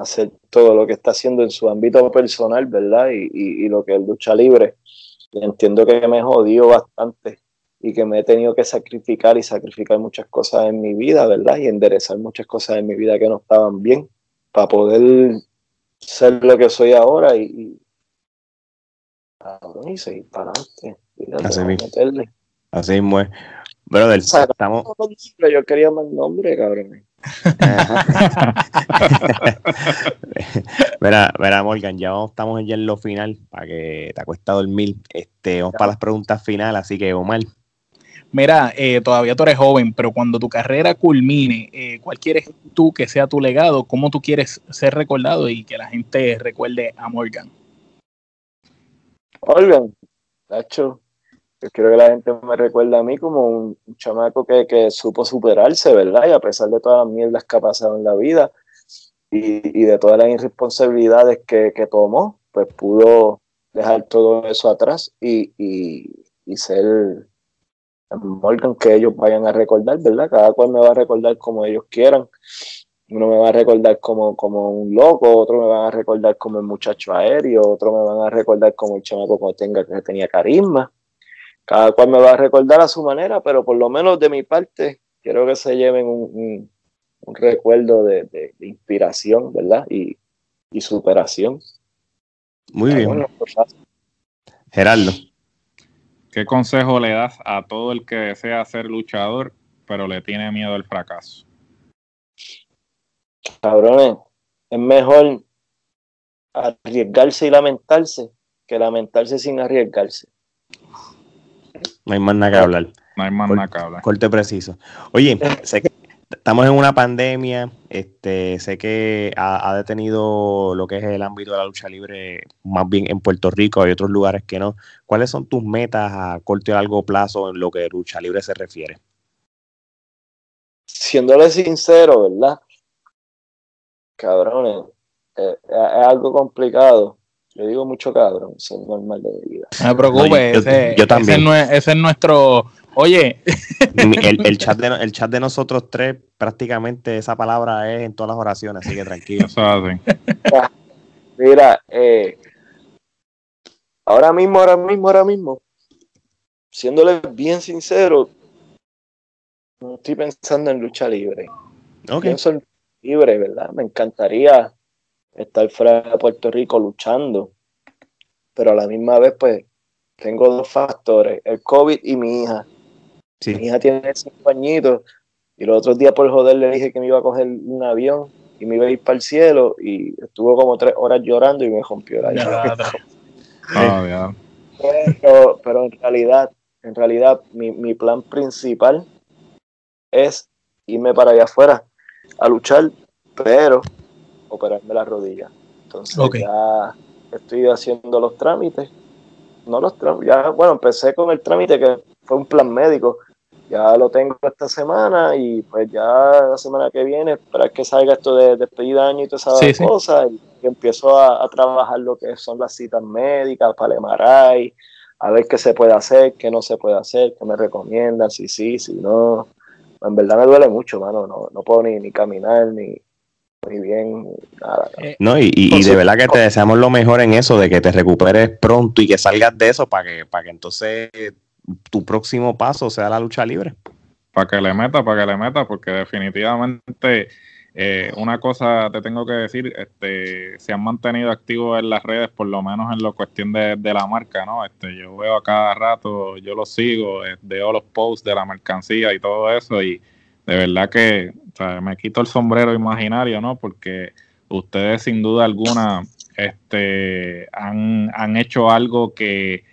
hacer todo lo que está haciendo en su ámbito personal, ¿verdad? Y, lo que es lucha libre. entiendo que me jodió bastante y que me he tenido que sacrificar y sacrificar muchas cosas en mi vida, ¿verdad? Y enderezar muchas cosas en mi vida que no estaban bien para poder ser lo que soy ahora y, y, seguir para adelante. Así mismo. Así mismo es. Brother, estamos... Yo quería más nombre, cabrón. mira, mira, Morgan, ya estamos ya en lo final para que te acuesta dormir. Este, vamos para las preguntas finales, así que Omar. Mira, eh, todavía tú eres joven, pero cuando tu carrera culmine, eh, ¿cuál quieres tú que sea tu legado? ¿Cómo tú quieres ser recordado y que la gente recuerde a Morgan? Morgan, Nacho, yo quiero que la gente me recuerde a mí como un, chamaco que, supo superarse, ¿verdad? Y a pesar de todas las mierdas que ha pasado en la vida y, de todas las irresponsabilidades que, tomó, pues pudo dejar todo eso atrás y, y ser Morgan que ellos vayan a recordar, ¿verdad? Cada cual me va a recordar como ellos quieran. Uno me va a recordar como, como un loco, otro me van a recordar como el muchacho aéreo, otro me van a recordar como el chamaco que, tenga, que tenía carisma cada cual me va a recordar a su manera, pero por lo menos de mi parte, quiero que se lleven un, recuerdo de, inspiración, ¿verdad? Y, superación. Muy bien. Pues, Gerardo. ¿Qué consejo le das a todo el que desea ser luchador, pero le tiene miedo al fracaso? Cabrones, es mejor arriesgarse y lamentarse que lamentarse sin arriesgarse. No hay más nada que hablar. No hay más nada que hablar. Corte preciso. Oye, sé que estamos en una pandemia, este, sé que ha, detenido lo que es el ámbito de la lucha libre, más bien en Puerto Rico, hay otros lugares que no. ¿Cuáles son tus metas a corto y largo plazo en lo que lucha libre se refiere? Siéndole sincero, ¿verdad? Cabrones, eh, es algo complicado yo digo mucho cabrón, eso es normal de vida. No me preocupes, ese, yo, también. Ese, es, nuestro. Oye. el, chat de, el chat de nosotros tres, prácticamente esa palabra es en todas las oraciones, así que tranquilo. Mira, eh, ahora mismo, ahora mismo, ahora mismo, siéndole bien sincero, no estoy pensando en lucha libre. Okay. Pienso libre, ¿verdad? Me encantaría estar fuera de Puerto Rico luchando, pero a la misma vez, pues, tengo dos factores, el COVID y mi hija. Mi hija tiene cinco añitos y los otros días por joder le dije que me iba a coger un avión y me iba a ir para el cielo y estuvo como tres horas llorando y me rompió la ah, pero, pero, en realidad, en realidad mi, mi plan principal es irme para allá afuera a luchar, pero operarme la rodilla. Entonces ya estoy haciendo los trámites. No los trámites, ya, bueno, empecé con el trámite que fue un plan médico. Ya lo tengo esta semana y pues ya la semana que viene esperar que salga esto de despedida de año y todas esas cosas y, empiezo a, trabajar lo que son las citas médicas para el MRI, a ver qué se puede hacer, qué no se puede hacer, qué me recomiendan, si sí, si no. En verdad me duele mucho, mano, no, no puedo ni, ni caminar, ni, muy bien. Nada, eh, no, y, y, de verdad que te deseamos lo mejor en eso, de que te recuperes pronto y que salgas de eso para que, para que entonces tu próximo paso sea la lucha libre. Para que le meta, para que le meta, porque definitivamente eh, una cosa te tengo que decir, este, se han mantenido activos en las redes, por lo menos en la cuestión de, de, la marca, ¿no? Este, yo veo a cada rato, yo lo sigo, eh, veo los posts de la mercancía y todo eso, y de verdad que me quito el sombrero imaginario, ¿no? Porque ustedes sin duda alguna este, han, hecho algo que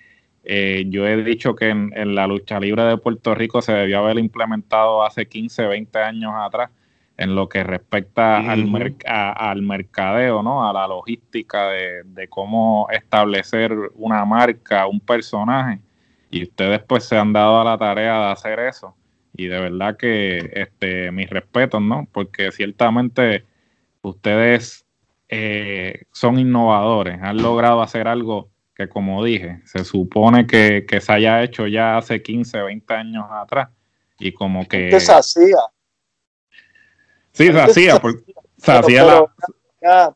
eh, yo he dicho que en, la lucha libre de Puerto Rico se debió haber implementado hace 15, 20 años atrás en lo que respecta al, al mercadeo, ¿no? A la logística de, de, cómo establecer una marca, un personaje. Y ustedes pues se han dado a la tarea de hacer eso y de verdad que este, mis respetos, ¿no? Porque ciertamente ustedes eh, son innovadores, han logrado hacer algo que, como dije, se supone que, se haya hecho ya hace 15, 20 años atrás y como que... ¿Qué se hacía? Sí, se hacía, se hacía la...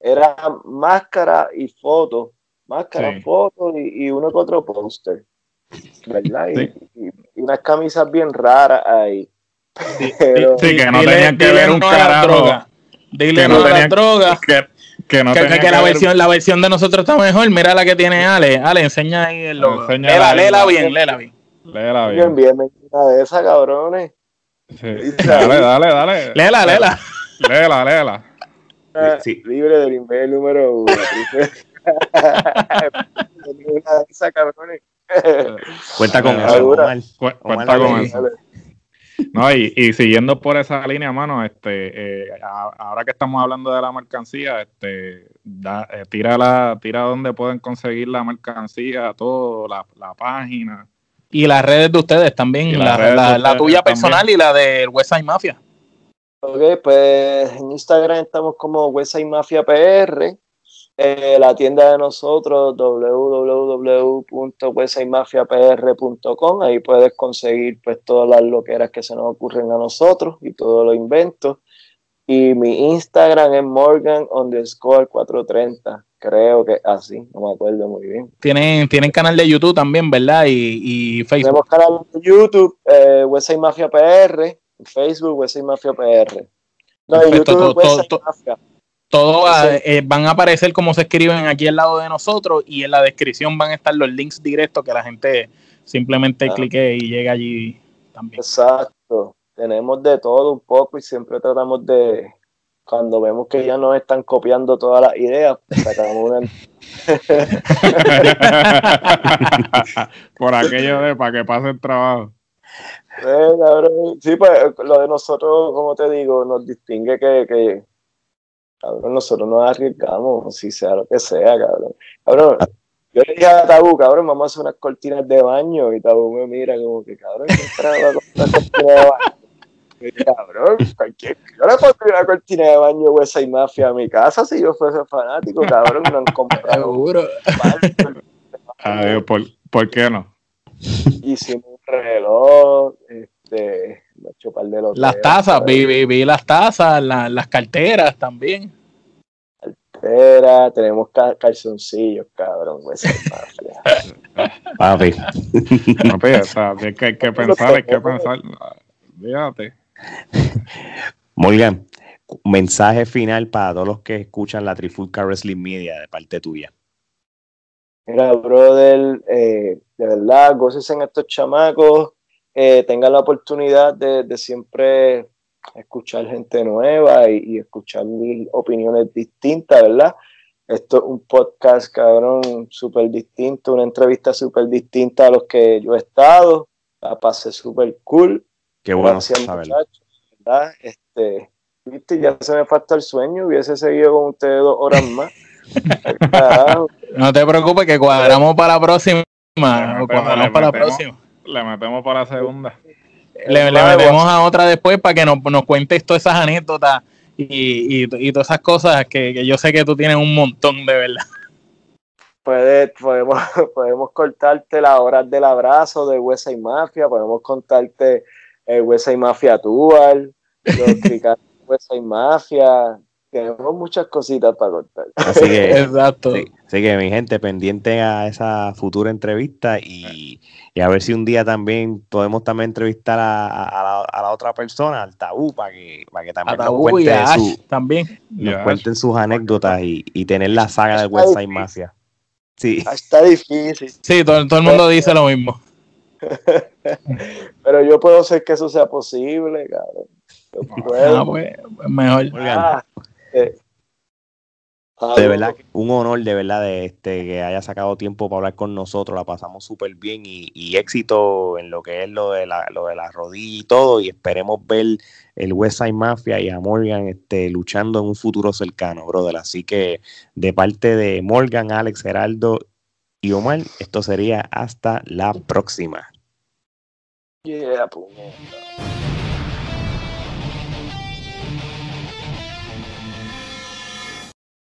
Era máscara y foto, máscara, foto y, y uno que otro póster. ¿verdad? Y, unas camisas bien raras ahí. Sí, que no tenían que ver un carajo. Dile no, a droga. Que, no que, que la, versión, la versión de nosotros está mejor. Mira la que tiene Ale. Ale, enseña ahí el logo. Léela, léela bien, léela bien. Léela bien. Bien, bien, una de esas, cabrones. Dale, dale, dale. Léela, léela. Léela, léela. Sí. Libre del nivel número uno. una de esas, cabrones. Cuenta con eso. Cuenta con eso. No, y, y, siguiendo por esa línea, mano, este, eh, ahora que estamos hablando de la mercancía, este, da, eh, tira la, tira donde pueden conseguir la mercancía, todo, la, la página. Y las redes de ustedes también, la, la, tuya personal y la del Westside Mafia. Ok, pues en Instagram estamos como Westside Mafia PR eh, la tienda de nosotros, www.websitemafiapr.com, ahí puedes conseguir pues todas las loqueras que se nos ocurren a nosotros y todos los inventos. Y mi Instagram es Morgan underscore 430. Creo que así, no me acuerdo muy bien. Tienen, tienen canal de YouTube también, ¿verdad? Y, y Facebook. Tenemos canal de YouTube, eh, Website Mafia PR, Facebook, Website Mafia PR. No, YouTube, Mafia todos eh, van a aparecer como se escriben aquí al lado de nosotros y en la descripción van a estar los links directos que la gente simplemente ah. clique y llegue allí también. Exacto. Tenemos de todo un poco y siempre tratamos de, cuando vemos que ya nos están copiando todas las ideas, sacamos una... Por aquello de para que pase el trabajo. Sí, pues lo de nosotros, como te digo, nos distingue que cabrón, nosotros nos arriesgamos, si sea lo que sea, cabrón. Cabrón, yo le dije a Tabú, cabrón, vamos a hacer unas cortinas de baño, y Tabú me mira como que, cabrón, ¿qué una cortina de baño? Y cabrón, cualquier, yo le pondría una cortina de baño huesa y mafia a mi casa si yo fuese fanático, cabrón, no han comprado. Seguro. A ver, ¿por, ¿por qué no? Hicimos un reloj, este, las tazas, vi, vi, las tazas, las carteras también. Cartera, tenemos calzoncillos, cabrón. Papi. Papi, hay que, hay que pensar, hay que pensar. Fíjate. Morgan, mensaje final para todos los que escuchan la Trifulca Wrestling Media de parte tuya. Mira, brother, eh, de verdad, goces en estos chamacos, eh, tengan la oportunidad de, siempre escuchar gente nueva y, escuchar mil opiniones distintas, ¿verdad? Esto es un podcast, cabrón, súper distinto, una entrevista súper distinta a los que yo he estado. La pasé súper cool. Qué bueno, Gracias, muchachos, ¿verdad? Este, viste, ya se me falta el sueño, hubiese seguido con ustedes dos horas más. no te preocupes que cuadramos para la próxima. cuadramos para la próxima. Le metemos para la segunda. Le, metemos a otra después para que nos, nos cuentes todas esas anécdotas y, y, todas esas cosas que, yo sé que tú tienes un montón de verdad. Puede, podemos, podemos cortarte las horas del abrazo de Huesa y Mafia, podemos contarte el Huesa y Mafia Tual, los Huesa y Mafia, tenemos muchas cositas para contar. Así que, Exacto. así que mi gente, pendiente a esa futura entrevista y, a ver si un día también podemos también entrevistar a, la, otra persona, al Tabú, para que, para que también nos, cuenten, su, también. nos cuenten sus anécdotas y, tener la saga de West Mafia. Sí. Está difícil. Sí, todo, el mundo dice lo mismo. Pero yo puedo hacer que eso sea posible, cabrón. Ah, pues, pues mejor. Ah, de verdad, un honor de verdad de este que haya sacado tiempo para hablar con nosotros, la pasamos súper bien y, éxito en lo que es lo de la, lo de la rodilla y todo, y esperemos ver el West Side Mafia y a Morgan este, luchando en un futuro cercano, brother. Así que de parte de Morgan, Alex, Geraldo y Omar, esto sería hasta la próxima. Yeah,